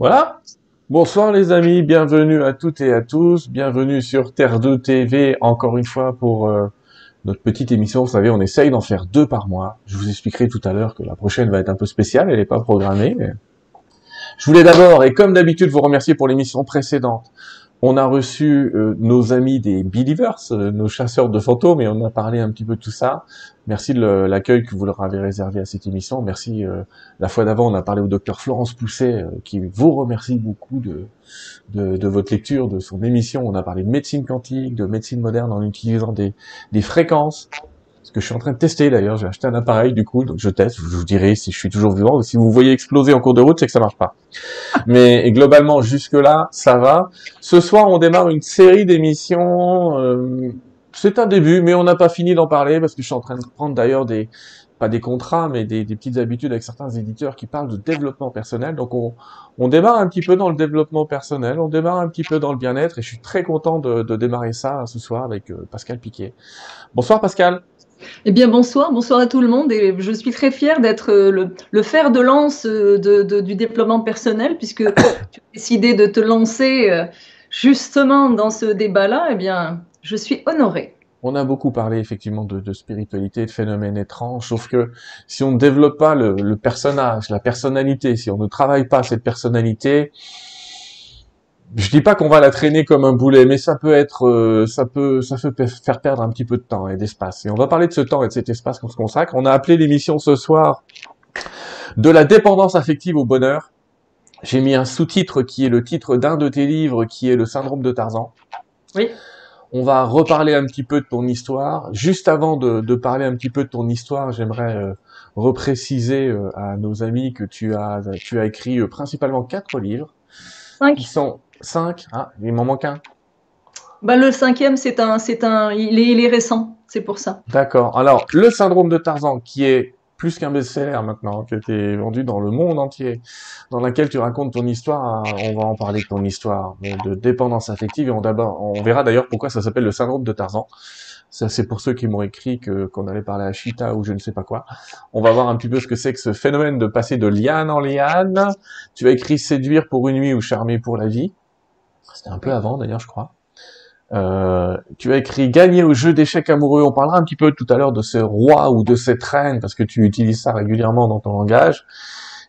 Voilà. Bonsoir les amis, bienvenue à toutes et à tous, bienvenue sur Terre 2 TV encore une fois pour euh, notre petite émission. Vous savez, on essaye d'en faire deux par mois. Je vous expliquerai tout à l'heure que la prochaine va être un peu spéciale, elle n'est pas programmée. Je voulais d'abord, et comme d'habitude, vous remercier pour l'émission précédente. On a reçu euh, nos amis des Believers, euh, nos chasseurs de fantômes, et on a parlé un petit peu de tout ça. Merci de l'accueil que vous leur avez réservé à cette émission. Merci. Euh, la fois d'avant, on a parlé au docteur Florence Pousset, qui vous remercie beaucoup de, de, de, votre lecture, de son émission. On a parlé de médecine quantique, de médecine moderne en utilisant des, des fréquences ce que je suis en train de tester d'ailleurs. J'ai acheté un appareil du coup, donc je teste. Je vous dirai si je suis toujours vivant ou si vous voyez exploser en cours de route, c'est que ça marche pas. Mais globalement, jusque là, ça va. Ce soir, on démarre une série d'émissions. Euh, c'est un début, mais on n'a pas fini d'en parler parce que je suis en train de prendre d'ailleurs des pas des contrats, mais des, des, petites habitudes avec certains éditeurs qui parlent de développement personnel. Donc on, on, démarre un petit peu dans le développement personnel, on démarre un petit peu dans le bien-être, et je suis très content de, de démarrer ça ce soir avec euh, Pascal Piquet. Bonsoir Pascal. Eh bien, bonsoir, bonsoir à tout le monde. Et je suis très fière d'être euh, le, fer de lance euh, du développement personnel, puisque tu as décidé de te lancer euh, justement dans ce débat-là. Eh bien, je suis honorée. On a beaucoup parlé effectivement de, spiritualité, de phénomènes étranges, sauf que si on ne développe pas le personnage, la personnalité, si on ne travaille pas cette personnalité, je dis pas qu'on va la traîner comme un boulet, mais ça peut être, euh, ça peut, ça peut faire perdre un petit peu de temps et d'espace. Et on va parler de ce temps et de cet espace qu'on se consacre. On a appelé l'émission ce soir de la dépendance affective au bonheur. J'ai mis un sous-titre qui est le titre d'un de tes livres, qui est le syndrome de Tarzan. Oui. On va reparler un petit peu de ton histoire. Juste avant de, de parler un petit peu de ton histoire, j'aimerais euh, repréciser euh, à nos amis que tu as, tu as écrit principalement quatre livres. Cinq. Qui sont 5 Ah, il m'en manque un. Bah, le cinquième, c'est un, c'est un, il est, il est récent, c'est pour ça. D'accord. Alors, le syndrome de Tarzan, qui est plus qu'un best-seller maintenant, qui a été vendu dans le monde entier, dans laquelle tu racontes ton histoire, on va en parler de ton histoire de dépendance affective, et on, on verra d'ailleurs pourquoi ça s'appelle le syndrome de Tarzan. Ça, c'est pour ceux qui m'ont écrit que qu'on allait parler à Chita ou je ne sais pas quoi. On va voir un petit peu ce que c'est que ce phénomène de passer de liane en liane. Tu as écrit séduire pour une nuit ou charmer pour la vie. C'était un peu avant d'ailleurs, je crois. Euh, tu as écrit gagner au jeu d'échecs amoureux. On parlera un petit peu tout à l'heure de ce roi ou de cette reine parce que tu utilises ça régulièrement dans ton langage.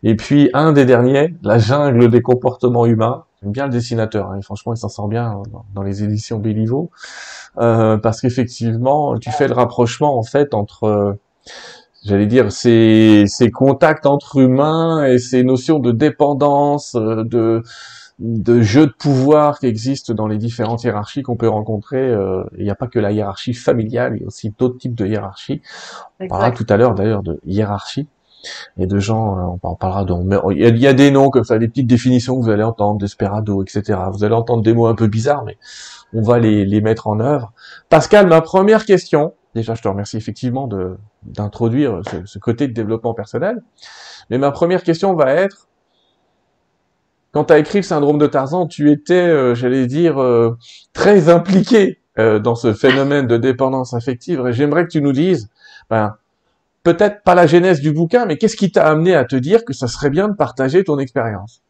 Et puis un des derniers, la jungle des comportements humains. J'aime bien le dessinateur. Hein, franchement, il s'en sort bien dans, les éditions Béliveau euh, parce qu'effectivement, tu fais le rapprochement en fait entre euh, j'allais dire, ces, ces contacts entre humains et ces notions de dépendance, euh, de, de jeux de pouvoir qui existent dans les différentes hiérarchies qu'on peut rencontrer. Euh, il n'y a pas que la hiérarchie familiale, il y a aussi d'autres types de hiérarchies. On parlera tout à l'heure d'ailleurs de hiérarchie et de gens, euh, on parlera de... Il y, a, des noms comme ça, des petites définitions que vous allez entendre, desperado, etc. Vous allez entendre des mots un peu bizarres, mais on va les, les mettre en œuvre. Pascal, ma première question, déjà je te remercie effectivement de d'introduire ce, ce côté de développement personnel, mais ma première question va être, quand tu as écrit le syndrome de Tarzan, tu étais, euh, j'allais dire, euh, très impliqué euh, dans ce phénomène de dépendance affective. Et j'aimerais que tu nous dises, ben, peut-être pas la genèse du bouquin, mais qu'est-ce qui t'a amené à te dire que ça serait bien de partager ton expérience?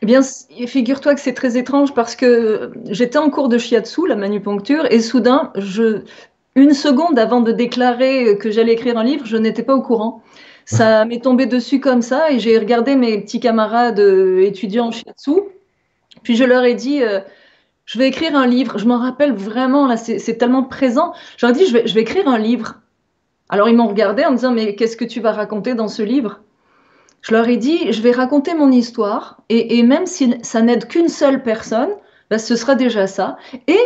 Eh bien, figure-toi que c'est très étrange parce que j'étais en cours de shiatsu, la manupuncture, et soudain, je, une seconde avant de déclarer que j'allais écrire un livre, je n'étais pas au courant. Ça m'est tombé dessus comme ça et j'ai regardé mes petits camarades euh, étudiants en shiatsu. Puis je leur ai dit, euh, je vais écrire un livre. Je m'en rappelle vraiment, là, c'est tellement présent. Je leur ai dit, je vais, écrire un livre. Alors ils m'ont regardé en me disant, mais qu'est-ce que tu vas raconter dans ce livre? Je leur ai dit, je vais raconter mon histoire et, et même si ça n'aide qu'une seule personne, bah, ce sera déjà ça. Et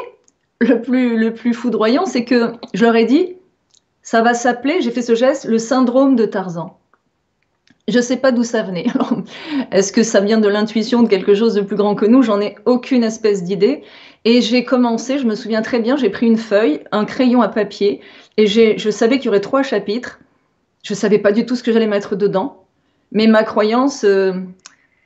le plus, le plus foudroyant, c'est que je leur ai dit, ça va s'appeler, j'ai fait ce geste, le syndrome de Tarzan. Je ne sais pas d'où ça venait. Est-ce que ça vient de l'intuition de quelque chose de plus grand que nous? J'en ai aucune espèce d'idée. Et j'ai commencé, je me souviens très bien, j'ai pris une feuille, un crayon à papier, et je savais qu'il y aurait trois chapitres. Je ne savais pas du tout ce que j'allais mettre dedans. Mais ma croyance, euh,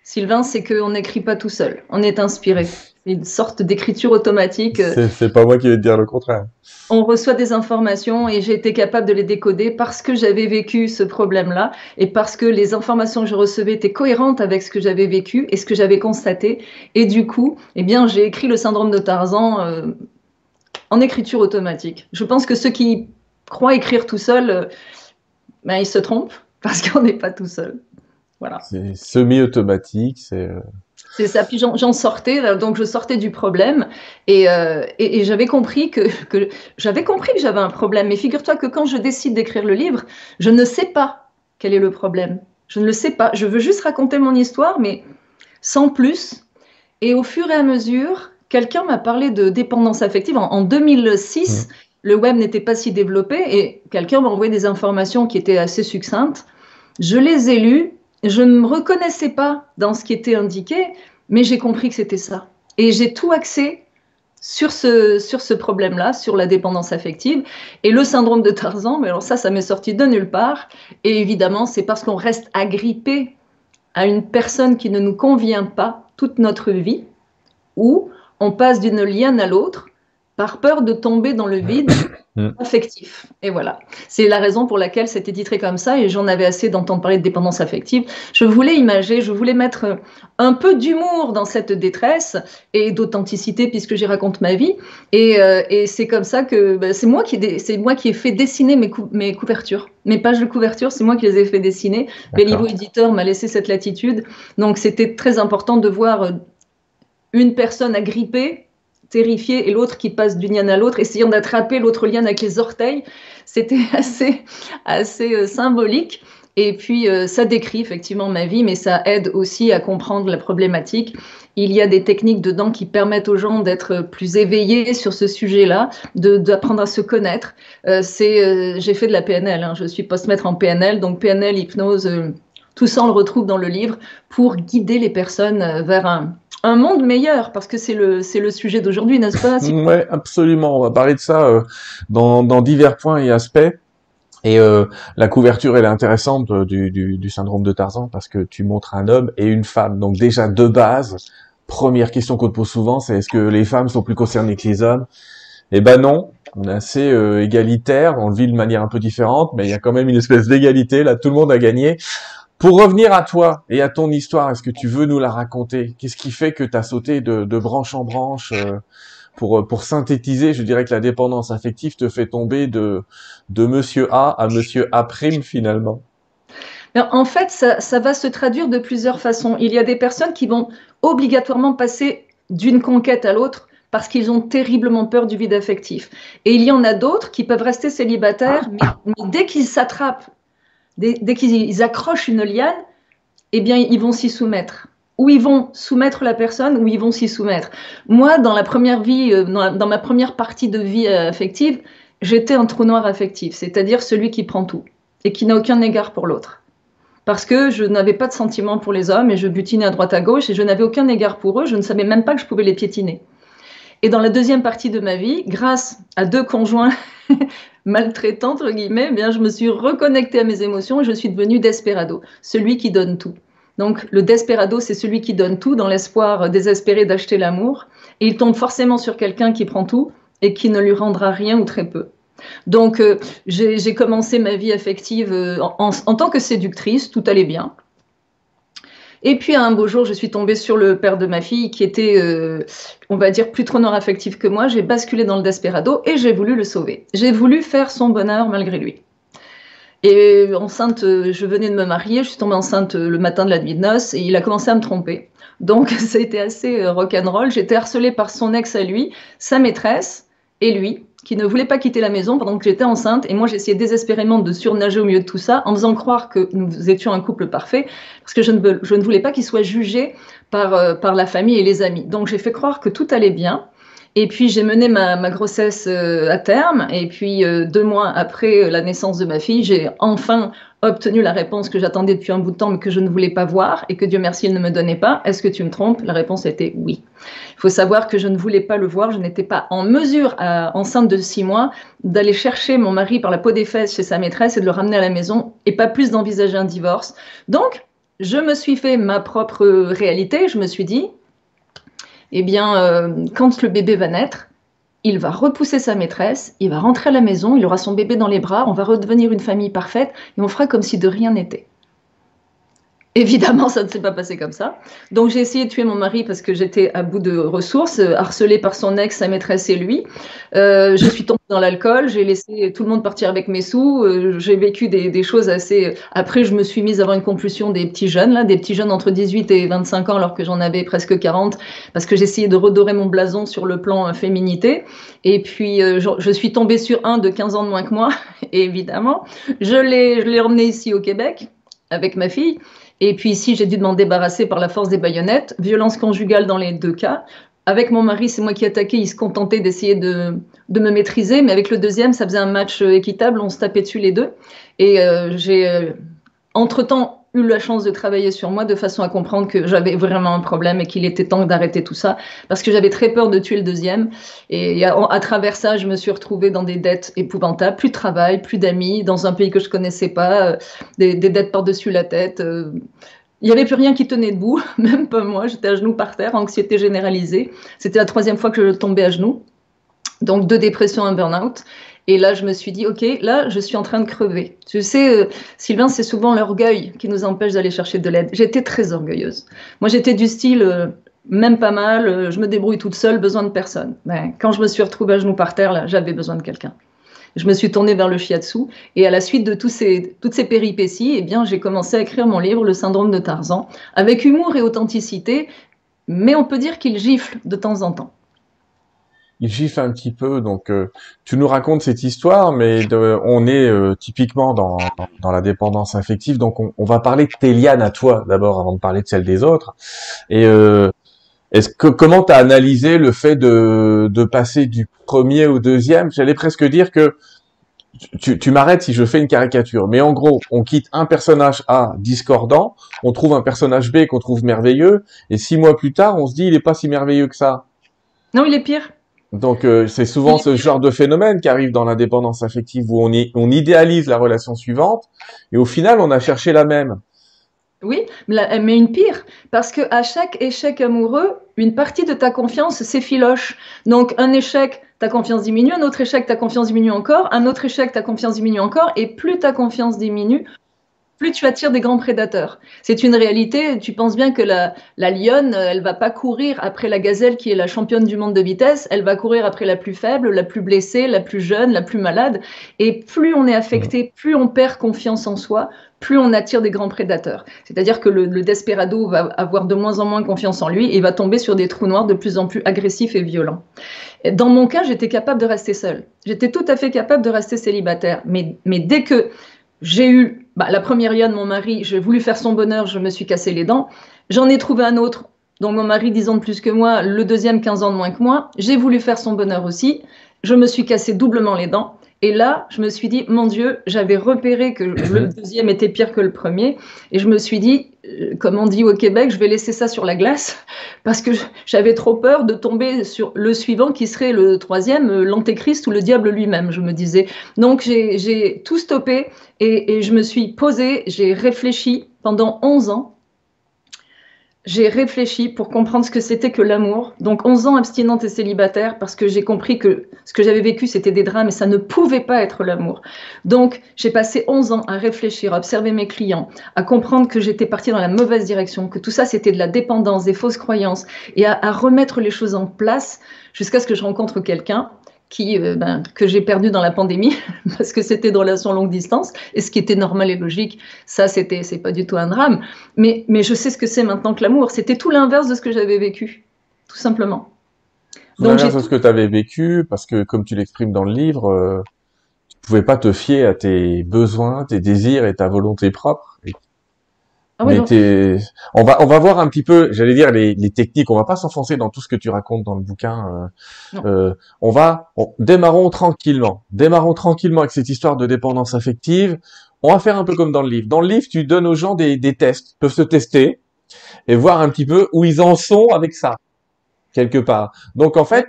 Sylvain, c'est qu'on n'écrit pas tout seul. On est inspiré. Une sorte d'écriture automatique. C'est pas moi qui vais te dire le contraire. On reçoit des informations et j'ai été capable de les décoder parce que j'avais vécu ce problème-là et parce que les informations que je recevais étaient cohérentes avec ce que j'avais vécu et ce que j'avais constaté. Et du coup, eh bien, j'ai écrit le syndrome de Tarzan euh, en écriture automatique. Je pense que ceux qui croient écrire tout seul, euh, ben, ils se trompent parce qu'on n'est pas tout seul. Voilà. C'est semi-automatique, c'est. Euh, c'est ça. Puis j'en sortais, donc je sortais du problème et, euh, et, j'avais compris que, que j'avais compris que j'avais un problème. Mais figure-toi que quand je décide d'écrire le livre, je ne sais pas quel est le problème. Je ne le sais pas. Je veux juste raconter mon histoire, mais sans plus. Et au fur et à mesure, quelqu'un m'a parlé de dépendance affective. En, 2006, mmh. le web n'était pas si développé et quelqu'un m'a envoyé des informations qui étaient assez succinctes. Je les ai lues je ne me reconnaissais pas dans ce qui était indiqué, mais j'ai compris que c'était ça. Et j'ai tout axé sur ce, problème-là, sur la dépendance affective. Et le syndrome de Tarzan, mais alors ça, ça m'est sorti de nulle part. Et évidemment, c'est parce qu'on reste agrippé à une personne qui ne nous convient pas toute notre vie, ou on passe d'une liane à l'autre par peur de tomber dans le vide Mm. affectif. Et voilà. C'est la raison pour laquelle c'était titré comme ça et j'en avais assez d'entendre parler de dépendance affective. Je voulais imager, je voulais mettre un peu d'humour dans cette détresse et d'authenticité puisque j'y raconte ma vie. Et, euh, et c'est comme ça que bah, c'est moi, qui c'est moi qui ai fait dessiner mes, mes couvertures. Mes pages de couverture, c'est moi qui les ai fait dessiner. Bellivo Éditeur m'a laissé cette latitude. Donc c'était très important de voir une personne agrippée terrifié et l'autre qui passe d'une liane à l'autre, essayant d'attraper l'autre liane avec les orteils. C'était assez, assez euh, symbolique. Et puis, euh, ça décrit effectivement ma vie, mais ça aide aussi à comprendre la problématique. Il y a des techniques dedans qui permettent aux gens d'être plus éveillés sur ce sujet-là, d'apprendre à se connaître. Euh, c'est, j'ai fait de la PNL, hein. je suis post-maître en PNL, donc PNL, hypnose, tout ça on le retrouve dans le livre pour guider les personnes vers un, un monde meilleur, parce que c'est le, c'est le sujet d'aujourd'hui, n'est-ce pas? Oui, absolument. On va parler de ça euh, dans, divers points et aspects. Et euh, la couverture, elle est intéressante euh, du, syndrome de Tarzan parce que tu montres un homme et une femme. Donc déjà de base, première question qu'on te pose souvent, c'est est-ce que les femmes sont plus concernées que les hommes? Eh ben non, on est assez égalitaire, on le vit de manière un peu différente, mais il y a quand même une espèce d'égalité. Là, tout le monde a gagné. Pour revenir à toi et à ton histoire, est-ce que tu veux nous la raconter? Qu'est-ce qui fait que tu as sauté de, branche en branche euh, pour, euh, pour synthétiser, je dirais que la dépendance affective te fait tomber de, de monsieur A à monsieur A prime finalement? En fait, ça, ça, va se traduire de plusieurs façons. Il y a des personnes qui vont obligatoirement passer d'une conquête à l'autre parce qu'ils ont terriblement peur du vide affectif. Et il y en a d'autres qui peuvent rester célibataires, mais dès qu'ils s'attrapent dès, qu'ils accrochent une liane, eh bien, ils vont s'y soumettre. Ou ils vont soumettre la personne, ou ils vont s'y soumettre. Moi, dans la première vie, euh, dans, ma première partie de vie euh, affective, j'étais un trou noir affectif, c'est-à-dire celui qui prend tout et qui n'a aucun égard pour l'autre. Parce que je n'avais pas de sentiment pour les hommes et je butinais à droite à gauche et je n'avais aucun égard pour eux, je ne savais même pas que je pouvais les piétiner. Et dans la deuxième partie de ma vie, grâce à deux conjoints maltraitants, entre guillemets, eh bien, je me suis reconnectée à mes émotions et je suis devenue desperado, celui qui donne tout. Donc le desperado, c'est celui qui donne tout dans l'espoir désespéré d'acheter l'amour. Et il tombe forcément sur quelqu'un qui prend tout et qui ne lui rendra rien ou très peu. Donc euh, j'ai commencé ma vie affective euh, en, tant que séductrice, tout allait bien. Et puis un beau jour, je suis tombée sur le père de ma fille qui était, euh, on va dire, plus trop affectif que moi. J'ai basculé dans le desperado et j'ai voulu le sauver. J'ai voulu faire son bonheur malgré lui. Et enceinte, je venais de me marier, je suis tombée enceinte le matin de la nuit de noces et il a commencé à me tromper. Donc ça a été assez euh, rock'n'roll. J'étais harcelée par son ex à lui, sa maîtresse et lui qui ne voulait pas quitter la maison pendant que j'étais enceinte. Et moi, j'essayais désespérément de surnager au milieu de tout ça en faisant croire que nous étions un couple parfait parce que je ne, je ne voulais pas qu'il soit jugé par, euh, par la famille et les amis. Donc, j'ai fait croire que tout allait bien. Et puis j'ai mené ma, grossesse euh, à terme. Et puis euh, deux mois après la naissance de ma fille, j'ai enfin obtenu la réponse que j'attendais depuis un bout de temps, mais que je ne voulais pas voir et que Dieu merci, il ne me donnait pas. Est-ce que tu me trompes? La réponse était oui. Il faut savoir que je ne voulais pas le voir. Je n'étais pas en mesure, enceinte de six mois, d'aller chercher mon mari par la peau des fesses chez sa maîtresse et de le ramener à la maison et pas plus d'envisager un divorce. Donc, je me suis fait ma propre réalité. Je me suis dit, eh bien, euh, quand le bébé va naître, il va repousser sa maîtresse, il va rentrer à la maison, il aura son bébé dans les bras, on va redevenir une famille parfaite et on fera comme si de rien n'était. Évidemment, ça ne s'est pas passé comme ça. Donc j'ai essayé de tuer mon mari parce que j'étais à bout de ressources, euh, harcelée par son ex, sa maîtresse et lui. Euh, je suis tombée dans l'alcool, j'ai laissé tout le monde partir avec mes sous, euh, j'ai vécu des, choses assez... Après, je me suis mise à avoir une compulsion des petits jeunes, là, des petits jeunes entre 18 et 25 ans alors que j'en avais presque 40, parce que j'essayais de redorer mon blason sur le plan féminité. Et puis, je, je, suis tombée sur un de 15 ans de moins que moi, évidemment. Je l'ai emmené ici au Québec avec ma fille. Et puis ici, j'ai dû m'en débarrasser par la force des baïonnettes. Violence conjugale dans les deux cas. Avec mon mari, c'est moi qui attaquais. Il se contentait d'essayer de, de, me maîtriser. Mais avec le deuxième, ça faisait un match équitable. On se tapait dessus les deux. Et euh, j'ai, euh, entre-temps, eu la chance de travailler sur moi de façon à comprendre que j'avais vraiment un problème et qu'il était temps d'arrêter tout ça parce que j'avais très peur de tuer le deuxième. Et à, travers ça, je me suis retrouvée dans des dettes épouvantables, plus de travail, plus d'amis, dans un pays que je connaissais pas, euh, des, dettes par-dessus la tête. Euh. il n'y avait plus rien qui tenait debout, même pas moi. J'étais à genoux par terre, anxiété généralisée. C'était la troisième fois que je tombais à genoux. Donc deux dépressions, un burn-out. Et là, je me suis dit, OK, là, je suis en train de crever. Tu sais, euh, Sylvain, c'est souvent l'orgueil qui nous empêche d'aller chercher de l'aide. J'étais très orgueilleuse. Moi, j'étais du style, euh, même pas mal, euh, je me débrouille toute seule, besoin de personne. Mais quand je me suis retrouvée à genoux par terre, là, j'avais besoin de quelqu'un. Je me suis tournée vers le shiatsu et à la suite de toutes ces péripéties, eh bien, j'ai commencé à écrire mon livre, Le syndrome de Tarzan, avec humour et authenticité, mais on peut dire qu'il gifle de temps en temps il gifle un petit peu. Donc, euh, tu nous racontes cette histoire, mais on est euh, typiquement dans, dans la dépendance affective. Donc, on, va parler de tes lianes à toi d'abord, avant de parler de celles des autres. Et euh, est-ce que comment t'as analysé le fait de, de passer du premier au deuxième? J'allais presque dire que tu, tu m'arrêtes si je fais une caricature, mais en gros, on quitte un personnage A discordant, on trouve un personnage B qu'on trouve merveilleux, et six mois plus tard, on se dit il est pas si merveilleux que ça. Non, il est pire. Donc euh, c'est souvent ce genre de phénomène qui arrive dans l'indépendance affective où on, on idéalise la relation suivante et au final on a cherché la même. Oui, mais une pire, parce que à chaque échec amoureux, une partie de ta confiance s'effiloche. Donc un échec, ta confiance diminue, un autre échec, ta confiance diminue encore, un autre échec, ta confiance diminue encore, et plus ta confiance diminue, plus tu attires des grands prédateurs. C'est une réalité. Tu penses bien que la, la lionne, elle va pas courir après la gazelle qui est la championne du monde de vitesse. Elle va courir après la plus faible, la plus blessée, la plus jeune, la plus malade. Et plus on est affecté, plus on perd confiance en soi, plus on attire des grands prédateurs. C'est-à-dire que le, le, desperado va avoir de moins en moins confiance en lui et va tomber sur des trous noirs de plus en plus agressifs et violents. Dans mon cas, j'étais capable de rester seule. J'étais tout à fait capable de rester célibataire. Mais, mais dès que j'ai eu bah, la première Yann, mon mari, j'ai voulu faire son bonheur, je me suis cassé les dents. J'en ai trouvé un autre, donc mon mari 10 ans de plus que moi, le deuxième 15 ans de moins que moi. J'ai voulu faire son bonheur aussi. Je me suis cassé doublement les dents. Et là, je me suis dit, mon Dieu, j'avais repéré que le deuxième était pire que le premier. Et je me suis dit, euh, comme on dit au Québec, je vais laisser ça sur la glace parce que j'avais trop peur de tomber sur le suivant qui serait le troisième, euh, l'antéchrist ou le diable lui-même, je me disais. Donc j'ai tout stoppé et, et je me suis posée, j'ai réfléchi pendant 11 ans j'ai réfléchi pour comprendre ce que c'était que l'amour. Donc 11 ans abstinente et célibataire parce que j'ai compris que ce que j'avais vécu c'était des drames et ça ne pouvait pas être l'amour. Donc j'ai passé 11 ans à réfléchir, à observer mes clients, à comprendre que j'étais partie dans la mauvaise direction, que tout ça c'était de la dépendance, des fausses croyances et à, à remettre les choses en place jusqu'à ce que je rencontre quelqu'un qui, euh, ben, que j'ai perdu dans la pandémie parce que c'était de relation longue distance et ce qui était normal et logique, ça c'était c'est pas du tout un drame. Mais, mais je sais ce que c'est maintenant que l'amour. C'était tout l'inverse de ce que j'avais vécu, tout simplement. Donc l'inverse de ce que tu avais vécu parce que comme tu l'exprimes dans le livre, euh, tu pouvais pas te fier à tes besoins, tes désirs et ta volonté propre. Ah on va on va voir un petit peu, j'allais dire les, les, techniques. On va pas s'enfoncer dans tout ce que tu racontes dans le bouquin. Euh, euh, on va démarrons tranquillement, démarrons tranquillement avec cette histoire de dépendance affective. On va faire un peu comme dans le livre. Dans le livre, tu donnes aux gens des, des tests, ils peuvent se tester et voir un petit peu où ils en sont avec ça quelque part. Donc en fait,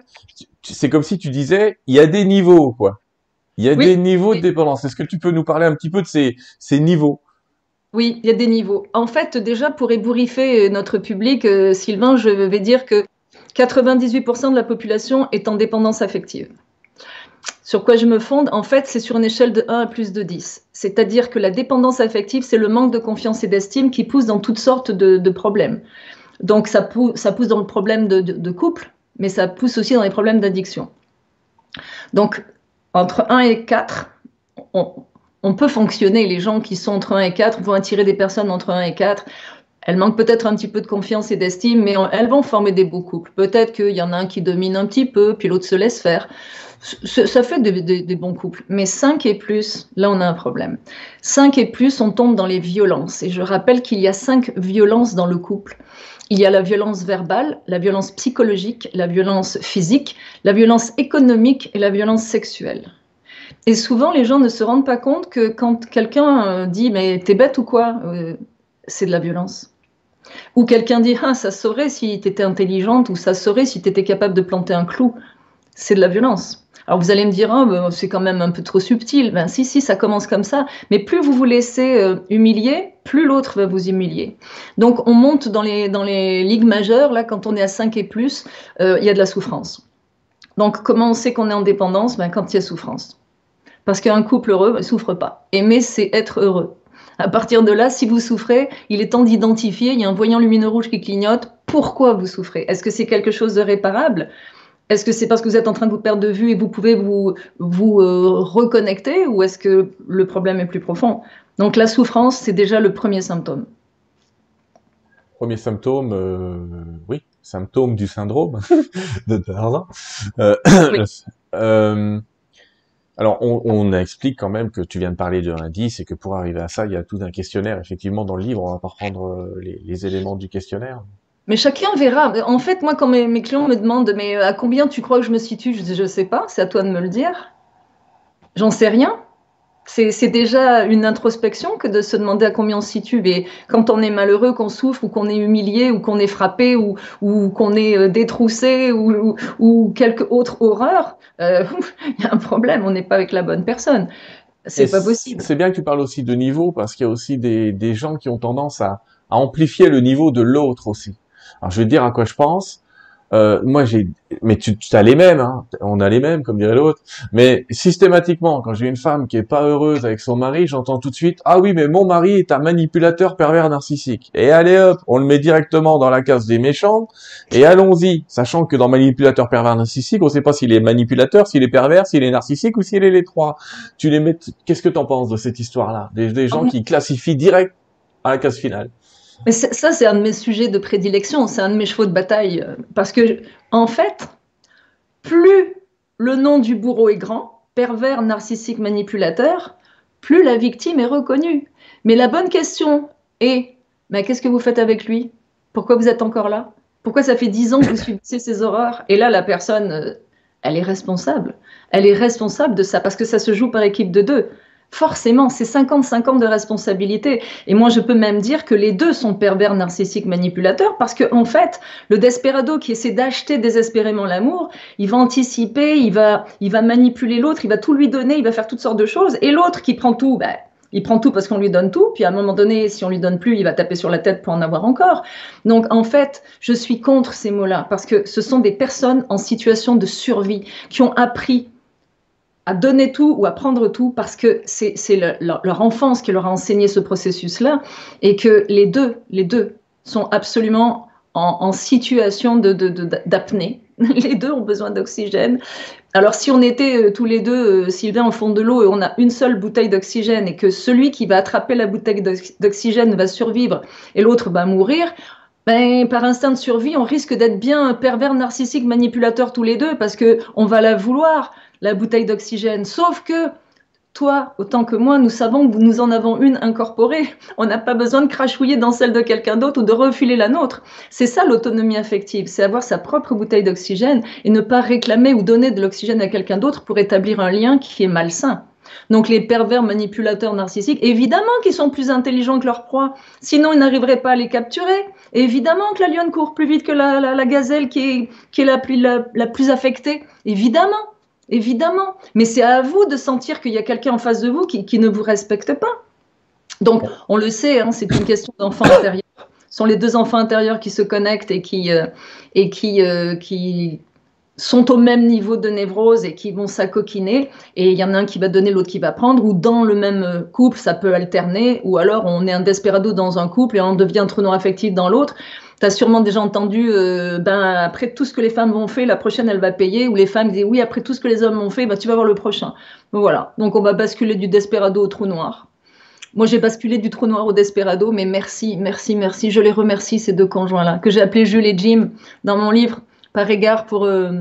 c'est comme si tu disais, il y a des niveaux quoi. Il y a des niveaux de dépendance. Est-ce que tu peux nous parler un petit peu de ces, ces niveaux? Oui, il y a des niveaux. En fait, déjà, pour ébouriffer notre public, euh, Sylvain, je vais dire que 98% de la population est en dépendance affective. Sur quoi je me fonde? En fait, c'est sur une échelle de 1 à plus de 10. C'est-à-dire que la dépendance affective, c'est le manque de confiance et d'estime qui pousse dans toutes sortes de, problèmes. Donc, ça, pousse, dans le problème de, couple, mais ça pousse aussi dans les problèmes d'addiction. Donc, entre 1 et 4, on, on, peut fonctionner. Les gens qui sont entre 1 et 4 vont attirer des personnes entre 1 et 4. Elles manquent peut-être un petit peu de confiance et d'estime, mais elles vont former des beaux couples. Peut-être qu'il y en a un qui domine un petit peu, puis l'autre se laisse faire. Ça fait des, bons couples. Mais 5 et plus, là, on a un problème. 5 et plus, on tombe dans les violences. Et je rappelle qu'il y a 5 violences dans le couple. Il y a la violence verbale, la violence psychologique, la violence physique, la violence économique et la violence sexuelle. Et souvent, les gens ne se rendent pas compte que quand quelqu'un euh, dit Mais t'es bête ou quoi euh, c'est de la violence. Ou quelqu'un dit Ah, ça saurait si tu étais intelligente, ou ça saurait si tu étais capable de planter un clou. C'est de la violence. Alors vous allez me dire, oh, c'est quand même un peu trop subtil. Ben si, si, ça commence comme ça. Mais plus vous vous laissez euh, humilier, plus l'autre va vous humilier. Donc on monte dans les, dans les ligues majeures, là, quand on est à 5 et plus, il y a de la souffrance. Donc comment on sait qu'on est en dépendance? Ben, Quand il y a souffrance. Parce qu'un couple heureux ne souffre pas. Aimer, c'est être heureux. À partir de là, si vous souffrez, il est temps d'identifier, il y a un voyant lumineux rouge qui clignote, pourquoi vous souffrez? Est-ce que c'est quelque chose de réparable? Est-ce que c'est parce que vous êtes en train de vous perdre de vue et vous pouvez vous, vous euh, reconnecter ou est-ce que le problème est plus profond? Donc la souffrance, c'est déjà le premier symptôme. Premier symptôme, euh, oui, symptôme du syndrome de Tarzan. Euh, euh alors, on, explique quand même que tu viens de parler de l'indice et que pour arriver à ça, il y a tout un questionnaire. Effectivement, dans le livre, on va pas reprendre euh, les, éléments du questionnaire. Mais chacun verra. En fait, moi, quand mes, clients me demandent, mais à combien tu crois que je me situe Je dis, je sais pas, c'est à toi de me le dire. J'en sais rien. C'est déjà une introspection que de se demander à combien on se situe. Mais quand on est malheureux, qu'on souffre, ou qu'on est humilié, ou qu'on est frappé, ou, ou qu'on est euh, détroussé, ou, ou, quelque autre horreur, euh, il y a un problème. On n'est pas avec la bonne personne. C'est pas possible. C'est bien que tu parles aussi de niveau, parce qu'il y a aussi des, des gens qui ont tendance à, à amplifier le niveau de l'autre aussi. Alors je vais te dire à quoi je pense. Euh, moi j'ai, mais tu, tu as les mêmes, hein. on a les mêmes comme dirait l'autre. Mais systématiquement, quand j'ai une femme qui est pas heureuse avec son mari, j'entends tout de suite ah oui mais mon mari est un manipulateur pervers narcissique. Et allez hop, on le met directement dans la case des méchants et allons-y, sachant que dans manipulateur pervers narcissique, on sait pas s'il est manipulateur, s'il est pervers, s'il est narcissique ou s'il est les trois. Tu les mets, qu'est-ce que t'en penses de cette histoire-là? Des, des gens qui classifient direct à la case finale. Mais ça, c'est un de mes sujets de prédilection, c'est un de mes chevaux de bataille. Euh, parce que, en fait, plus le nom du bourreau est grand, pervers, narcissique, manipulateur, plus la victime est reconnue. Mais la bonne question est, mais qu'est-ce que vous faites avec lui? Pourquoi vous êtes encore là? Pourquoi ça fait dix ans que vous subissez ces horreurs? Et là, la personne, euh, elle est responsable. Elle est responsable de ça parce que ça se joue par équipe de deux. Forcément, c'est 50-50 de responsabilité. Et moi, je peux même dire que les deux sont pervers, narcissiques, manipulateurs, parce que en fait, le desperado qui essaie d'acheter désespérément l'amour, il va anticiper, il va, il va manipuler l'autre, il va tout lui donner, il va faire toutes sortes de choses. Et l'autre qui prend tout, ben, il prend tout parce qu'on lui donne tout, puis à un moment donné, si on lui donne plus, il va taper sur la tête pour en avoir encore. Donc en fait, je suis contre ces mots-là parce que ce sont des personnes en situation de survie qui ont appris à donner tout ou à prendre tout parce que c'est leur, enfance qui leur a enseigné ce processus-là et que les deux, les deux sont absolument en, situation d'apnée. De, les deux ont besoin d'oxygène. Alors si on était euh, tous les deux, euh, Sylvain, au fond de l'eau et on a une seule bouteille d'oxygène et que celui qui va attraper la bouteille d'oxygène va survivre et l'autre va mourir, ben, par instinct de survie, on risque d'être bien pervers, narcissique, manipulateur tous les deux parce que on va la vouloir la bouteille d'oxygène. Sauf que toi, autant que moi, nous savons que nous en avons une incorporée. On n'a pas besoin de crachouiller dans celle de quelqu'un d'autre ou de refiler la nôtre. C'est ça l'autonomie affective, c'est avoir sa propre bouteille d'oxygène et ne pas réclamer ou donner de l'oxygène à quelqu'un d'autre pour établir un lien qui est malsain. Donc les pervers manipulateurs narcissiques, évidemment qu'ils sont plus intelligents que leur proie, sinon ils n'arriveraient pas à les capturer. Évidemment que la lionne court plus vite que la, gazelle qui est, la plus affectée, évidemment évidemment. Mais c'est à vous de sentir qu'il y a quelqu'un en face de vous qui, ne vous respecte pas. Donc, on le sait, hein, c'est une question d'enfant intérieur. sont les deux enfants intérieurs qui se connectent et qui, euh, euh, qui sont au même niveau de névrose et qui vont s'acoquiner, et il y en a un qui va donner, l'autre qui va prendre, ou dans le même couple, ça peut alterner, ou alors on est un desperado dans un couple et on devient un trou affectif dans l'autre. Tu as sûrement déjà entendu, euh, ben, après tout ce que les femmes vont faire, la prochaine, elle va payer, ou les femmes disent, oui, après tout ce que les hommes ont fait, ben, tu vas voir le prochain. Voilà, donc on va basculer du desperado au trou noir. Moi, j'ai basculé du trou noir au desperado, mais merci, merci, merci. Je les remercie, ces deux conjoints-là, que j'ai appelés Jules et Jim dans mon livre, par égard pour, euh,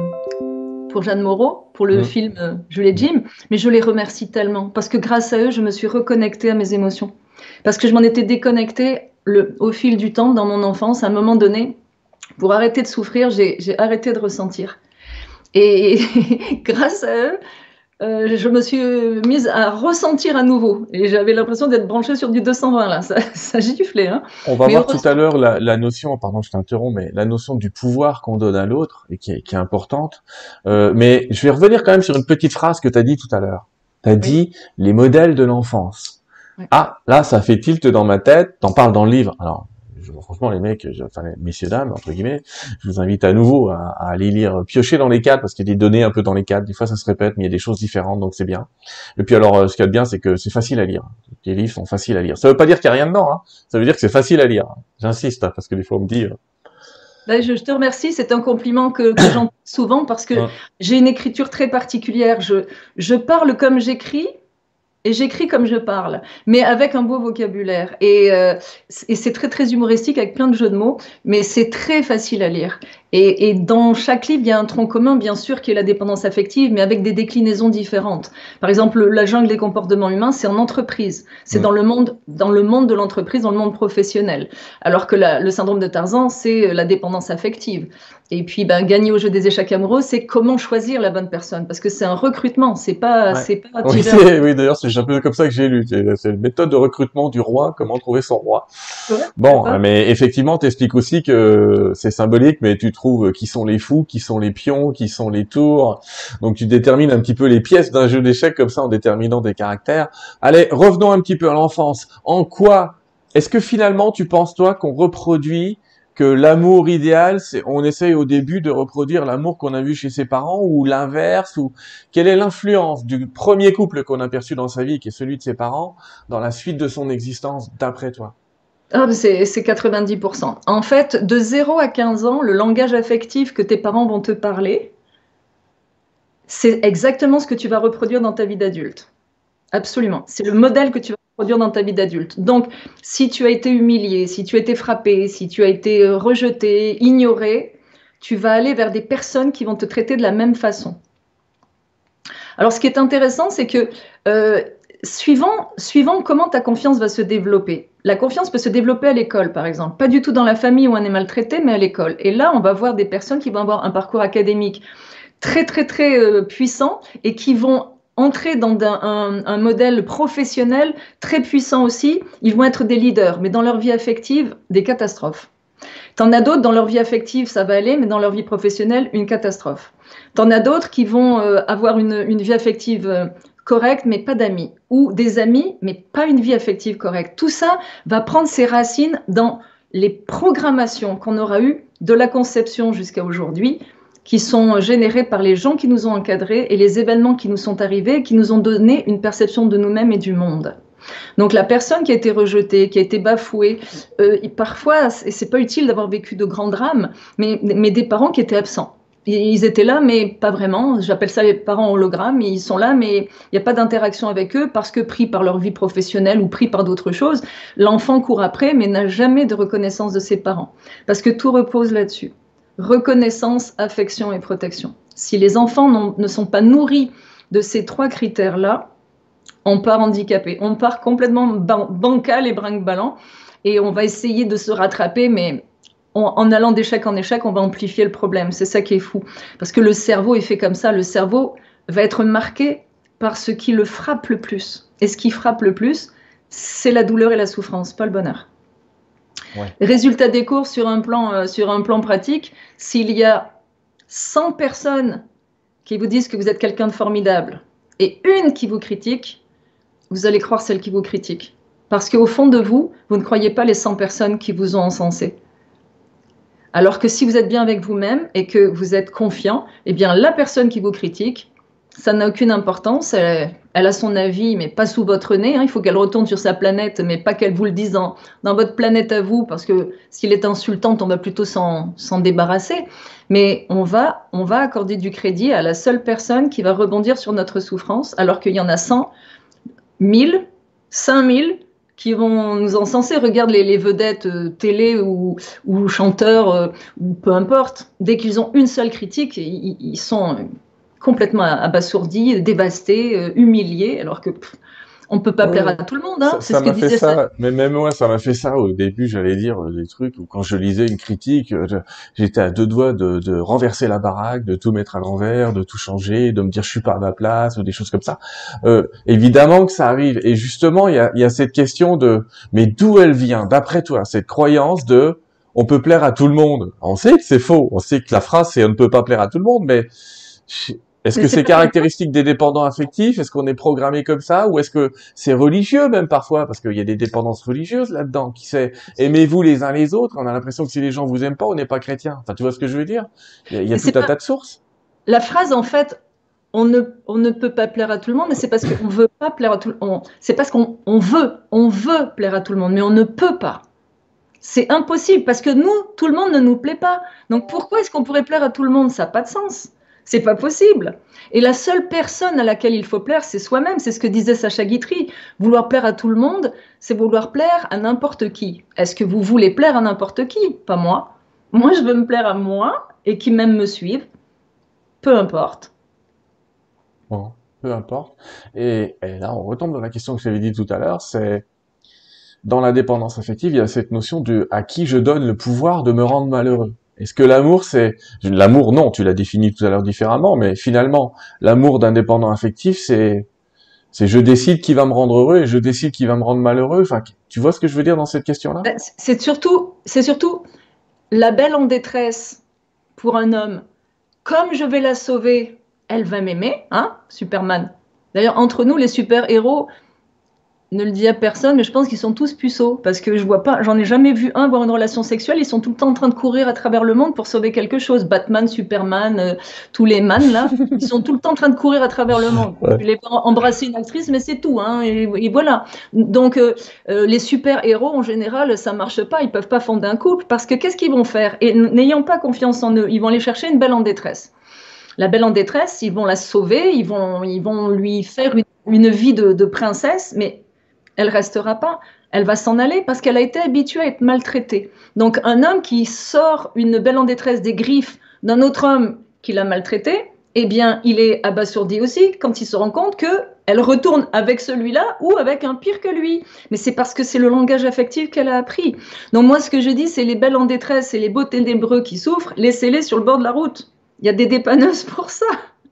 pour Jeanne Moreau, pour le mmh. film euh, Jules et Jim. Mais je les remercie tellement, parce que grâce à eux, je me suis reconnectée à mes émotions. Parce que je m'en étais déconnectée le, au fil du temps, dans mon enfance, à un moment donné, pour arrêter de souffrir, j'ai arrêté de ressentir. Et grâce à eux, euh, je me suis mise à ressentir à nouveau. Et j'avais l'impression d'être branchée sur du 220 là. Ça, ça giflait. Hein. On va voir tout à l'heure la, la, notion, pardon, je t'interromps, mais la notion du pouvoir qu'on donne à l'autre et qui est, qui est importante. Euh, mais je vais revenir quand même sur une petite phrase que tu as dit tout à l'heure. Tu as dit les modèles de l'enfance. Ah, là, ça fait tilt dans ma tête. T'en parles dans le livre. Alors, franchement, les mecs, enfin, messieurs dames, entre guillemets, je vous invite à nouveau à, aller lire, piocher dans les cadres, parce qu'il y a des données un peu dans les cadres. Des fois, ça se répète, mais il y a des choses différentes, donc c'est bien. Et puis alors, euh, ce qu'il y a de bien, c'est que c'est facile à lire. Les livres sont faciles à lire. Ça veut pas dire qu'il y a rien dedans, hein. Ça veut dire que c'est facile à lire. J'insiste, hein, parce que des fois, on me dit... Euh, ben, je, te remercie, c'est un compliment que, que j'entends souvent parce que j'ai une écriture très particulière. Je, je parle comme j'écris, et j'écris comme je parle, mais avec un beau vocabulaire. Et, euh, c'est très humoristique avec plein de jeux de mots, mais c'est très facile à lire. Et, et, dans chaque livre, il y a un tronc commun, bien sûr, qui est la dépendance affective, mais avec des déclinaisons différentes. Par exemple, la jungle des comportements humains, c'est en entreprise. C'est dans le monde, dans le monde de l'entreprise, dans le monde professionnel. Alors que la, le syndrome de Tarzan, c'est la dépendance affective. Et puis, ben, gagner au jeu des échecs amoureux, c'est comment choisir la bonne personne, parce que c'est un recrutement, c'est pas, c'est pas. Oui, oui d'ailleurs, c'est un peu comme ça que j'ai lu. C'est une méthode de recrutement du roi, comment trouver son roi. bon, mais effectivement, t'expliques aussi que c'est symbolique, mais tu trouves qui sont les fous, qui sont les pions, qui sont les tours. Donc, tu détermines un petit peu les pièces d'un jeu d'échecs comme ça en déterminant des caractères. Allez, revenons un petit peu à l'enfance. En quoi est-ce que finalement, tu penses toi qu'on reproduit que l'amour idéal, c'est on essaye au début de reproduire l'amour qu'on a vu chez ses parents ou l'inverse ou quelle est l'influence du premier couple qu'on a perçu dans sa vie qui est celui de ses parents dans la suite de son existence d'après toi? Ah, c'est 90%. En fait, de 0 à 15 ans, le langage affectif que tes parents vont te parler, c'est exactement ce que tu vas reproduire dans ta vie d'adulte. Absolument. C'est le modèle que tu vas produire dans ta vie d'adulte. Donc, si tu as été humilié, si tu as été frappé, si tu as été euh, rejeté, ignoré, tu vas aller vers des personnes qui vont te traiter de la même façon. Alors, ce qui est intéressant, c'est que euh, suivant, suivant comment ta confiance va se développer, la confiance peut se développer à l'école, par exemple. Pas du tout dans la famille où on est maltraité, mais à l'école. Et là, on va voir des personnes qui vont avoir un parcours académique très, très, très euh, puissant et qui vont entrer dans un, modèle professionnel très puissant aussi, ils vont être des leaders, mais dans leur vie affective, des catastrophes. T'en as d'autres, dans leur vie affective, ça va aller, mais dans leur vie professionnelle, une catastrophe. T'en as d'autres qui vont euh, avoir une, vie affective euh, correcte, mais pas d'amis, ou des amis, mais pas une vie affective correcte. Tout ça va prendre ses racines dans les programmations qu'on aura eues de la conception jusqu'à aujourd'hui, qui sont générés par les gens qui nous ont encadrés et les événements qui nous sont arrivés, qui nous ont donné une perception de nous-mêmes et du monde. Donc la personne qui a été rejetée, qui a été bafouée, euh, parfois, et c'est pas utile d'avoir vécu de grands drames, mais des parents qui étaient absents. Ils étaient là, mais pas vraiment. J'appelle ça les parents hologrammes. Ils sont là, mais il n'y a pas d'interaction avec eux parce que pris par leur vie professionnelle ou pris par d'autres choses, l'enfant court après, mais n'a jamais de reconnaissance de ses parents. Parce que tout repose là-dessus reconnaissance, affection et protection. Si les enfants ne sont pas nourris de ces trois critères-là, on part handicapé, on part complètement bancal et brinque-ballant, et on va essayer de se rattraper, mais en allant d'échec en échec, on va amplifier le problème. C'est ça qui est fou. Parce que le cerveau est fait comme ça. Le cerveau va être marqué par ce qui le frappe le plus. Et ce qui frappe le plus, c'est la douleur et la souffrance, pas le bonheur. Résultat des cours sur un plan, euh, sur un plan pratique, s'il y a 100 personnes qui vous disent que vous êtes quelqu'un de formidable et une qui vous critique, vous allez croire celle qui vous critique. Parce qu'au fond de vous, vous ne croyez pas les 100 personnes qui vous ont encensé. Alors que si vous êtes bien avec vous-même et que vous êtes confiant, eh bien la personne qui vous critique, ça n'a aucune importance. Elle, a son avis, mais pas sous votre nez. Hein. Il faut qu'elle retourne sur sa planète, mais pas qu'elle vous le dise dans, votre planète à vous, parce que s'il est insultant, on va plutôt s'en débarrasser. Mais on va, on va accorder du crédit à la seule personne qui va rebondir sur notre souffrance, alors qu'il y en a 100, 1000, 5000 qui vont nous encenser. Regarde les, vedettes euh, télé ou, chanteurs, euh, ou peu importe. Dès qu'ils ont une seule critique, ils sont complètement abasourdi, dévasté, euh, humilié, alors que on peut pas plaire à tout le monde. Hein. Ça m'a fait ça. Mais même moi, ça m'a fait ça au début. J'allais dire des trucs où quand je lisais une critique, euh, j'étais à deux doigts de, de, renverser la baraque, de tout mettre à l'envers, de tout changer, de me dire je suis pas à ma place ou des choses comme ça. Euh, évidemment que ça arrive. Et justement, il y a, y a cette question de mais d'où elle vient, d'après toi, cette croyance de on peut plaire à tout le monde. On sait que c'est faux. On sait que la phrase c'est on ne peut pas plaire à tout le monde, mais est-ce que c'est caractéristique des dépendants affectifs? Est-ce qu'on est programmé comme ça? Ou est-ce que c'est religieux même parfois? Parce qu'il y a des dépendances religieuses là-dedans. Qui sait? Aimez-vous les uns les autres? On a l'impression que si les gens vous aiment pas, on n'est pas chrétien. Enfin, tu vois ce que je veux dire? Il y a, tout un tas de sources. La phrase, en fait, on ne, on ne peut pas plaire à tout le monde, mais c'est parce qu'on veut pas plaire à tout le monde. C'est parce qu'on on veut, on veut plaire à tout le monde, mais on ne peut pas. C'est impossible parce que nous, tout le monde ne nous plaît pas. Donc pourquoi est-ce qu'on pourrait plaire à tout le monde? Ça n'a pas de sens. C'est pas possible. Et la seule personne à laquelle il faut plaire, c'est soi-même. C'est ce que disait Sacha Guitry. Vouloir plaire à tout le monde, c'est vouloir plaire à n'importe qui. Est-ce que vous voulez plaire à n'importe qui? Pas moi. Moi, je veux me plaire à moi et qui même me suivent. Peu importe. Bon, peu importe. Et, et là, on retombe dans la question que j'avais dit tout à l'heure, c'est dans la dépendance affective, il y a cette notion de à qui je donne le pouvoir de me rendre malheureux. Est-ce que l'amour, c'est l'amour Non, tu l'as défini tout à l'heure différemment, mais finalement, l'amour d'indépendant affectif, c'est c'est je décide qui va me rendre heureux et je décide qui va me rendre malheureux. Enfin, tu vois ce que je veux dire dans cette question-là? Ben, C'est surtout, c'est surtout la belle en détresse pour un homme. Comme je vais la sauver, elle va m'aimer, hein, Superman. D'ailleurs, entre nous, les super-héros, ne le dit à personne, mais je pense qu'ils sont tous puceaux parce que je vois pas, j'en ai jamais vu un avoir une relation sexuelle. Ils sont tout le temps en train de courir à travers le monde pour sauver quelque chose. Batman, Superman, euh, tous les man là, ils sont tout le temps en train de courir à travers le monde. Ouais. les embrasser une actrice, mais c'est tout. Hein, et, voilà. Donc euh, euh, les super héros en général, ça marche pas. Ils peuvent pas fonder un couple parce que qu'est-ce qu'ils vont faire? Et n'ayant pas confiance en eux, ils vont aller chercher une belle en détresse. La belle en détresse, ils vont la sauver, ils vont, ils vont lui faire une, vie de, de princesse, mais elle restera pas. Elle va s'en aller parce qu'elle a été habituée à être maltraitée. Donc un homme qui sort une belle en détresse des griffes d'un autre homme qui l'a maltraité, eh bien, il est abasourdi aussi quand il se rend compte que elle retourne avec celui-là ou avec un pire que lui. Mais c'est parce que c'est le langage affectif qu'elle a appris. Donc moi, ce que je dis, c'est les belles en détresse et les beaux ténébreux qui souffrent, laissez-les sur le bord de la route. Il y a des dépanneuses pour ça.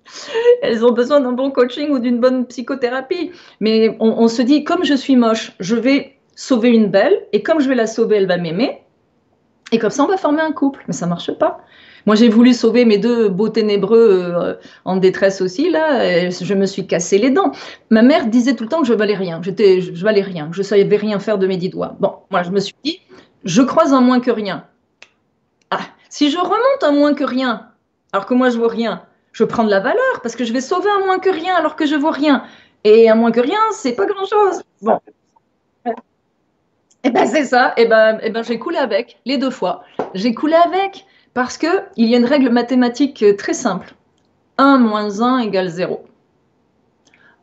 Elles ont besoin d'un bon coaching ou d'une bonne psychothérapie. Mais on, se dit, comme je suis moche, je vais sauver une belle, et comme je vais la sauver, elle va m'aimer. Et comme ça, on va former un couple. Mais ça marche pas. Moi, j'ai voulu sauver mes deux beaux ténébreux euh, en détresse aussi, là. je me suis cassé les dents. Ma mère disait tout le temps que je valais rien. J'étais, je, valais rien. Je savais rien faire de mes dix doigts. Bon, moi, je me suis dit, je croise un moins que rien. Ah, si je remonte un moins que rien, alors que moi, je vois rien, je prends de la valeur parce que je vais sauver un moins que rien alors que je vois rien. Et un moins que rien, c'est pas grand chose. Bon. Et eh ben c'est ça. Et eh ben, et eh ben j'ai coulé avec les deux fois. J'ai coulé avec parce que il y a une règle mathématique très simple. 1 moins 1 égale 0.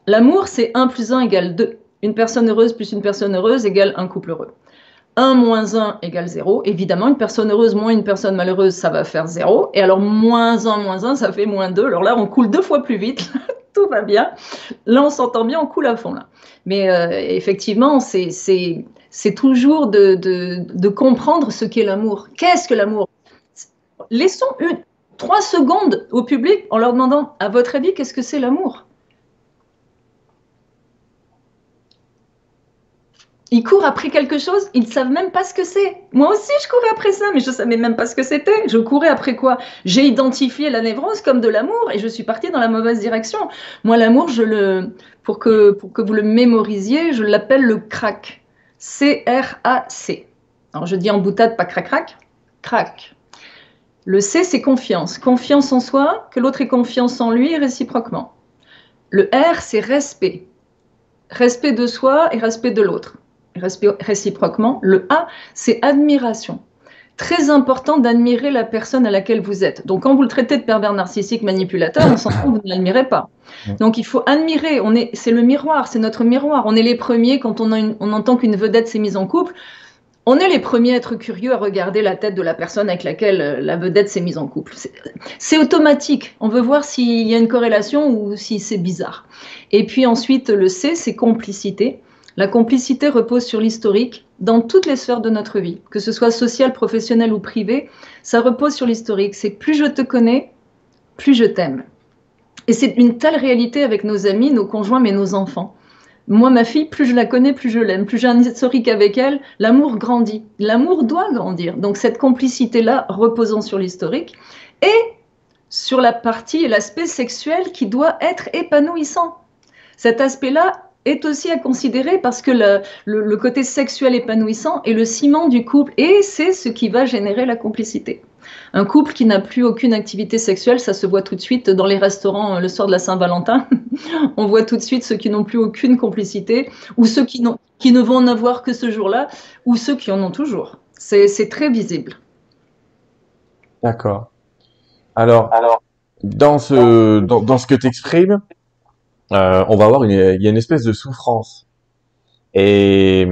L'amour, c'est 1 plus 1 égale 2. Une personne heureuse plus une personne heureuse égale un couple heureux. 1 moins 1 égale 0. Évidemment, une personne heureuse moins une personne malheureuse, ça va faire 0. Et alors, moins 1 moins 1, ça fait moins 2. Alors là, on coule deux fois plus vite. Tout va bien. Là, on s'entend bien, on coule à fond. là. Mais euh, effectivement, c'est toujours de, de, de, comprendre ce qu'est l'amour. Qu'est-ce que l'amour? Laissons une, trois secondes au public en leur demandant, à votre avis, qu'est-ce que c'est l'amour? Ils courent après quelque chose, ils ne savent même pas ce que c'est. Moi aussi, je courais après ça, mais je ne savais même pas ce que c'était. Je courais après quoi? J'ai identifié la névrose comme de l'amour et je suis partie dans la mauvaise direction. Moi, l'amour, pour que, vous le mémorisiez, je l'appelle le crack. C-R-A-C. Alors je dis en boutade, pas crac-crac, crac. Le C, c'est confiance. Confiance en soi, que l'autre ait confiance en lui réciproquement. Le R, c'est respect. Respect de soi et respect de l'autre. Réciproquement. Le A, c'est admiration très important d'admirer la personne à laquelle vous êtes. Donc, quand vous le traitez de pervers narcissique manipulateur, on s'en fout, vous ne l'admirez pas. Donc, il faut admirer. On est, c'est le miroir, c'est notre miroir. On est les premiers quand on, on entend qu'une vedette s'est mise en couple. On est les premiers à être curieux à regarder la tête de la personne avec laquelle euh, la vedette s'est mise en couple. C'est automatique. On veut voir s'il y a une corrélation ou si c'est bizarre. Et puis ensuite, le C, c'est complicité. La complicité repose sur l'historique dans toutes les sphères de notre vie, que ce soit sociale, professionnelle ou privée. Ça repose sur l'historique. C'est plus je te connais, plus je t'aime. Et c'est une telle réalité avec nos amis, nos conjoints, mais nos enfants. Moi, ma fille, plus je la connais, plus je l'aime. Plus j'ai un historique avec elle, l'amour grandit. L'amour doit grandir. Donc cette complicité-là, reposant sur l'historique, et sur la partie et l'aspect sexuel qui doit être épanouissant. Cet aspect-là est aussi à considérer parce que le, côté sexuel épanouissant est le ciment du couple et c'est ce qui va générer la complicité. Un couple qui n'a plus aucune activité sexuelle, ça se voit tout de suite dans les restaurants euh, le soir de la Saint-Valentin. On voit tout de suite ceux qui n'ont plus aucune complicité ou ceux qui, qui ne vont en avoir que ce jour-là ou ceux qui en ont toujours. C'est très visible. D'accord. Alors, Alors, dans ce, dans, dans ce que tu exprimes, euh, on va avoir une, il y a une espèce de souffrance. Et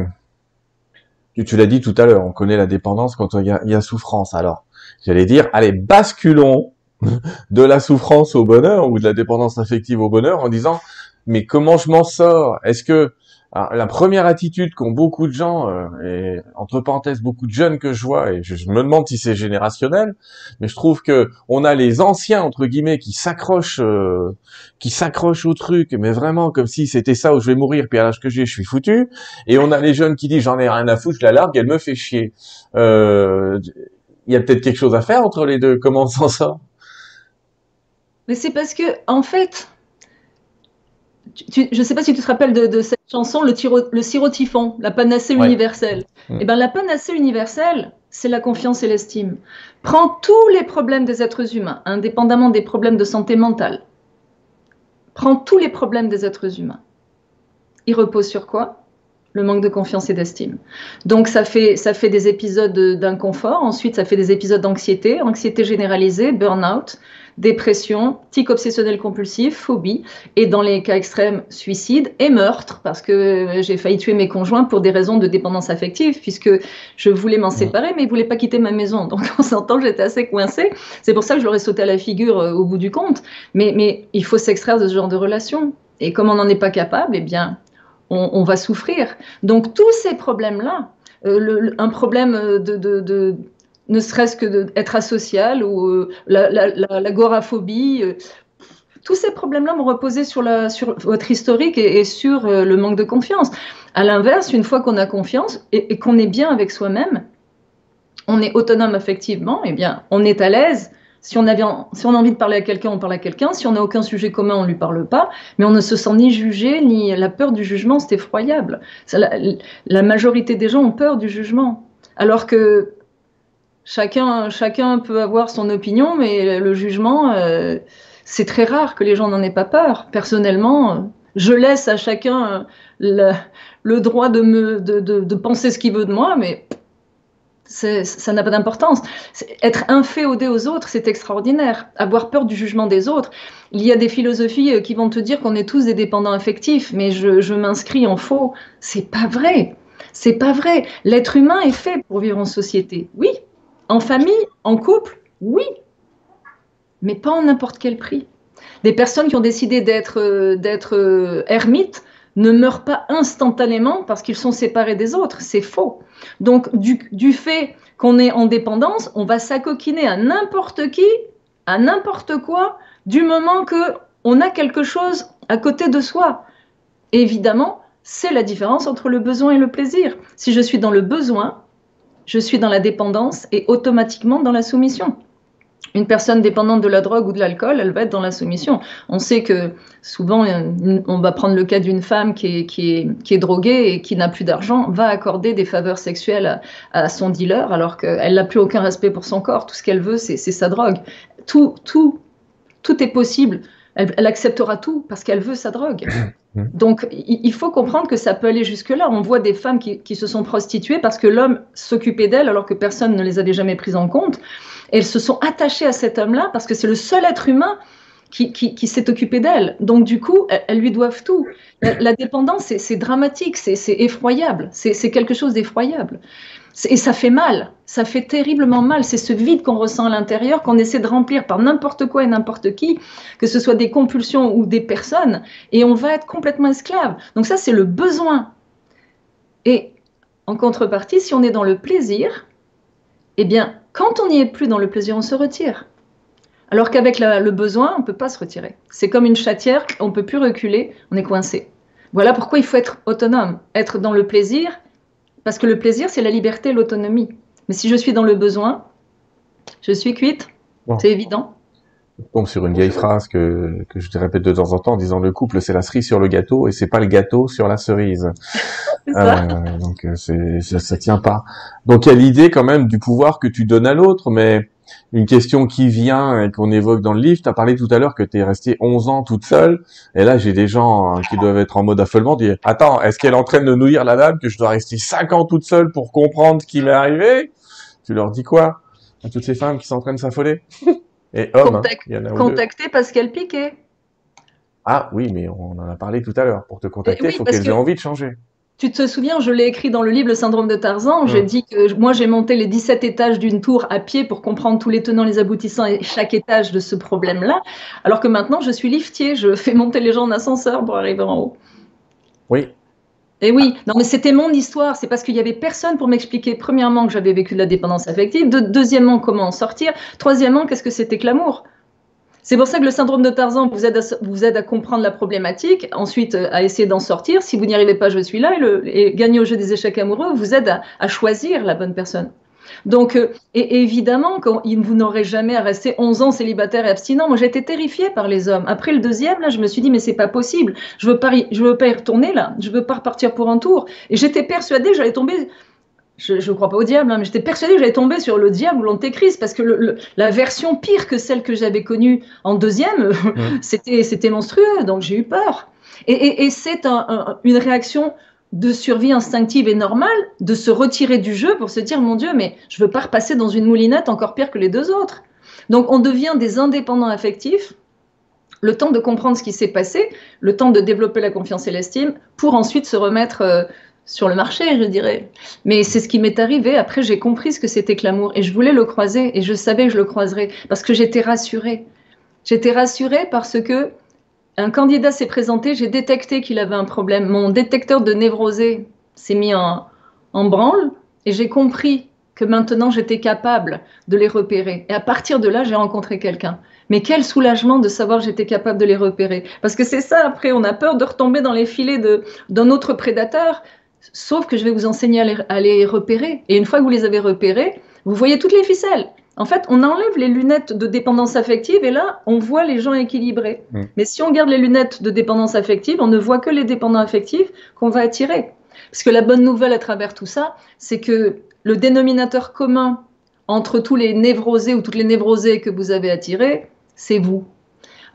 tu, l'as dit tout à l'heure, on connaît la dépendance quand y a, il y a souffrance. Alors, j'allais dire, allez, basculons de la souffrance au bonheur ou de la dépendance affective au bonheur en disant, mais comment je m'en sors? Est-ce que la première attitude qu'ont beaucoup de gens, euh, et entre parenthèses beaucoup de jeunes que je vois, et je, me demande si c'est générationnel, mais je trouve que on a les anciens entre guillemets qui s'accrochent, euh, qui s'accrochent au truc, mais vraiment comme si c'était ça où je vais mourir, puis à l'âge que j'ai, je suis foutu, et on a les jeunes qui disent j'en ai rien à foutre, je la largue, elle me fait chier. Euh, il y a peut-être quelque chose à faire entre les deux. Comment on s'en sort? Mais c'est parce que en fait je ne sais pas si tu te rappelles de, cette chanson, le, le sirotifon, la panacée universelle. Mm. Eh ben, la panacée universelle, c'est la confiance et l'estime. Prends tous les problèmes des êtres humains, indépendamment des problèmes de santé mentale. Prends tous les problèmes des êtres humains. Ils reposent sur quoi? Le manque de confiance et d'estime. Donc ça fait, ça fait des épisodes d'inconfort, ensuite ça fait des épisodes d'anxiété, anxiété généralisée, burn-out, dépression, tic obsessionnel compulsif, phobie, et dans les cas extrêmes, suicide et meurtre, parce que j'ai failli tuer mes conjoints pour des raisons de dépendance affective, puisque je voulais m'en séparer, mais ils voulaient pas quitter ma maison. Donc en s'entend, j'étais assez coincée. C'est pour ça que je leur ai sauté à la figure euh, au bout du compte. Mais, mais il faut s'extraire de ce genre de relation. Et comme on n'en est pas capable, eh bien, on, va souffrir. Donc tous ces problèmes-là, euh, un problème de ne serait-ce que d'être asocial ou euh, l'agoraphobie. Euh, tous ces problèmes-là m'ont reposé sur, la, votre historique et, sur euh, le manque de confiance. À l'inverse, une fois qu'on a confiance et, qu'on est bien avec soi-même, on est autonome affectivement, et eh bien, on est à l'aise. Si on, a envie de parler à quelqu'un, on parle à quelqu'un. Si on n'a aucun sujet commun, on ne lui parle pas. Mais on ne se sent ni jugé, ni la peur du jugement, c'est effroyable. La, majorité des gens ont peur du jugement. Alors que Chacun, chacun peut avoir son opinion, mais le jugement, euh, c'est très rare que les gens n'en aient pas peur. Personnellement, je laisse à chacun le, droit de, de, penser ce qu'il veut de moi, mais ça n'a pas d'importance. Être inféodé aux autres, c'est extraordinaire. Avoir peur du jugement des autres. Il y a des philosophies euh, qui vont te dire qu'on est tous des dépendants affectifs, mais je, m'inscris en faux. C'est pas vrai. C'est pas vrai. L'être humain est fait pour vivre en société. Oui, en famille, en couple, oui, mais pas en n'importe quel prix. Des personnes qui ont décidé d'être euh, euh, ermites ne meurent pas instantanément parce qu'ils sont séparés des autres. C'est faux. Donc, du, fait qu'on est en dépendance, on va s'acoquiner à n'importe qui, à n'importe quoi, du moment que on a quelque chose à côté de soi. évidemment, c'est la différence entre le besoin et le plaisir. Si je suis dans le besoin, je suis dans la dépendance et automatiquement dans la soumission. Une personne dépendante de la drogue ou de l'alcool, elle va être dans la soumission. On sait que souvent, on va prendre le cas d'une femme qui est, qui, est, qui est, droguée et qui n'a plus d'argent, va accorder des faveurs sexuelles à, son dealer alors qu'elle n'a plus aucun respect pour son corps. Tout ce qu'elle veut, c'est sa drogue. Tout, tout, tout est possible. Elle, acceptera tout parce qu'elle veut sa drogue. Donc, il faut comprendre que ça peut aller jusque-là. On voit des femmes qui, qui se sont prostituées parce que l'homme s'occupait d'elles alors que personne ne les avait jamais prises en compte elles se sont attachées à cet homme-là parce que c'est le seul être humain qui, qui, s'est occupé d'elle. Donc du coup, elles, lui doivent tout. La, dépendance, c'est dramatique, c'est effroyable, c'est quelque chose d'effroyable. Et ça fait mal, ça fait terriblement mal. C'est ce vide qu'on ressent à l'intérieur, qu'on essaie de remplir par n'importe quoi et n'importe qui, que ce soit des compulsions ou des personnes, et on va être complètement esclave. Donc ça, c'est le besoin. Et en contrepartie, si on est dans le plaisir, eh bien, quand on n'y est plus dans le plaisir, on se retire. Alors qu'avec le besoin, on ne peut pas se retirer. C'est comme une chatière, on ne peut plus reculer, on est coincé. Voilà pourquoi il faut être autonome, être dans le plaisir, parce que le plaisir, c'est la liberté, l'autonomie. Mais si je suis dans le besoin, je suis cuite, c'est évident. Je tombe sur une vieille phrase que, que je répète de temps en temps en disant le couple c'est la cerise sur le gâteau et c'est pas le gâteau sur la cerise. Euh, donc euh, c'est ça, ça tient pas. Donc il y a l'idée quand même du pouvoir que tu donnes à l'autre, mais une question qui vient et qu'on évoque dans le livre, tu as parlé tout à l'heure que tu es resté 11 ans toute seule, et là j'ai des gens hein, qui doivent être en mode affolement, dire « Attends, est-ce qu'elle est en train de nourrir la dame que je dois rester 5 ans toute seule pour comprendre ce qui m'est arrivé ?» Tu leur dis quoi à toutes ces femmes qui sont en train de s'affoler? Et hommes, hein, il y en a Contacter parce qu'elle piquait. Ah oui, mais on en a parlé tout à l'heure. Pour te contacter, il faut qu'elles aient envie de changer. Tu te souviens, je l'ai écrit dans le livre Le syndrome de Tarzan. J'ai dit que moi, j'ai monté les 17 étages d'une tour à pied pour comprendre tous les tenants, les aboutissants et chaque étage de ce problème-là. Alors que maintenant, je suis liftier. Je fais monter les gens en ascenseur pour arriver en haut. Oui, et oui, non, mais c'était mon histoire. C'est parce qu'il y avait personne pour m'expliquer, premièrement, que j'avais vécu de la dépendance affective, deuxièmement, comment en sortir, troisièmement, qu'est-ce que c'était que l'amour? C'est pour ça que le syndrome de Tarzan vous aide, à, comprendre la problématique, ensuite euh, à essayer d'en sortir. Si vous n'y arrivez pas, je suis là. Et gagner au jeu des échecs amoureux vous aide à choisir la bonne personne. Donc, euh, et, évidemment, quand, vous n'aurez jamais à rester 11 ans célibataire et abstinent. Moi, j'étais terrifiée par les hommes. Après le deuxième, là, je me suis dit, mais c'est pas possible. Je veux pas, je veux pas y retourner là. Je veux pas repartir pour un tour. Et j'étais persuadée que j'allais tomber. Je ne crois pas au diable, hein, mais j'étais persuadée que j'allais tomber sur le diable ou l'antéchrist parce que la version pire que celle que j'avais connue en deuxième, c'était monstrueux. Donc j'ai eu peur. Et, c'est une réaction de survie instinctive et normale de se retirer du jeu pour se dire mon Dieu, mais je veux pas repasser dans une moulinette encore pire que les deux autres. Donc on devient des indépendants affectifs, le temps de comprendre ce qui s'est passé, le temps de développer la confiance et l'estime, pour ensuite se remettre euh, sur le marché, je dirais. Mais c'est ce qui m'est arrivé. Après, j'ai compris ce que c'était que l'amour et je voulais le croiser et je savais que je le croiserais parce que j'étais rassurée. J'étais rassurée parce que un candidat s'est présenté, j'ai détecté qu'il avait un problème. Mon détecteur de névrosé s'est mis en, branle et j'ai compris que maintenant j'étais capable de les repérer. Et à partir de là, j'ai rencontré quelqu'un. Mais quel soulagement de savoir que j'étais capable de les repérer. Parce que c'est ça, après, on a peur de retomber dans les filets d'un autre prédateur. Sauf que je vais vous enseigner à les repérer. Et une fois que vous les avez repérés, vous voyez toutes les ficelles. En fait, on enlève les lunettes de dépendance affective et là, on voit les gens équilibrés. Mm. Mais si on garde les lunettes de dépendance affective, on ne voit que les dépendants affectifs qu'on va attirer. Parce que la bonne nouvelle à travers tout ça, c'est que le dénominateur commun entre tous les névrosés ou toutes les névrosées que vous avez attirés, c'est vous.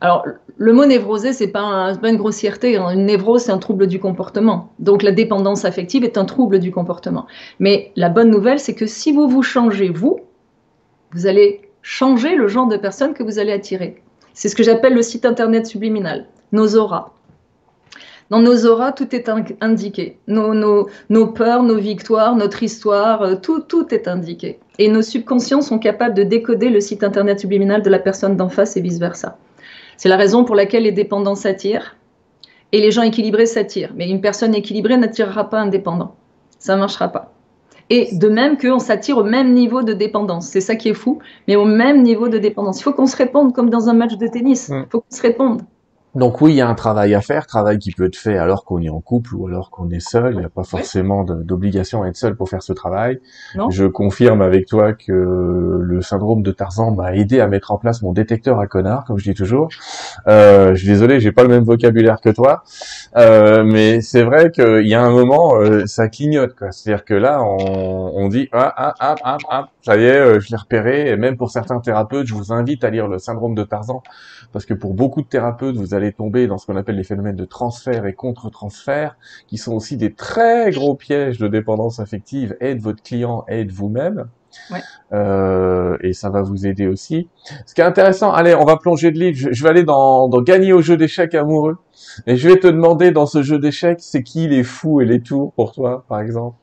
Alors, le mot névrosé, c'est pas, pas une grossièreté. Hein. Une névrose, c'est un trouble du comportement. Donc, la dépendance affective est un trouble du comportement. Mais la bonne nouvelle, c'est que si vous vous changez, vous, vous allez changer le genre de personne que vous allez attirer. C'est ce que j'appelle le site internet subliminal, nos auras. Dans nos auras, tout est indiqué. Nos, nos, peurs, nos victoires, notre histoire, euh, tout, tout est indiqué. Et nos subconscients sont capables de décoder le site internet subliminal de la personne d'en face et vice-versa. C'est la raison pour laquelle les dépendants s'attirent et les gens équilibrés s'attirent. Mais une personne équilibrée n'attirera pas un dépendant. Ça ne marchera pas. Et de même qu'on s'attire au même niveau de dépendance. C'est ça qui est fou, mais au même niveau de dépendance. Il faut qu'on se réponde comme dans un match de tennis. Il faut qu'on se réponde. Donc oui, il y a un travail à faire, travail qui peut être fait alors qu'on est en couple ou alors qu'on est seul. Il n'y a pas forcément d'obligation à être seul pour faire ce travail. Je confirme avec toi que le syndrome de Tarzan m'a aidé à mettre en place mon détecteur à connard, comme je dis toujours. Euh, je suis désolé, j'ai pas le même vocabulaire que toi, euh, mais c'est vrai qu'il y a un moment, euh, ça clignote. C'est-à-dire que là, on, on dit ah ah ah ah ah, ça y est, euh, je l'ai repéré. Et même pour certains thérapeutes, je vous invite à lire le syndrome de Tarzan parce que pour beaucoup de thérapeutes, vous allez tomber dans ce qu'on appelle les phénomènes de transfert et contre-transfert, qui sont aussi des très gros pièges de dépendance affective, et de votre client et de vous-même. Ouais. Euh, et ça va vous aider aussi. Ce qui est intéressant, allez, on va plonger de livre. Je, vais aller dans, dans gagner au jeu d'échecs amoureux. Et je vais te demander dans ce jeu d'échecs, c'est qui les fous et les tours pour toi, par exemple?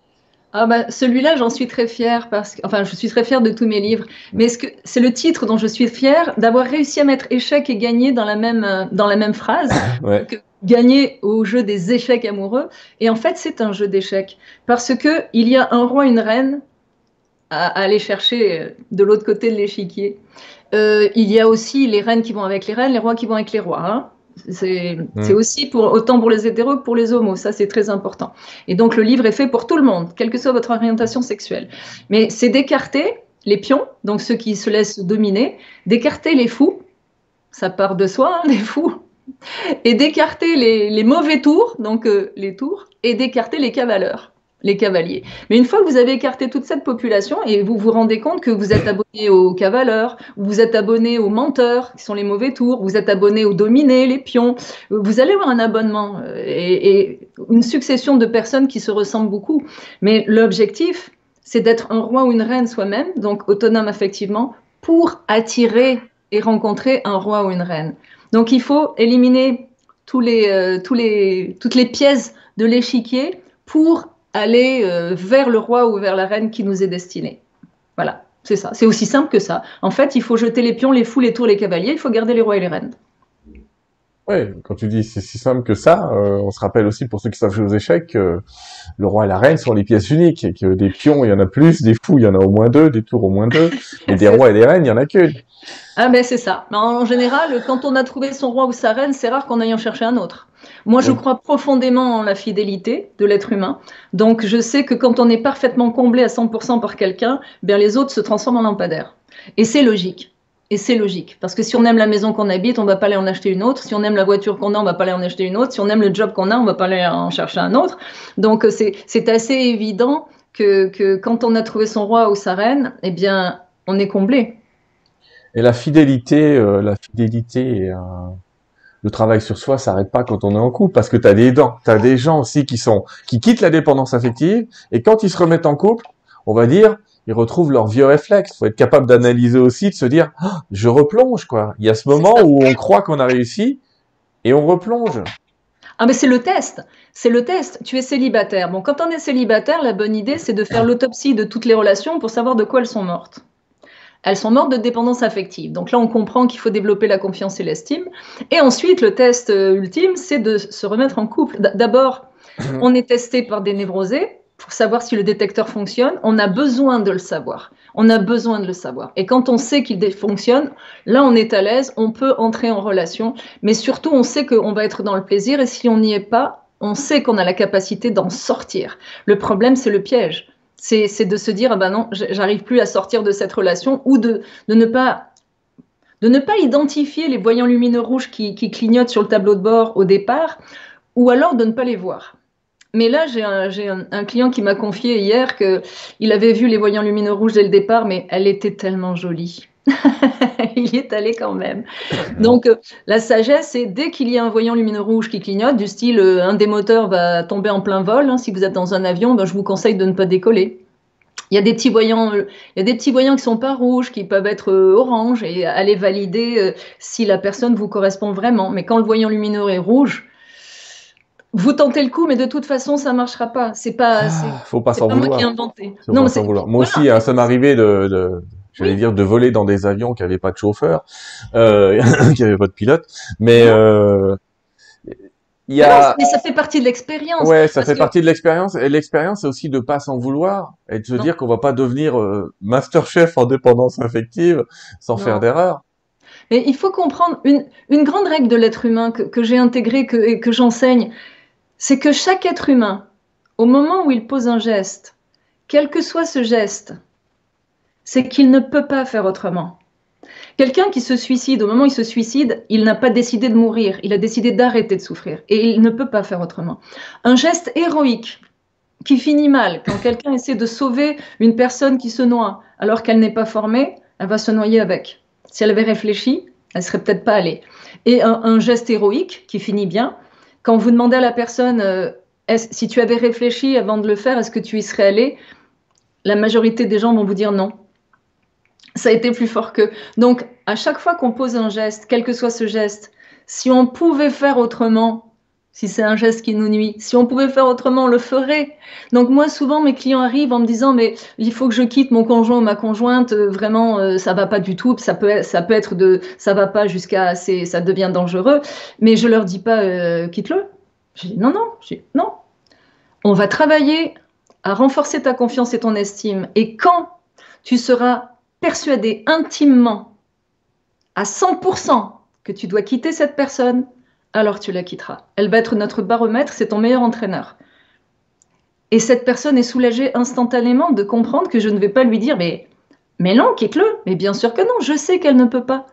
Ah bah, celui-là, j'en suis très fière parce que, enfin, je suis très fière de tous mes livres. Mais ce que c'est le titre dont je suis fière d'avoir réussi à mettre échec et gagner dans la même euh, dans la même phrase. que gagner au jeu des échecs amoureux. Et en fait, c'est un jeu d'échecs parce que il y a un roi, une reine à, aller chercher euh, de l'autre côté de l'échiquier. Euh, il y a aussi les reines qui vont avec les reines, les rois qui vont avec les rois. Hein. Mm. C'est aussi pour, autant pour les hétéros que pour les homos, ça c'est très important. Et donc le livre est fait pour tout le monde, quelle que soit votre orientation sexuelle. Mais c'est d'écarter les pions, donc ceux qui se laissent dominer, d'écarter les fous, ça part de soi, hein, les fous, et d'écarter les, mauvais tours, donc euh, les tours, et d'écarter les cavaleurs les cavaliers. Mais une fois que vous avez écarté toute cette population et vous vous rendez compte que vous êtes abonné aux cavaleurs, vous êtes abonné aux menteurs, qui sont les mauvais tours, vous êtes abonné aux dominés, les pions, vous allez avoir un abonnement euh, et, une succession de personnes qui se ressemblent beaucoup. Mais l'objectif, c'est d'être un roi ou une reine soi-même, donc autonome affectivement, pour attirer et rencontrer un roi ou une reine. Donc il faut éliminer euh, toutes les pièces de l'échiquier pour aller euh, vers le roi ou vers la reine qui nous est destiné. Voilà, c'est ça. C'est aussi simple que ça. En fait, il faut jeter les pions, les fous, les tours, les cavaliers. Il faut garder les rois et les reines. Oui, quand tu dis c'est si simple que ça, euh, on se rappelle aussi pour ceux qui savent jouer aux échecs que le roi et la reine sont les pièces uniques et que des pions il y en a plus, des fous il y en a au moins deux, des tours au moins deux, et des rois et des reines il y en a qu'une. Ah ben c'est ça. En général, quand on a trouvé son roi ou sa reine, c'est rare qu'on aille en chercher un autre. Moi, je crois profondément en la fidélité de l'être humain. Donc, je sais que quand on est parfaitement comblé à 100% par quelqu'un, bien les autres se transforment en lampadaires. Et c'est logique. Et c'est logique. Parce que si on aime la maison qu'on habite, on va pas aller en acheter une autre. Si on aime la voiture qu'on a, on va pas aller en acheter une autre. Si on aime le job qu'on a, on va pas aller en chercher un autre. Donc, c'est assez évident que, quand on a trouvé son roi ou sa reine, eh bien, on est comblé. Et la fidélité, euh, la fidélité euh, le travail sur soi s'arrête pas quand on est en couple, parce que tu as des dents, tu as des gens aussi qui sont qui quittent la dépendance affective, et quand ils se remettent en couple, on va dire, ils retrouvent leur vieux réflexe. faut être capable d'analyser aussi, de se dire, ah, je replonge, quoi. Il y a ce moment où on croit qu'on a réussi, et on replonge. Ah mais c'est le test, c'est le test. Tu es célibataire. Bon, quand on est célibataire, la bonne idée, c'est de faire l'autopsie de toutes les relations pour savoir de quoi elles sont mortes elles sont mortes de dépendance affective. Donc là, on comprend qu'il faut développer la confiance et l'estime. Et ensuite, le test euh, ultime, c'est de se remettre en couple. D'abord, mhm. on est testé par des névrosés pour savoir si le détecteur fonctionne. On a besoin de le savoir. On a besoin de le savoir. Et quand on sait qu'il fonctionne, là, on est à l'aise, on peut entrer en relation. Mais surtout, on sait qu'on va être dans le plaisir. Et si on n'y est pas, on sait qu'on a la capacité d'en sortir. Le problème, c'est le piège c'est de se dire, ah ben non, j'arrive plus à sortir de cette relation ou de, ne pas de ne pas identifier les voyants lumineux rouges qui, clignotent sur le tableau de bord au départ, ou alors de ne pas les voir. Mais là, j'ai un, client qui m'a confié hier qu'il avait vu les voyants lumineux rouges dès le départ, mais elle était tellement jolie. il y est allé quand même. Donc, euh, la sagesse, c'est dès qu'il y a un voyant lumineux rouge qui clignote, du style euh, un des moteurs va tomber en plein vol, hein, si vous êtes dans un avion, ben, je vous conseille de ne pas décoller. Il y a des petits voyants, euh, il y a des petits voyants qui sont pas rouges, qui peuvent être orange et aller valider si la personne vous correspond vraiment. Mais quand le voyant lumineux est rouge, vous tentez le coup, mais de toute façon, ça marchera pas. C'est pas. Ah, faut pas s'en vouloir. Moi qui ai inventé. Non, vouloir. Moi aussi, hein, ça m'arrivait de j'allais dire de voler dans des avions qui avaient pas de chauffeur, euh, qui avaient pas de pilote, mais euh, il y a. Mais ça fait partie de l'expérience. Ouais, ça fait partie de l'expérience. Et l'expérience, c'est aussi de pas s'en vouloir et de se dire qu'on va pas devenir euh, master chef en dépendance affective sans faire d'erreur. Et il faut comprendre une, une grande règle de l'être humain que, que j'ai intégrée que, et que j'enseigne, c'est que chaque être humain, au moment où il pose un geste, quel que soit ce geste, c'est qu'il ne peut pas faire autrement. Quelqu'un qui se suicide, au moment où il se suicide, il n'a pas décidé de mourir, il a décidé d'arrêter de souffrir. Et il ne peut pas faire autrement. Un geste héroïque qui finit mal, quand quelqu'un essaie de sauver une personne qui se noie alors qu'elle n'est pas formée, elle va se noyer avec. Si elle avait réfléchi, elle serait peut-être pas allée. Et un, geste héroïque qui finit bien, quand vous demandez à la personne euh, si tu avais réfléchi avant de le faire, est-ce que tu y serais allé La majorité des gens vont vous dire non ça a été plus fort que. Donc, à chaque fois qu'on pose un geste, quel que soit ce geste, si on pouvait faire autrement, si c'est un geste qui nous nuit, si on pouvait faire autrement, on le ferait. Donc moi, souvent, mes clients arrivent en me disant, mais il faut que je quitte mon conjoint ou ma conjointe, euh, vraiment, euh, ça va pas du tout, ça peut, ça peut être de, ça va pas jusqu'à, ça devient dangereux, mais je leur dis pas, euh, quitte-le. Je dis, non, non, je dis, non. On va travailler à renforcer ta confiance et ton estime. Et quand tu seras persuadé intimement à 100% que tu dois quitter cette personne, alors tu la quitteras. Elle va être notre baromètre, c'est ton meilleur entraîneur. Et cette personne est soulagée instantanément de comprendre que je ne vais pas lui dire mais, mais non, quitte-le. Mais bien sûr que non, je sais qu'elle ne peut pas.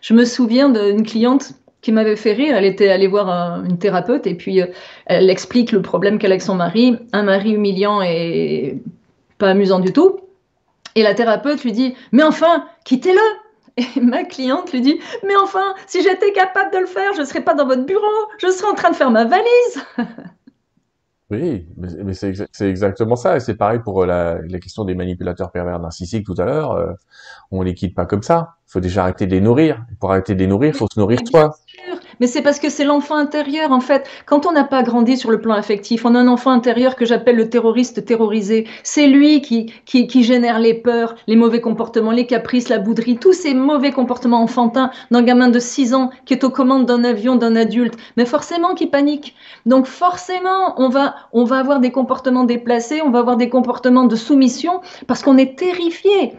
Je me souviens d'une cliente qui m'avait fait rire. Elle était allée voir une thérapeute et puis euh, elle explique le problème qu'elle a avec son mari. Un mari humiliant et pas amusant du tout. Et la thérapeute lui dit Mais enfin, quittez-le Et ma cliente lui dit Mais enfin, si j'étais capable de le faire, je ne serais pas dans votre bureau, je serais en train de faire ma valise. Oui, mais c'est exactement ça. Et c'est pareil pour euh, la, la, question des manipulateurs pervers narcissiques tout à l'heure. Euh, on les quitte pas comme ça. Il faut déjà arrêter de les nourrir. Pour arrêter de les nourrir, il faut se nourrir soi mais c'est parce que c'est l'enfant intérieur, en fait. Quand on n'a pas grandi sur le plan affectif, on a un enfant intérieur que j'appelle le terroriste terrorisé. C'est lui qui, qui, génère les peurs, les mauvais comportements, les caprices, la bouderie, tous ces mauvais comportements enfantins d'un gamin de 6 ans qui est aux commandes d'un avion, d'un adulte, mais forcément qui panique. Donc forcément, on va, on va avoir des comportements déplacés, on va avoir des comportements de soumission parce qu'on est terrifié.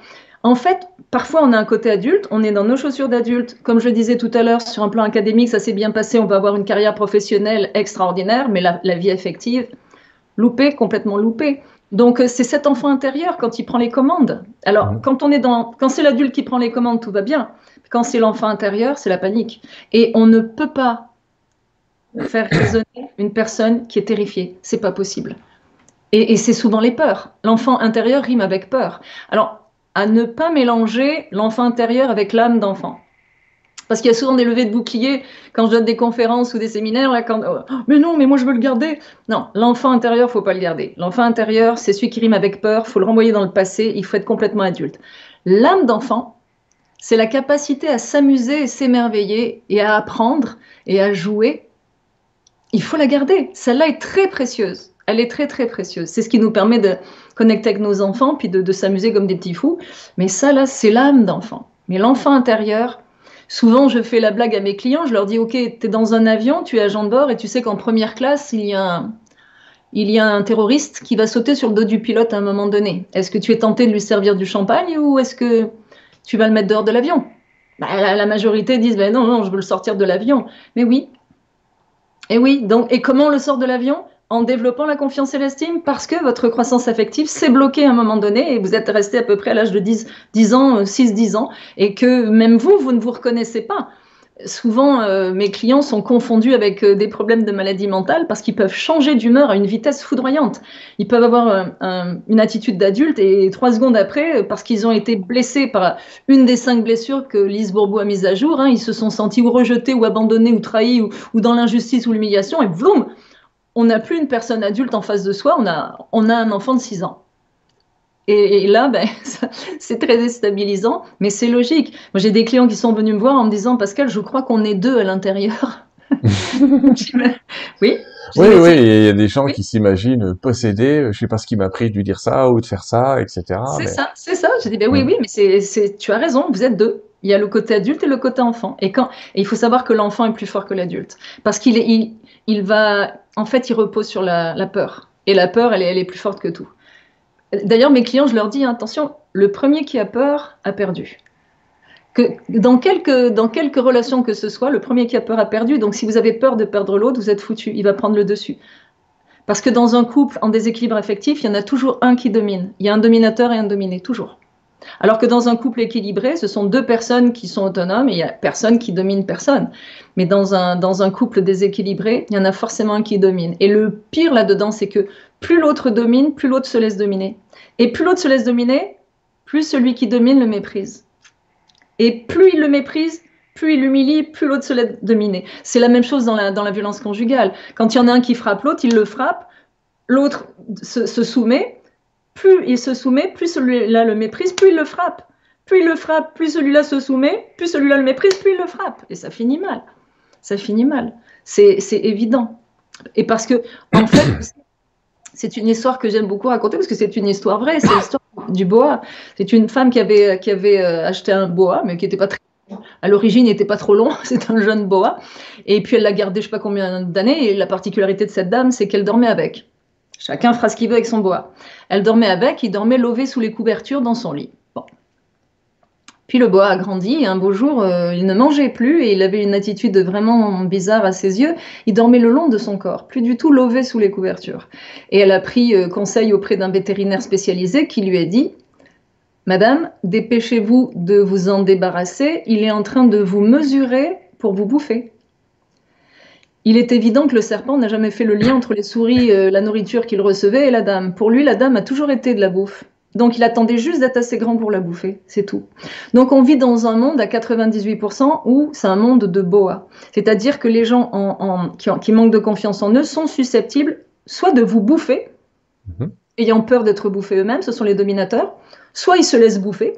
En fait, parfois on a un côté adulte, on est dans nos chaussures d'adulte. Comme je disais tout à l'heure, sur un plan académique, ça s'est bien passé, on va avoir une carrière professionnelle extraordinaire, mais la, vie affective, loupée, complètement loupée. Donc euh, c'est cet enfant intérieur quand il prend les commandes. Alors mmh. quand on est dans, quand c'est l'adulte qui prend les commandes, tout va bien. Quand c'est l'enfant intérieur, c'est la panique. Et on ne peut pas faire raisonner une personne qui est terrifiée. C'est pas possible. Et, et c'est souvent les peurs. L'enfant intérieur rime avec peur. Alors à ne pas mélanger l'enfant intérieur avec l'âme d'enfant. Parce qu'il y a souvent des levées de boucliers quand je donne des conférences ou des séminaires. Là, quand, oh, mais non, mais moi je veux le garder. Non, l'enfant intérieur, faut pas le garder. L'enfant intérieur, c'est celui qui rime avec peur. Faut le renvoyer dans le passé. Il faut être complètement adulte. L'âme d'enfant, c'est la capacité à s'amuser et s'émerveiller et à apprendre et à jouer. Il faut la garder. Celle-là est très précieuse. Elle est très très précieuse. C'est ce qui nous permet de connecter avec nos enfants, puis de, s'amuser comme des petits fous. Mais ça, là, c'est l'âme d'enfant. Mais l'enfant intérieur, souvent je fais la blague à mes clients, je leur dis, OK, tu es dans un avion, tu es agent de bord, et tu sais qu'en première classe, il y a un, terroriste qui va sauter sur le dos du pilote à un moment donné. Est-ce que tu es tenté de lui servir du champagne ou est-ce que tu vas le mettre dehors de l'avion? Bah, la, majorité disent ben non, non, je veux le sortir de l'avion. Mais oui. Et oui, donc, et comment on le sort de l'avion? En développant la confiance et l'estime parce que votre croissance affective s'est bloquée à un moment donné et vous êtes resté à peu près à l'âge de 10, 10 ans, 6-10 euh, ans et que même vous, vous ne vous reconnaissez pas. Souvent, euh, mes clients sont confondus avec euh, des problèmes de maladie mentale parce qu'ils peuvent changer d'humeur à une vitesse foudroyante. Ils peuvent avoir une attitude d'adulte et trois secondes après, parce qu'ils ont été blessés par une des cinq blessures que Lise Bourbeau a mises à jour, hein, ils se sont sentis ou rejetés ou abandonnés ou trahis ou, ou dans l'injustice ou l'humiliation et vroom, on n'a plus une personne adulte en face de soi, on a, on a un enfant de 6 ans. Et, là, ben, c'est très déstabilisant, mais c'est logique. Moi, j'ai des clients qui sont venus me voir en me disant Pascal, je crois qu'on est deux à l'intérieur. oui. Oui, oui, il y a des gens qui s'imaginent possédés. Je sais pas ce qui m'a pris de lui dire ça ou de faire ça, etc. C'est ça, c'est ça. J'ai dit ben oui, mm. oui, mais c'est, tu as raison, vous êtes deux. Il y a le côté adulte et le côté enfant. Et quand, et il faut savoir que l'enfant est plus fort que l'adulte, parce qu'il est, il, il va, en fait, il repose sur la, peur. Et la peur, elle est, plus forte que tout. D'ailleurs, mes clients, je leur dis, attention, le premier qui a peur a perdu. que dans quelques, dans relations que ce soit, le premier qui a peur a perdu. Donc si vous avez peur de perdre l'autre, vous êtes foutu. Il va prendre le dessus. Parce que dans un couple en déséquilibre affectif, il y en a toujours un qui domine. Il y a un dominateur et un dominé, toujours. Alors que dans un couple équilibré, ce sont deux personnes qui sont autonomes et il n'y a personne qui domine personne. Mais dans un, dans un couple déséquilibré, il y en a forcément un qui domine. Et le pire là-dedans, c'est que plus l'autre domine, plus l'autre se laisse dominer. Et plus l'autre se laisse dominer, plus celui qui domine le méprise. Et plus il le méprise, plus il l'humilie, plus l'autre se laisse dominer. C'est la même chose dans la, dans la violence conjugale. Quand il y en a un qui frappe l'autre, il le frappe, l'autre se, se soumet, plus il se soumet, plus celui-là le méprise, plus il le frappe. Plus il le frappe, plus celui-là se soumet, plus celui-là le méprise, plus il le frappe. Et ça finit mal. Ça finit mal. C'est évident. Et parce que, en fait, c'est une histoire que j'aime beaucoup raconter parce que c'est une histoire vraie. C'est l'histoire du boa. C'est une femme qui avait, qui avait euh, acheté un boa, mais qui n'était pas très à l'origine, il n'était pas trop long, c'est un jeune boa. Et puis elle l'a gardé je ne sais pas combien d'années. Et la particularité de cette dame, c'est qu'elle dormait avec. Chacun fera ce qu'il veut avec son boa. Elle dormait avec, il dormait lové sous les couvertures dans son lit. Puis le boa a grandi et un beau jour, euh, il ne mangeait plus et il avait une attitude vraiment bizarre à ses yeux. Il dormait le long de son corps, plus du tout lové sous les couvertures. Et elle a pris euh, conseil auprès d'un vétérinaire spécialisé qui lui a dit Madame, dépêchez-vous de vous en débarrasser, il est en train de vous mesurer pour vous bouffer. Il est évident que le serpent n'a jamais fait le lien entre les souris, euh, la nourriture qu'il recevait et la dame. Pour lui, la dame a toujours été de la bouffe. Donc il attendait juste d'être assez grand pour la bouffer, c'est tout. Donc on vit dans un monde à 98% où c'est un monde de boa. C'est-à-dire que les gens qui, manquent de confiance en eux sont susceptibles soit de vous bouffer, mhm. ayant peur d'être bouffés eux-mêmes, ce sont les dominateurs, soit ils se laissent bouffer,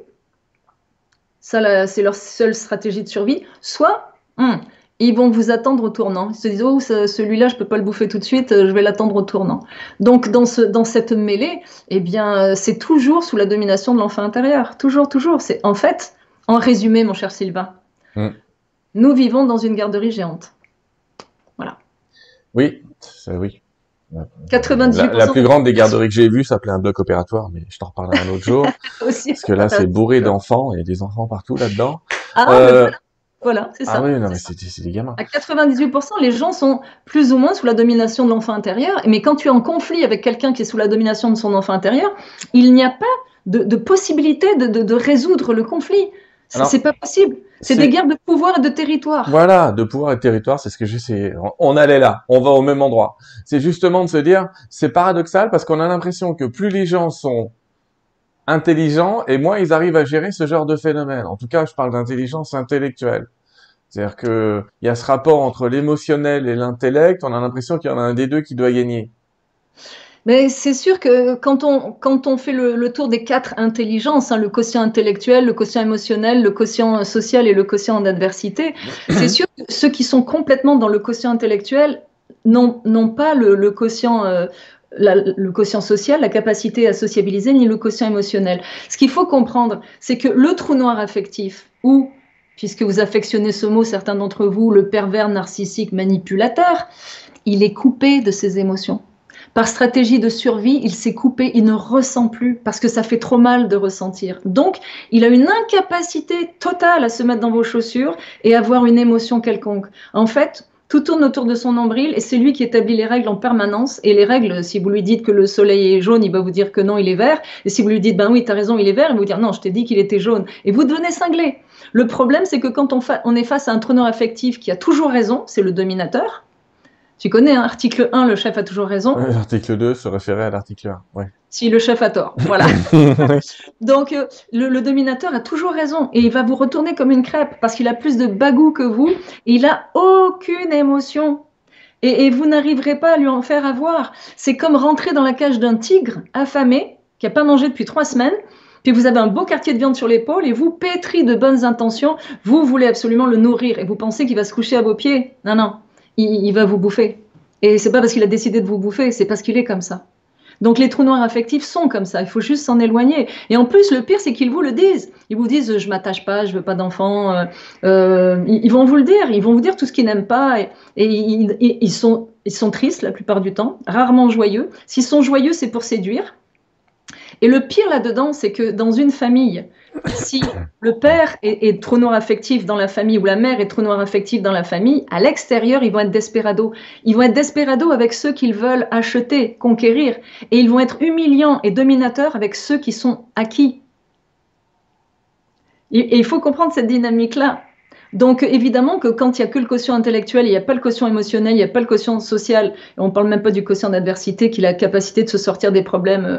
ça c'est leur seule stratégie de survie, soit hum, ils vont vous attendre au tournant. Ils se disent oh celui-là je peux pas le bouffer tout de suite, je vais l'attendre au tournant. Donc dans ce dans cette mêlée, eh bien c'est toujours sous la domination de l'enfant intérieur, toujours toujours. C'est en fait en résumé mon cher Sylvain, hmm. nous vivons dans une garderie géante. Voilà. Oui, oui. 98%. La, plus grande des garderies que j'ai vues s'appelait un bloc opératoire, mais je t'en reparlerai un autre jour. Aussi, parce que là, c'est bourré d'enfants, il y a des enfants partout là-dedans. Ah, euh, voilà, c'est ah ça. Ah oui, non, mais c'est des gamins. À 98%, les gens sont plus ou moins sous la domination de l'enfant intérieur. Mais quand tu es en conflit avec quelqu'un qui est sous la domination de son enfant intérieur, il n'y a pas de, possibilité de, résoudre le conflit. C'est pas possible. C'est des guerres de pouvoir et de territoire. Voilà, de pouvoir et de territoire, c'est ce que j'essaie. On allait là, on va au même endroit. C'est justement de se dire, c'est paradoxal parce qu'on a l'impression que plus les gens sont intelligents et moins ils arrivent à gérer ce genre de phénomène. En tout cas, je parle d'intelligence intellectuelle. C'est-à-dire que il y a ce rapport entre l'émotionnel et l'intellect. On a l'impression qu'il y en a un des deux qui doit gagner. Mais c'est sûr que quand on, quand on fait le, tour des quatre intelligences, hein, le quotient intellectuel, le quotient émotionnel, le quotient social et le quotient d'adversité, c'est sûr que ceux qui sont complètement dans le quotient intellectuel n'ont pas le, le quotient euh, le quotient social, la capacité à sociabiliser, ni le quotient émotionnel. Ce qu'il faut comprendre, c'est que le trou noir affectif, ou, puisque vous affectionnez ce mot, certains d'entre vous, le pervers narcissique manipulateur, il est coupé de ses émotions. Par stratégie de survie, il s'est coupé, il ne ressent plus parce que ça fait trop mal de ressentir. Donc, il a une incapacité totale à se mettre dans vos chaussures et avoir une émotion quelconque. En fait, tout tourne autour de son nombril et c'est lui qui établit les règles en permanence. Et les règles, si vous lui dites que le soleil est jaune, il va vous dire que non, il est vert. Et si vous lui dites, ben oui, tu as raison, il est vert, il va vous dire, non, je t'ai dit qu'il était jaune. Et vous devenez cinglé. Le problème, c'est que quand on, on, est face à un traîneur affectif qui a toujours raison, c'est le dominateur, tu connais, hein, article 1, le chef a toujours raison. l'article 2 se référait à l'article 1. Ouais. Si le chef a tort, voilà. Donc, euh, le, dominateur a toujours raison et il va vous retourner comme une crêpe parce qu'il a plus de bagou que vous et il a aucune émotion. Et, et vous n'arriverez pas à lui en faire avoir. C'est comme rentrer dans la cage d'un tigre affamé qui n'a pas mangé depuis trois semaines puis vous avez un beau quartier de viande sur l'épaule et vous, pétri de bonnes intentions, vous voulez absolument le nourrir et vous pensez qu'il va se coucher à vos pieds. Non, non, il, va vous bouffer. Et c'est pas parce qu'il a décidé de vous bouffer, c'est parce qu'il est comme ça. Donc les trous noirs affectifs sont comme ça, il faut juste s'en éloigner. Et en plus, le pire, c'est qu'ils vous le disent. Ils vous disent, je m'attache pas, je veux pas d'enfant. Euh, euh, ils vont vous le dire, ils vont vous dire tout ce qu'ils n'aiment pas. Et, ils, sont, ils sont tristes la plupart du temps, rarement joyeux. S'ils sont joyeux, c'est pour séduire. Et le pire là-dedans, c'est que dans une famille, si le père est, trop noir affectif dans la famille ou la mère est trop noir affectif dans la famille, à l'extérieur, ils vont être desperado. Ils vont être desperado avec ceux qu'ils veulent acheter, conquérir. Et ils vont être humiliants et dominateurs avec ceux qui sont acquis. Et il faut comprendre cette dynamique-là. Donc évidemment que quand il n'y a que le quotient intellectuel, il n'y a pas le quotient émotionnel, il n'y a pas le quotient social, on ne parle même pas du quotient d'adversité qui a la capacité de se sortir des problèmes euh,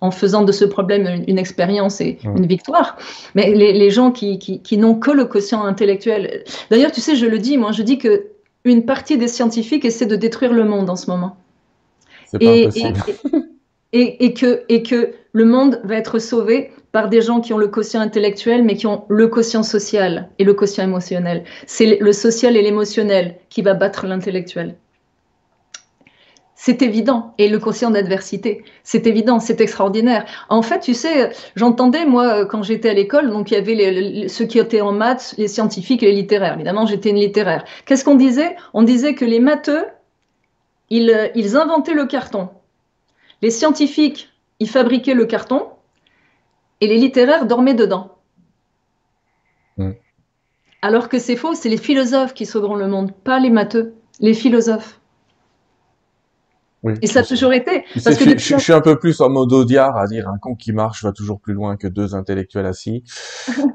en faisant de ce problème une, expérience et une victoire. Mais les, gens qui, qui, n'ont que le quotient intellectuel. D'ailleurs, tu sais, je le dis, moi, je dis que une partie des scientifiques essaie de détruire le monde en ce moment. C'est pas et, que, et que le monde va être sauvé par des gens qui ont le quotient intellectuel, mais qui ont le quotient social et le quotient émotionnel. C'est le social et l'émotionnel qui va battre l'intellectuel. C'est évident. Et le quotient d'adversité, c'est évident, c'est extraordinaire. En fait, tu sais, j'entendais, moi, quand j'étais à l'école, donc il y avait ceux qui étaient en maths, les scientifiques et les littéraires. Évidemment, j'étais une littéraire. Qu'est-ce qu'on disait? On disait que les matheux, ils, ils inventaient le carton. Les scientifiques, ils fabriquaient le carton. Et les littéraires dormaient dedans. Alors que c'est faux, c'est les philosophes qui sauveront le monde, pas les matheux, les philosophes. Et ça a toujours été. Parce que je, suis un peu plus en mode Audiard à dire un con qui marche va toujours plus loin que deux intellectuels assis.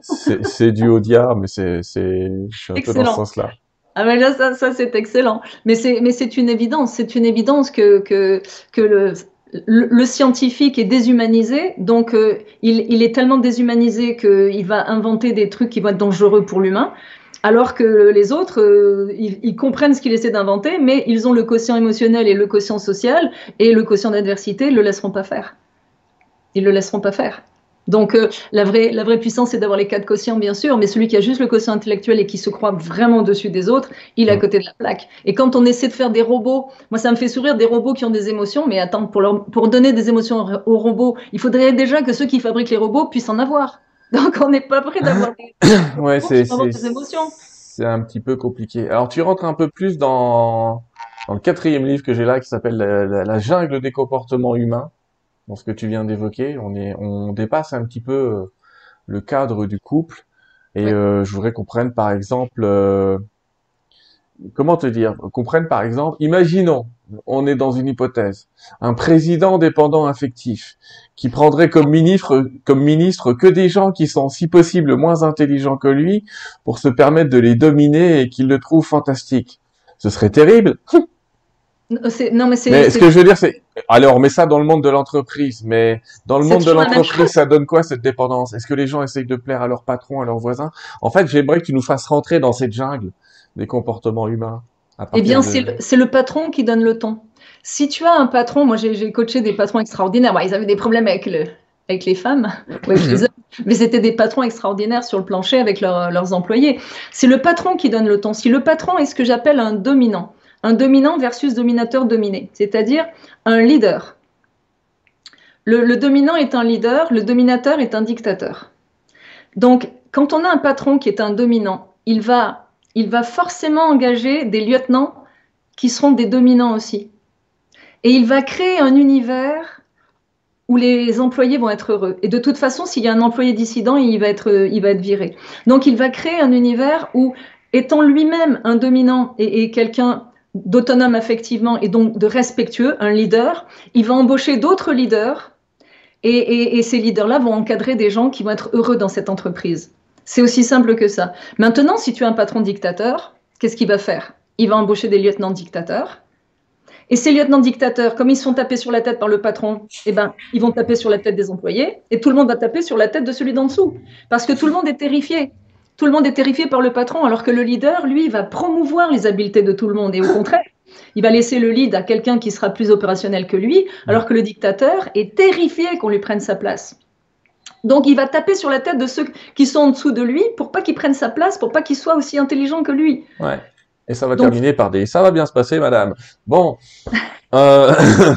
c'est du Audiard, mais c'est, je suis un peu dans ce sens-là. Ah mais là ça, ça c'est excellent. Mais c'est mais c'est une évidence, c'est une évidence que que que le le, scientifique est déshumanisé, donc euh, il, il, est tellement déshumanisé qu'il va inventer des trucs qui vont être dangereux pour l'humain alors que les autres, euh, ils, comprennent ce qu'il essaie d'inventer, mais ils ont le quotient émotionnel et le quotient social, et le quotient d'adversité, ils le laisseront pas faire. Ils le laisseront pas faire. Donc euh, la, vraie, la vraie puissance, c'est d'avoir les quatre quotients, bien sûr, mais celui qui a juste le quotient intellectuel et qui se croit vraiment au-dessus des autres, il est à côté de la plaque. Et quand on essaie de faire des robots, moi ça me fait sourire des robots qui ont des émotions, mais attends, pour, pour donner des émotions aux robots, il faudrait déjà que ceux qui fabriquent les robots puissent en avoir. Donc on n'est pas prêt d'avoir des, ouais, c'est, émotions. C'est un petit peu compliqué. Alors tu rentres un peu plus dans, dans le quatrième livre que j'ai là qui s'appelle la, jungle des comportements humains. Dans ce que tu viens d'évoquer, on est, on dépasse un petit peu euh, le cadre du couple. Et euh, je voudrais qu'on prenne par exemple, euh, comment te dire, qu'on prenne par exemple, imaginons on est dans une hypothèse, un président dépendant affectif qui prendrait comme ministre, comme ministre que des gens qui sont si possible moins intelligents que lui pour se permettre de les dominer et qu'il le trouve fantastique. Ce serait terrible. Non, mais c'est. Mais ce que je veux dire, c'est. Alors, on met ça dans le monde de l'entreprise, mais dans le monde de l'entreprise, ça donne quoi cette dépendance? Est-ce que les gens essayent de plaire à leur patron, à leurs voisins? En fait, j'aimerais que tu nous fasses rentrer dans cette jungle des comportements humains. Eh bien, c'est le, patron qui donne le ton. Si tu as un patron, moi j'ai coaché des patrons extraordinaires. ils avaient des problèmes avec, le, avec les femmes, mais c'était des patrons extraordinaires sur le plancher avec leurs employés. C'est le patron qui donne le ton. Si le patron est ce que j'appelle un dominant, un dominant versus dominateur dominé, c'est-à-dire un leader. Le, le dominant est un leader, le dominateur est un dictateur. Donc, quand on a un patron qui est un dominant, il va il va forcément engager des lieutenants qui seront des dominants aussi. Et il va créer un univers où les employés vont être heureux. Et de toute façon, s'il y a un employé dissident, il va être, il va être viré. Donc il va créer un univers où, étant lui-même un dominant et, quelqu'un d'autonome affectivement et donc de respectueux, un leader, il va embaucher d'autres leaders et ces leaders-là vont encadrer des gens qui vont être heureux dans cette entreprise. C'est aussi simple que ça. Maintenant, si tu as un patron dictateur, qu'est-ce qu'il va faire? Il va embaucher des lieutenants dictateurs. Et ces lieutenants dictateurs, comme ils sont tapés sur la tête par le patron, eh ben, ils vont taper sur la tête des employés et tout le monde va taper sur la tête de celui d'en dessous. Parce que tout le monde est terrifié. Tout le monde est terrifié par le patron, alors que le leader, lui, va promouvoir les habiletés de tout le monde. Et au contraire, il va laisser le lead à quelqu'un qui sera plus opérationnel que lui, alors que le dictateur est terrifié qu'on lui prenne sa place. Donc il va taper sur la tête de ceux qui sont en dessous de lui pour pas qu'ils prennent sa place, pour pas qu'ils soient aussi intelligents que lui. Ouais. Et ça va terminer par des ça va bien se passer, madame. Bon. Euh...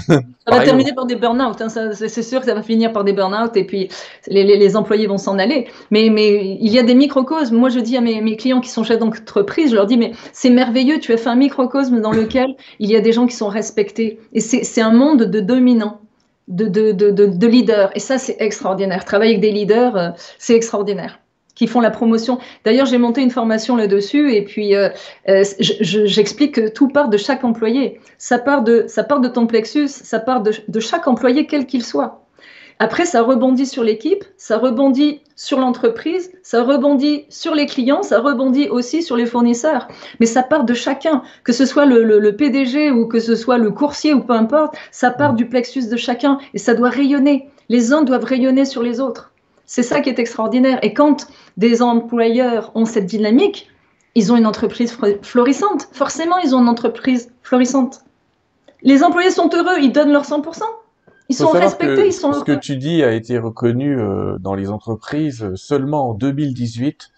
ça va terminer par des burn-out. Hein. C'est sûr que ça va finir par des burn-out et puis les, les, les employés vont s'en aller. Mais, mais il y a des microcosmes. Moi, je dis à mes, mes clients qui sont chefs d'entreprise, je leur dis mais c'est merveilleux. Tu as fait un microcosme dans lequel il y a des gens qui sont respectés. Et c'est un monde de dominants. De, de, de, de leaders. Et ça, c'est extraordinaire. Travailler avec des leaders, euh, c'est extraordinaire qui font la promotion. D'ailleurs, j'ai monté une formation là-dessus et puis euh, euh j'explique que tout part de chaque employé. Ça part de, ça ton plexus, ça part de chaque employé, quel qu'il soit. Après, ça rebondit sur l'équipe, ça rebondit sur l'entreprise, ça rebondit sur les clients, ça rebondit aussi sur les fournisseurs. Mais ça part de chacun, que ce soit le, PDG ou que ce soit le coursier ou peu importe, ça part du plexus de chacun et ça doit rayonner. Les uns doivent rayonner sur les autres. C'est ça qui est extraordinaire. Et quand des employeurs ont cette dynamique, ils ont une entreprise florissante. Forcément, ils ont une entreprise florissante. Les employés sont heureux, ils donnent leur 100%. Ils sont respectés, ils sont Ce que tu dis a été reconnu euh, dans les entreprises seulement en 2018.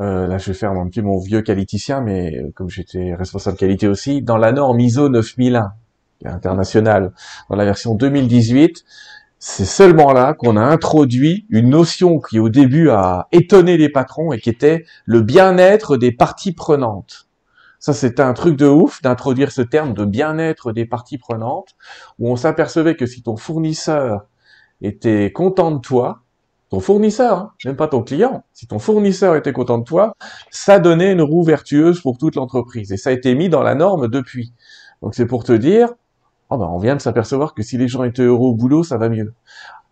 Euh, là, je vais faire un petit mon vieux qualiticien, mais euh, comme j'étais responsable qualité aussi, dans la norme ISO 9001, qui est internationale, dans la version 2018, c'est seulement là qu'on a introduit une notion qui au début a étonné les patrons et qui était le bien-être des parties prenantes. Ça, c'était un truc de ouf d'introduire ce terme de bien-être des parties prenantes, où on s'apercevait que si ton fournisseur était content de toi, ton fournisseur, hein, même pas ton client, si ton fournisseur était content de toi, ça donnait une roue vertueuse pour toute l'entreprise. Et ça a été mis dans la norme depuis. Donc c'est pour te dire, oh ben, on vient de s'apercevoir que si les gens étaient heureux au boulot, ça va mieux.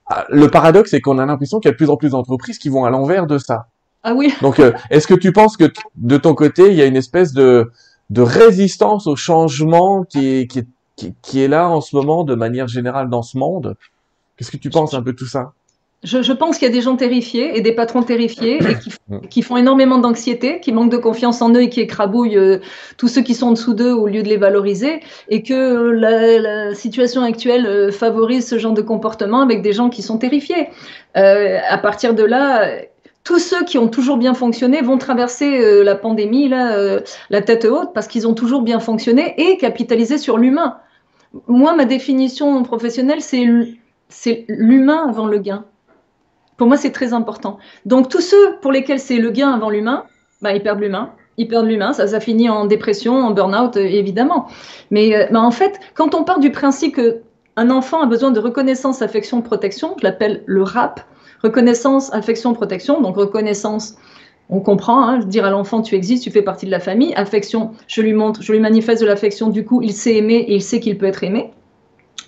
Ah, le paradoxe, c'est qu'on a l'impression qu'il y a de plus en plus d'entreprises qui vont à l'envers de ça. Ah oui. Donc, euh, est-ce que tu penses que de ton côté, il y a une espèce de, de résistance au changement qui est, qui, est, qui, est là en ce moment de manière générale dans ce monde? Qu'est-ce que tu penses un peu de tout ça? Je, je, pense qu'il y a des gens terrifiés et des patrons terrifiés et qui, qui font énormément d'anxiété, qui manquent de confiance en eux et qui écrabouillent euh, tous ceux qui sont en dessous d'eux au lieu de les valoriser et que la, la situation actuelle euh, favorise ce genre de comportement avec des gens qui sont terrifiés. Euh, à partir de là, tous ceux qui ont toujours bien fonctionné vont traverser euh, la pandémie là, euh, la tête haute parce qu'ils ont toujours bien fonctionné et capitalisé sur l'humain. Moi, ma définition professionnelle, c'est l'humain avant le gain. Pour moi, c'est très important. Donc, tous ceux pour lesquels c'est le gain avant l'humain, bah, ils perdent l'humain. Ils perdent l'humain, ça, ça finit en dépression, en burn-out, euh, évidemment. Mais bah, en fait, quand on part du principe qu'un enfant a besoin de reconnaissance, affection, protection, je l'appelle le RAP, Reconnaissance, affection, protection. Donc reconnaissance, on comprend, hein, dire à l'enfant tu existes, tu fais partie de la famille. Affection, je lui montre, je lui manifeste de l'affection, du coup il sait aimer et il sait qu'il peut être aimé.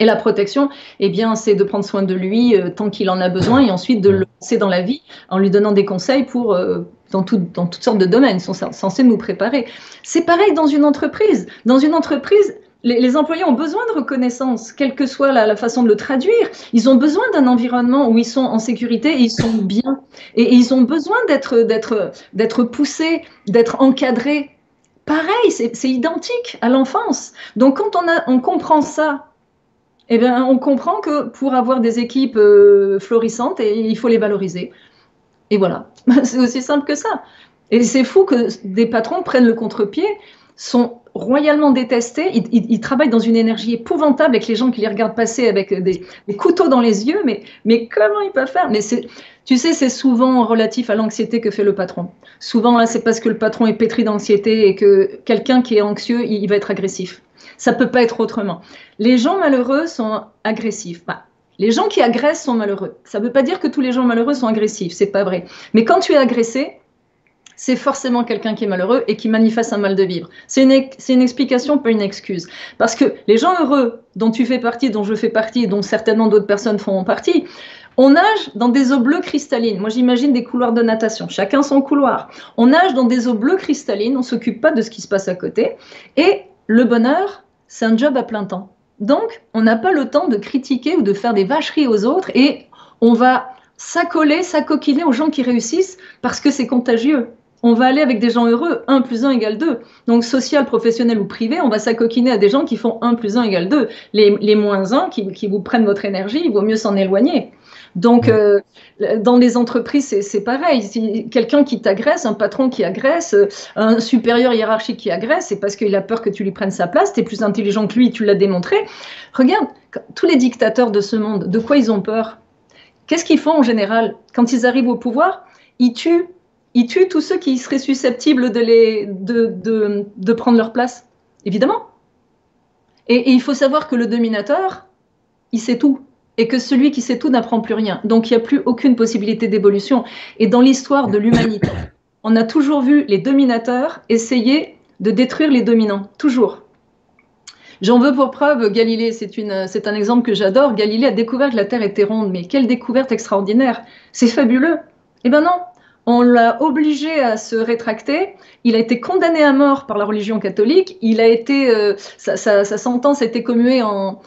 Et la protection, eh bien, c'est de prendre soin de lui euh, tant qu'il en a besoin et ensuite de le lancer dans la vie en lui donnant des conseils pour euh, dans, dans toutes sortes de domaines. Ils sont censés nous préparer. C'est pareil dans une entreprise. Dans une entreprise, les, employés ont besoin de reconnaissance, quelle que soit la, façon de le traduire. Ils ont besoin d'un environnement où ils sont en sécurité et ils sont bien. Et, ils ont besoin d'être, poussés, d'être encadrés. Pareil, c'est, identique à l'enfance. Donc quand on comprend ça, eh bien, on comprend que pour avoir des équipes euh, florissantes, il faut les valoriser. Et voilà, c'est aussi simple que ça. Et c'est fou que des patrons prennent le contre-pied, sont royalement détestés. Ils, travaillent dans une énergie épouvantable avec les gens qui les regardent passer avec des, couteaux dans les yeux. Mais, mais comment ils peuvent faire? Mais tu sais, c'est souvent relatif à l'anxiété que fait le patron. Souvent, là, c'est parce que le patron est pétri d'anxiété et que quelqu'un qui est anxieux, il, va être agressif. Ça peut pas être autrement. Les gens malheureux sont agressifs. Bah, les gens qui agressent sont malheureux. Ça ne veut pas dire que tous les gens malheureux sont agressifs, c'est pas vrai. Mais quand tu es agressé, c'est forcément quelqu'un qui est malheureux et qui manifeste un mal de vivre. C'est une, une, explication, pas une excuse. Parce que les gens heureux dont tu fais partie, dont je fais partie, dont certainement d'autres personnes font partie, on nage dans des eaux bleues cristallines. Moi, j'imagine des couloirs de natation, chacun son couloir. On nage dans des eaux bleues cristallines, on s'occupe pas de ce qui se passe à côté. Et le bonheur, c'est un job à plein temps. Donc, on n'a pas le temps de critiquer ou de faire des vacheries aux autres et on va s'accoler, s'acoquiner aux gens qui réussissent parce que c'est contagieux on va aller avec des gens heureux, 1 plus 1 égale 2. Donc social, professionnel ou privé, on va s'acoquiner à des gens qui font 1 plus 1 égale 2. Les, moins 1 qui, vous prennent votre énergie, il vaut mieux s'en éloigner. Donc, euh, dans les entreprises, c'est pareil. Si quelqu'un qui t'agresse, un patron qui agresse, un supérieur hiérarchique qui agresse, c'est parce qu'il a peur que tu lui prennes sa place. Tu es plus intelligent que lui, tu l'as démontré. Regarde, tous les dictateurs de ce monde, de quoi ils ont peur? Qu'est-ce qu'ils font en général? Quand ils arrivent au pouvoir, ils tuent ils tuent tous ceux qui seraient susceptibles de, les, de, de, prendre leur place, évidemment. Et, il faut savoir que le dominateur, il sait tout. et que celui qui sait tout n'apprend plus rien. Donc il n'y a plus aucune possibilité d'évolution. Et dans l'histoire de l'humanité, on a toujours vu les dominateurs essayer de détruire les dominants, toujours. J'en veux pour preuve Galilée, c'est un exemple que j'adore. Galilée a découvert que la Terre était ronde, mais quelle découverte extraordinaire C'est fabuleux. Eh ben non, on l'a obligé à se rétracter. Il a été condamné à mort par la religion catholique. Il a été, euh, sa, sentence a été commuée en,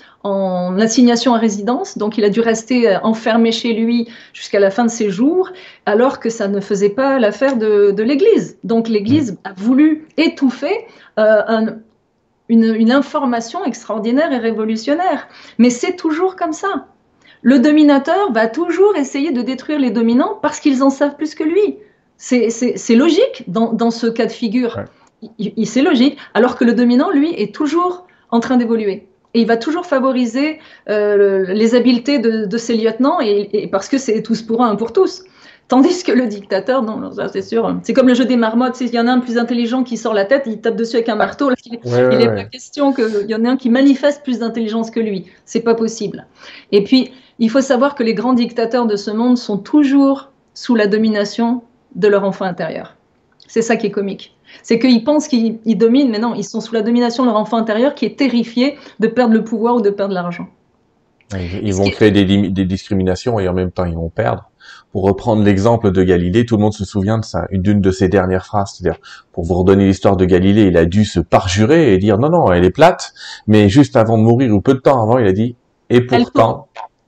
assignation à résidence, donc il a dû rester euh, enfermé chez lui jusqu'à la fin de ses jours, alors que ça ne faisait pas l'affaire de, l'Église. Donc l'Église a voulu étouffer euh, une information extraordinaire et révolutionnaire. Mais c'est toujours comme ça. Le dominateur va toujours essayer de détruire les dominants parce qu'ils en savent plus que lui. C'est logique dans, ce cas de figure. C'est logique. Alors que le dominant, lui, est toujours en train d'évoluer. Et il va toujours favoriser euh, les habiletés de, ses lieutenants et, parce que c'est tous pour un, pour tous. Tandis que le dictateur, non, c'est sûr. C'est comme le jeu des marmottes. S'il y en a un plus intelligent qui sort la tête, il tape dessus avec un marteau. il n'est pas question qu'il y en ait un qui manifeste plus d'intelligence que lui. C'est pas possible. Et puis, il faut savoir que les grands dictateurs de ce monde sont toujours sous la domination de leur enfant intérieur. C'est ça qui est comique. C'est qu'ils pensent qu'ils dominent, mais non, ils sont sous la domination de leur enfant intérieur qui est terrifié de perdre le pouvoir ou de perdre l'argent. Ils vont créer des, des, discriminations et en même temps ils vont perdre. Pour reprendre l'exemple de Galilée, tout le monde se souvient de ça, d'une de ses dernières phrases. C'est-à-dire, pour vous redonner l'histoire de Galilée, il a dû se parjurer et dire non, non, elle est plate. Mais juste avant de mourir ou peu de temps avant, il a dit et pourtant,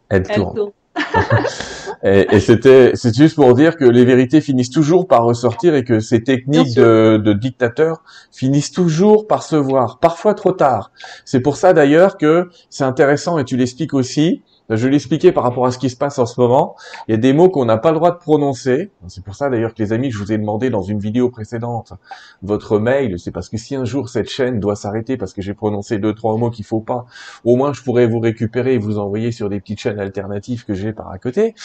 elle tourne. et, c'était, c'est juste pour dire que les vérités finissent toujours par ressortir et que ces techniques de, de dictateurs finissent toujours par se voir, parfois trop tard. C'est pour ça d'ailleurs que c'est intéressant et tu l'expliques aussi je l'expliquais par rapport à ce qui se passe en ce moment. Il y a des mots qu'on n'a pas le droit de prononcer. C'est pour ça d'ailleurs que les amis, je vous ai demandé dans une vidéo précédente votre mail. C'est parce que si un jour cette chaîne doit s'arrêter parce que j'ai prononcé deux trois mots qu'il faut pas, au moins je pourrais vous récupérer et vous envoyer sur des petites chaînes alternatives que j'ai par à côté.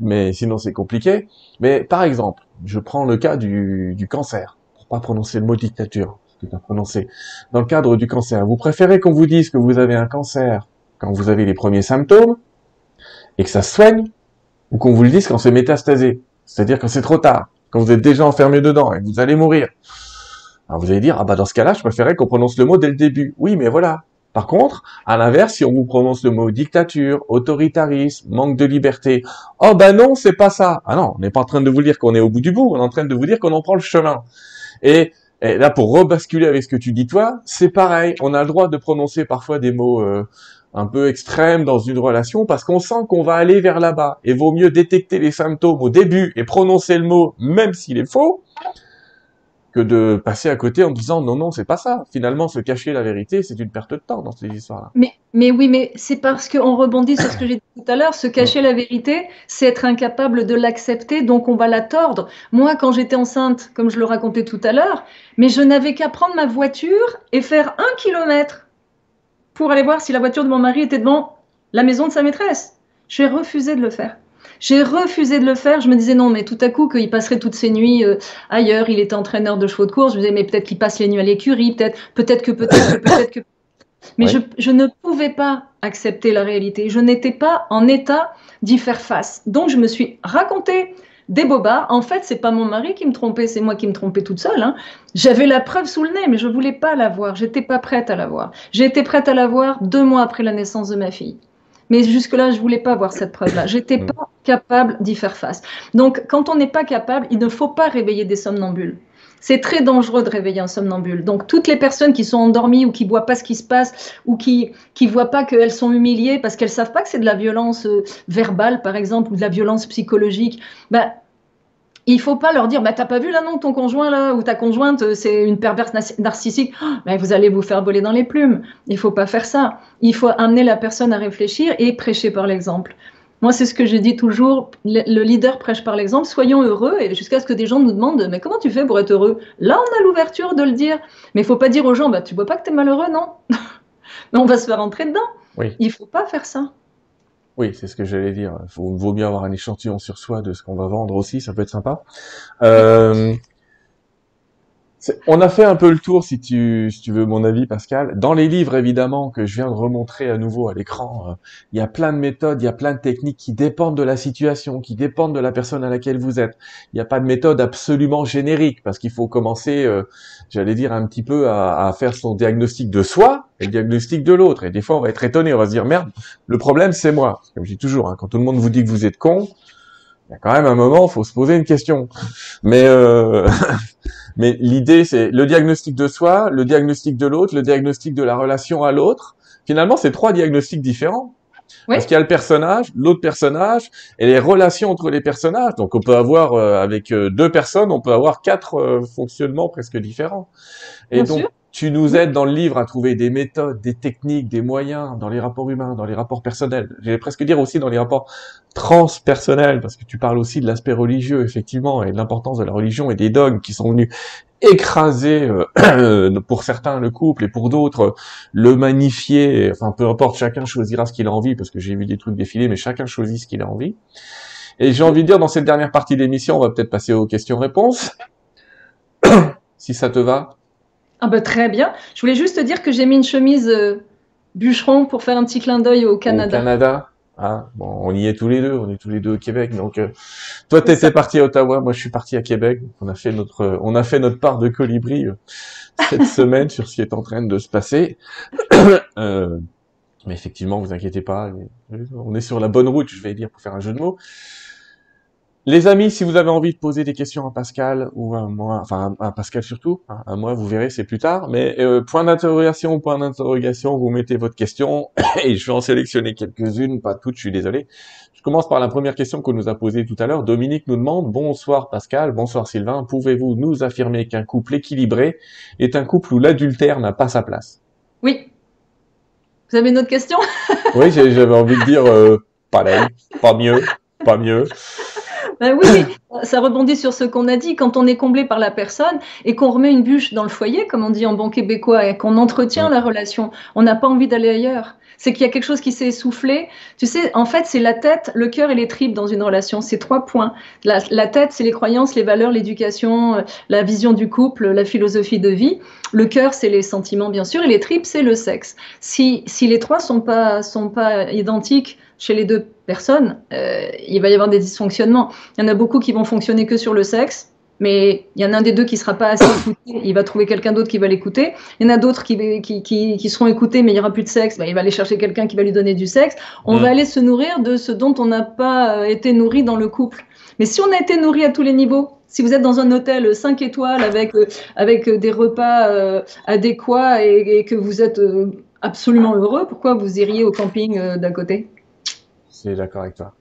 Mais sinon c'est compliqué. Mais par exemple, je prends le cas du, cancer pour pas prononcer le mot dictature. Tout à prononcer. Dans le cadre du cancer, vous préférez qu'on vous dise que vous avez un cancer quand vous avez les premiers symptômes et que ça soigne, ou qu'on vous le dise quand c'est métastasé, c'est-à-dire quand c'est trop tard, quand vous êtes déjà enfermé dedans et que vous allez mourir. Alors vous allez dire, ah bah dans ce cas-là, je préférais qu'on prononce le mot dès le début. Oui, mais voilà. Par contre, à l'inverse, si on vous prononce le mot dictature, autoritarisme, manque de liberté, oh bah non, c'est pas ça. Ah non, on n'est pas en train de vous dire qu'on est au bout du bout, on est en train de vous dire qu'on en prend le chemin. Et, là, pour rebasculer avec ce que tu dis toi, c'est pareil. On a le droit de prononcer parfois des mots euh, un peu extrême dans une relation parce qu'on sent qu'on va aller vers là-bas. Et vaut mieux détecter les symptômes au début et prononcer le mot même s'il est faux que de passer à côté en disant non non c'est pas ça. Finalement se cacher la vérité c'est une perte de temps dans ces histoires-là. Mais mais oui mais c'est parce qu'on rebondit sur ce que j'ai dit tout à l'heure. Se cacher la vérité c'est être incapable de l'accepter donc on va la tordre. Moi quand j'étais enceinte comme je le racontais tout à l'heure mais je n'avais qu'à prendre ma voiture et faire un kilomètre pour aller voir si la voiture de mon mari était devant la maison de sa maîtresse. J'ai refusé de le faire. J'ai refusé de le faire. Je me disais non, mais tout à coup, qu'il passerait toutes ses nuits euh, ailleurs. Il était entraîneur de chevaux de course. Je me disais, mais peut-être qu'il passe les nuits à l'écurie. Peut-être, peut-être que, peut-être que, peut-être que. Mais je, je, ne pouvais pas accepter la réalité. Je n'étais pas en état d'y faire face. Donc, je me suis raconté des bobards. En fait, c'est pas mon mari qui me trompait, c'est moi qui me trompais toute seule. Hein. J'avais la preuve sous le nez, mais je voulais pas la voir. J'étais pas prête à la voir. J'ai été prête à la voir deux mois après la naissance de ma fille. Mais jusque-là, je voulais pas voir cette preuve-là. J'étais mm. pas capable d'y faire face. Donc, quand on n'est pas capable, il ne faut pas réveiller des somnambules. C'est très dangereux de réveiller un somnambule. Donc toutes les personnes qui sont endormies ou qui voient pas ce qui se passe ou qui qui voient pas qu'elles sont humiliées parce qu'elles savent pas que c'est de la violence euh, verbale par exemple ou de la violence psychologique, ben il faut pas leur dire bah t'as pas vu là non ton conjoint là ou ta conjointe euh, c'est une perverse narcissique. Mais vous allez vous faire voler dans les plumes. Il faut pas faire ça. Il faut amener la personne à réfléchir et prêcher par l'exemple moi, c'est ce que je dis toujours, le leader prêche par l'exemple, soyons heureux, et jusqu'à ce que des gens nous demandent, mais comment tu fais pour être heureux? Là, on a l'ouverture de le dire, mais il faut pas dire aux gens, bah, tu vois pas que tu es malheureux, non? Mais on va se faire rentrer dedans. Oui. Il faut pas faire ça. Oui, c'est ce que j'allais dire. Il vaut mieux avoir un échantillon sur soi de ce qu'on va vendre aussi, ça peut être sympa. Euh, On a fait un peu le tour, si tu, si tu veux mon avis, Pascal. Dans les livres, évidemment, que je viens de remontrer à nouveau à l'écran, euh, il y a plein de méthodes, il y a plein de techniques qui dépendent de la situation, qui dépendent de la personne à laquelle vous êtes. Il n'y a pas de méthode absolument générique, parce qu'il faut commencer, euh, j'allais dire, un petit peu à, à, faire son diagnostic de soi et le diagnostic de l'autre. Et des fois, on va être étonné, on va se dire, merde, le problème, c'est moi. Comme je dis toujours, hein, quand tout le monde vous dit que vous êtes con, il y a quand même un moment, faut se poser une question. Mais euh, mais l'idée, c'est le diagnostic de soi, le diagnostic de l'autre, le diagnostic de la relation à l'autre. Finalement, c'est trois diagnostics différents. Parce qu'il y a le personnage, l'autre personnage et les relations entre les personnages. Donc on peut avoir euh, avec euh, deux personnes, on peut avoir quatre fonctionnements presque différents. Et donc tu nous aides dans le livre à trouver des méthodes, des techniques, des moyens dans les rapports humains, dans les rapports personnels. J'allais presque dire aussi dans les rapports transpersonnels, parce que tu parles aussi de l'aspect religieux, effectivement, et de l'importance de la religion et des dogmes qui sont venus écraser euh, pour certains le couple et pour d'autres le magnifier. Enfin, peu importe, chacun choisira ce qu'il a envie, parce que j'ai vu des trucs défiler, mais chacun choisit ce qu'il a envie. Et j'ai envie de dire, dans cette dernière partie d'émission, on va peut-être passer aux questions-réponses. si ça te va. Ah bah très bien. Je voulais juste te dire que j'ai mis une chemise euh, bûcheron pour faire un petit clin d'œil au Canada. Au Canada ah, bon, on y est tous les deux, on est tous les deux au Québec. Donc, euh, toi, tu étais parti à Ottawa, moi, je suis parti à Québec. On a fait notre, on a fait notre part de colibri euh, cette semaine sur ce qui est en train de se passer. mais effectivement, vous inquiétez pas, on est sur la bonne route, je vais dire, pour faire un jeu de mots. Les amis, si vous avez envie de poser des questions à Pascal ou à moi, enfin à Pascal surtout, hein, à moi, vous verrez, c'est plus tard. Mais euh, point d'interrogation, point d'interrogation, vous mettez votre question et je vais en sélectionner quelques-unes, pas toutes, je suis désolé. Je commence par la première question qu'on nous a posée tout à l'heure. Dominique nous demande bonsoir Pascal, bonsoir Sylvain, pouvez-vous nous affirmer qu'un couple équilibré est un couple où l'adultère n'a pas sa place? Oui. Vous avez une autre question? Oui, j'avais envie de dire euh, pareil, pas mieux, pas mieux. Ben oui, ça rebondit sur ce qu'on a dit. Quand on est comblé par la personne et qu'on remet une bûche dans le foyer, comme on dit en bon québécois, et qu'on entretient la relation, on n'a pas envie d'aller ailleurs. C'est qu'il y a quelque chose qui s'est essoufflé. Tu sais, en fait, c'est la tête, le cœur et les tripes dans une relation. C'est trois points. La, tête, c'est les croyances, les valeurs, l'éducation, euh, la vision du couple, la philosophie de vie. Le cœur, c'est les sentiments, bien sûr, et les tripes, c'est le sexe. Si, si les trois sont pas, sont pas identiques, chez les deux personnes, euh, il va y avoir des dysfonctionnements. Il y en a beaucoup qui vont fonctionner que sur le sexe, mais il y en a un des deux qui sera pas assez écouté, il va trouver quelqu'un d'autre qui va l'écouter. Il y en a d'autres qui, qui, qui, seront écoutés, mais il n'y aura plus de sexe, bah, il va aller chercher quelqu'un qui va lui donner du sexe. On va aller se nourrir de ce dont on n'a pas euh, été nourri dans le couple. Mais si on a été nourri à tous les niveaux, si vous êtes dans un hôtel 5 étoiles avec, euh, avec des repas adéquats et, et, que vous êtes absolument heureux, pourquoi vous iriez au camping d'à côté? C'est d'accord avec toi.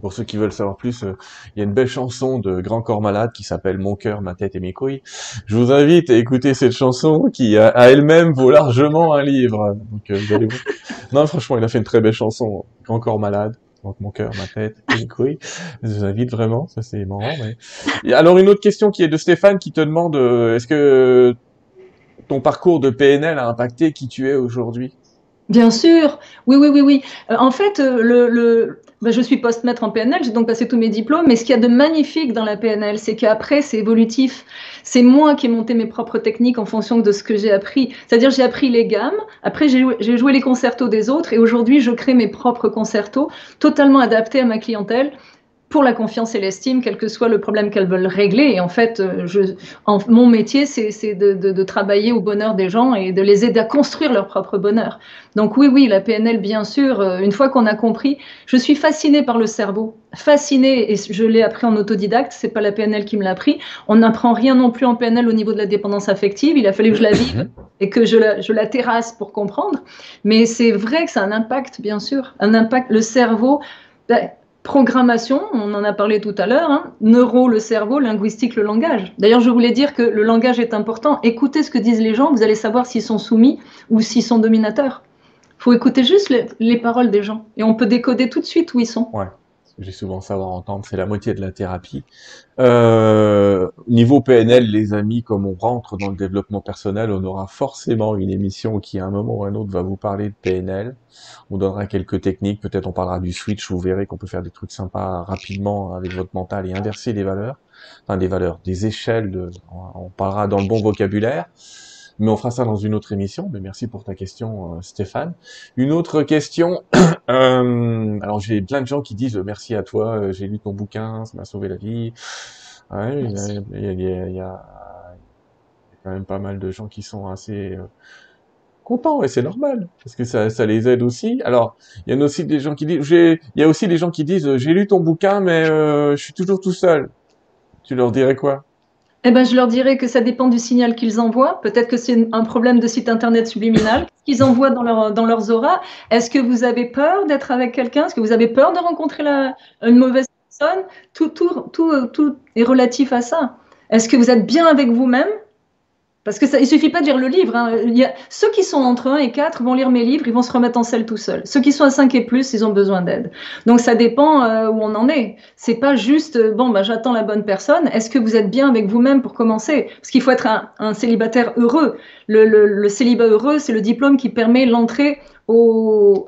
pour ceux qui veulent savoir plus, euh, il y a une belle chanson de Grand Corps Malade qui s'appelle Mon cœur, ma tête et mes couilles. Je vous invite à écouter cette chanson qui, à, elle-même, vaut largement un livre. Donc, euh, allez vous... Non, franchement, il a fait une très belle chanson. Grand Corps Malade. Donc, mon cœur, ma tête et mes couilles. Je vous invite vraiment, ça c'est marrant. Mais... alors, une autre question qui est de Stéphane qui te demande, euh, est-ce que ton parcours de PNL a impacté qui tu es aujourd'hui? Bien sûr, oui, oui, oui, oui. Euh, en fait, euh, le, le ben, je suis post-maître en PNL, j'ai donc passé tous mes diplômes, mais ce qu'il y a de magnifique dans la PNL, c'est qu'après, c'est évolutif. C'est moi qui ai monté mes propres techniques en fonction de ce que j'ai appris. C'est-à-dire, j'ai appris les gammes, après, j'ai joué les concertos des autres, et aujourd'hui, je crée mes propres concertos, totalement adaptés à ma clientèle pour la confiance et l'estime, quel que soit le problème qu'elles veulent régler. Et en fait, euh, je, en, mon métier, c'est de, de, de, travailler au bonheur des gens et de les aider à construire leur propre bonheur. Donc oui, oui, la PNL, bien sûr, euh, une fois qu'on a compris, je suis fascinée par le cerveau. Fascinée, et je l'ai appris en autodidacte, c'est pas la PNL qui me l'a appris. On n'apprend rien non plus en PNL au niveau de la dépendance affective. Il a fallu que je la vive mhm. et que je la, je la terrasse pour comprendre. Mais c'est vrai que ça a un impact, bien sûr. Un impact, le cerveau. Ben, programmation, on en a parlé tout à l'heure, hein, neuro, le cerveau, linguistique, le langage. D'ailleurs, je voulais dire que le langage est important. Écoutez ce que disent les gens, vous allez savoir s'ils sont soumis ou s'ils sont dominateurs. Il faut écouter juste les, paroles des gens et on peut décoder tout de suite où ils sont. J'ai souvent savoir entendre, c'est la moitié de la thérapie. Euh, niveau PNL, les amis, comme on rentre dans le développement personnel, on aura forcément une émission qui, à un moment ou un autre, va vous parler de PNL. On donnera quelques techniques, peut-être on parlera du switch, vous verrez qu'on peut faire des trucs sympas rapidement avec votre mental et inverser les valeurs, enfin des valeurs, des échelles, de, on parlera dans le bon vocabulaire mais on fera ça dans une autre émission. Mais merci pour ta question, euh, Stéphane. Une autre question. euh, alors j'ai plein de gens qui disent merci à toi, euh, j'ai lu ton bouquin, ça m'a sauvé la vie. Ouais, il y, a, quand même pas mal de gens qui sont assez euh, contents et c'est normal parce que ça, ça les aide aussi. Alors il y a aussi des gens qui disent, il y a aussi des gens qui disent j'ai lu ton bouquin mais je suis toujours tout seul. Tu leur dirais quoi? Eh ben, je leur dirais que ça dépend du signal qu'ils envoient. Peut-être que c'est un problème de site internet subliminal qu'ils envoient dans, leur, dans leurs auras? Est-ce que vous avez peur d'être avec quelqu'un? Est-ce que vous avez peur de rencontrer la, une mauvaise personne? Tout, tout, tout, tout est relatif à ça. Est-ce que vous êtes bien avec vous-même? Parce que ça, il suffit pas de lire le livre. Hein. Il y a, ceux qui sont entre 1 et 4 vont lire mes livres, ils vont se remettre en selle tout seuls. Ceux qui sont à 5 et plus, ils ont besoin d'aide. Donc ça dépend euh, où on en est. C'est pas juste euh, bon, bah, j'attends la bonne personne. Est-ce que vous êtes bien avec vous-même pour commencer? Parce qu'il faut être un, un célibataire heureux. Le, le, le célibat heureux, c'est le diplôme qui permet l'entrée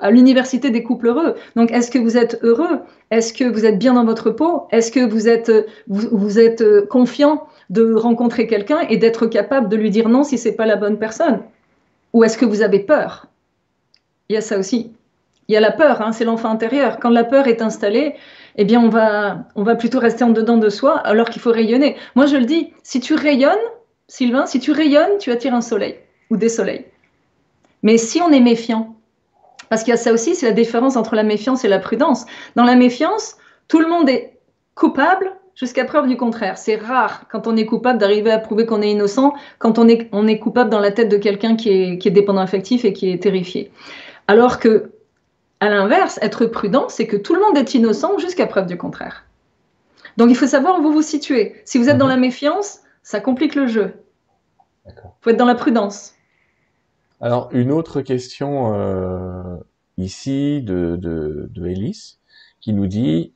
à l'université des couples heureux. Donc, est-ce que vous êtes heureux? Est-ce que vous êtes bien dans votre peau? Est-ce que vous êtes, vous, vous êtes euh, confiant? De rencontrer quelqu'un et d'être capable de lui dire non si c'est pas la bonne personne Ou est-ce que vous avez peur? Il y a ça aussi. Il y a la peur, hein, c'est l'enfant intérieur. Quand la peur est installée, eh bien, on va, on va plutôt rester en dedans de soi alors qu'il faut rayonner. Moi, je le dis, si tu rayonnes, Sylvain, si tu rayonnes, tu attires un soleil ou des soleils. Mais si on est méfiant, parce qu'il y a ça aussi, c'est la différence entre la méfiance et la prudence. Dans la méfiance, tout le monde est coupable jusqu'à preuve du contraire. C'est rare quand on est coupable d'arriver à prouver qu'on est innocent, quand on est, on est coupable dans la tête de quelqu'un qui est, qui est dépendant affectif et qui est terrifié. Alors que, à l'inverse, être prudent, c'est que tout le monde est innocent jusqu'à preuve du contraire. Donc il faut savoir où vous vous situez. Si vous êtes dans la méfiance, ça complique le jeu. Il faut être dans la prudence. Alors, une autre question euh, ici de, de, de Ellis qui nous dit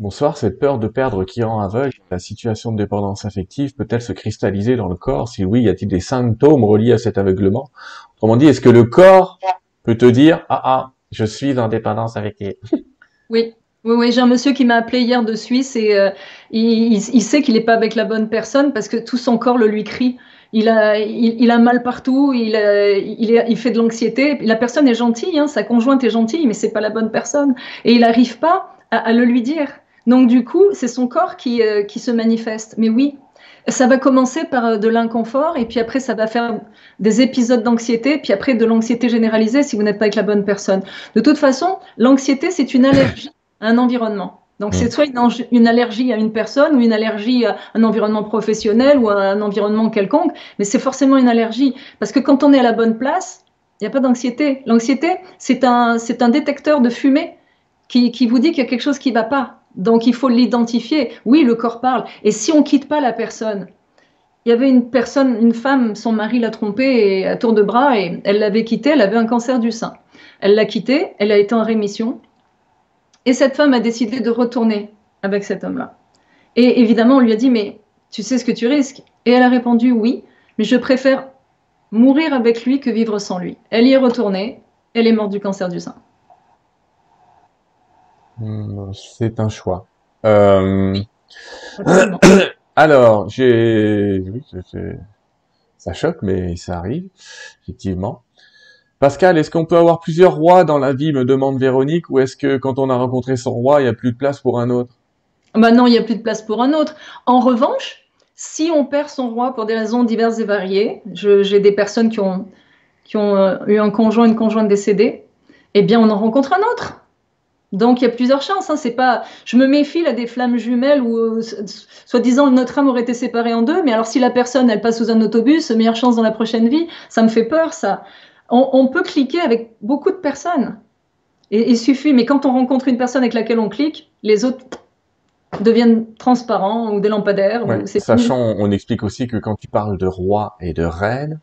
Bonsoir, cette peur de perdre qui rend aveugle, la situation de dépendance affective peut-elle se cristalliser dans le corps? Si oui, y a-t-il des symptômes reliés à cet aveuglement? Autrement dit, est-ce que le corps peut te dire Ah ah, je suis en dépendance affective Oui, oui, oui, j'ai un monsieur qui m'a appelé hier de Suisse et euh, il, sait qu'il n'est pas avec la bonne personne parce que tout son corps le lui crie. Il a, il, a mal partout, il, il, il fait de l'anxiété. La personne est gentille, hein, sa conjointe est gentille, mais c'est pas la bonne personne. Et il n'arrive pas à, le lui dire. Donc du coup, c'est son corps qui, euh, qui se manifeste. Mais oui, ça va commencer par euh, de l'inconfort et puis après ça va faire des épisodes d'anxiété, puis après de l'anxiété généralisée si vous n'êtes pas avec la bonne personne. De toute façon, l'anxiété c'est une allergie à un environnement. Donc c'est soit une, une, allergie à une personne ou une allergie à un environnement professionnel ou à un environnement quelconque, mais c'est forcément une allergie parce que quand on est à la bonne place, il n'y a pas d'anxiété. L'anxiété, c'est un, c'est un détecteur de fumée qui, qui vous dit qu'il y a quelque chose qui ne va pas. Donc il faut l'identifier. Oui, le corps parle. Et si on quitte pas la personne, il y avait une personne, une femme, son mari l'a trompée à tour de bras et elle l'avait quitté, elle avait un cancer du sein. Elle l'a quitté, elle a été en rémission. Et cette femme a décidé de retourner avec cet homme-là. Et évidemment, on lui a dit, mais tu sais ce que tu risques? Et elle a répondu, oui, mais je préfère mourir avec lui que vivre sans lui. Elle y est retournée, elle est morte du cancer du sein. Hmm, c'est un choix. Euh... Alors, j'ai, oui, ça choque, mais ça arrive, effectivement. Pascal, est-ce qu'on peut avoir plusieurs rois dans la vie, me demande Véronique, ou est-ce que quand on a rencontré son roi, il n'y a plus de place pour un autre? Bah non, il n'y a plus de place pour un autre. En revanche, si on perd son roi pour des raisons diverses et variées, j'ai des personnes qui ont, qui ont euh, eu un conjoint, une conjointe décédée, eh bien on en rencontre un autre. Donc il y a plusieurs chances. Hein. C'est pas, je me méfie là des flammes jumelles où, euh, soi-disant, notre âme aurait été séparée en deux. Mais alors si la personne elle passe sous un autobus, meilleure chance dans la prochaine vie, ça me fait peur ça. On, on peut cliquer avec beaucoup de personnes. Et il suffit. Mais quand on rencontre une personne avec laquelle on clique, les autres deviennent transparents ou des lampadaires. Ouais, sachant, on explique aussi que quand tu parles de roi et de reine,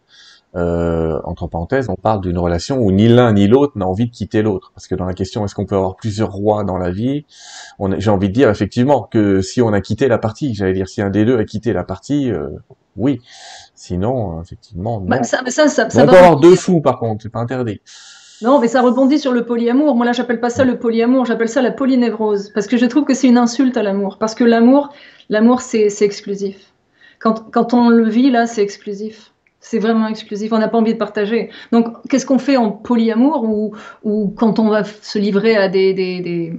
euh, entre parenthèses, on parle d'une relation où ni l'un ni l'autre n'a envie de quitter l'autre. Parce que dans la question est-ce qu'on peut avoir plusieurs rois dans la vie, j'ai envie de dire effectivement que si on a quitté la partie, j'allais dire si un des deux a quitté la partie, euh, oui. Sinon, effectivement, non. Bah, ça, ça, ça, on peut avoir deux fous par contre, c'est pas interdit. Non, mais ça rebondit sur le polyamour. Moi là, j'appelle pas ça le polyamour, j'appelle ça la polynévrose, parce que je trouve que c'est une insulte à l'amour. Parce que l'amour, l'amour, c'est exclusif. Quand, quand on le vit là, c'est exclusif. C'est vraiment exclusif, on n'a pas envie de partager. Donc, qu'est-ce qu'on fait en polyamour ou, ou quand on va se livrer à des, des, des,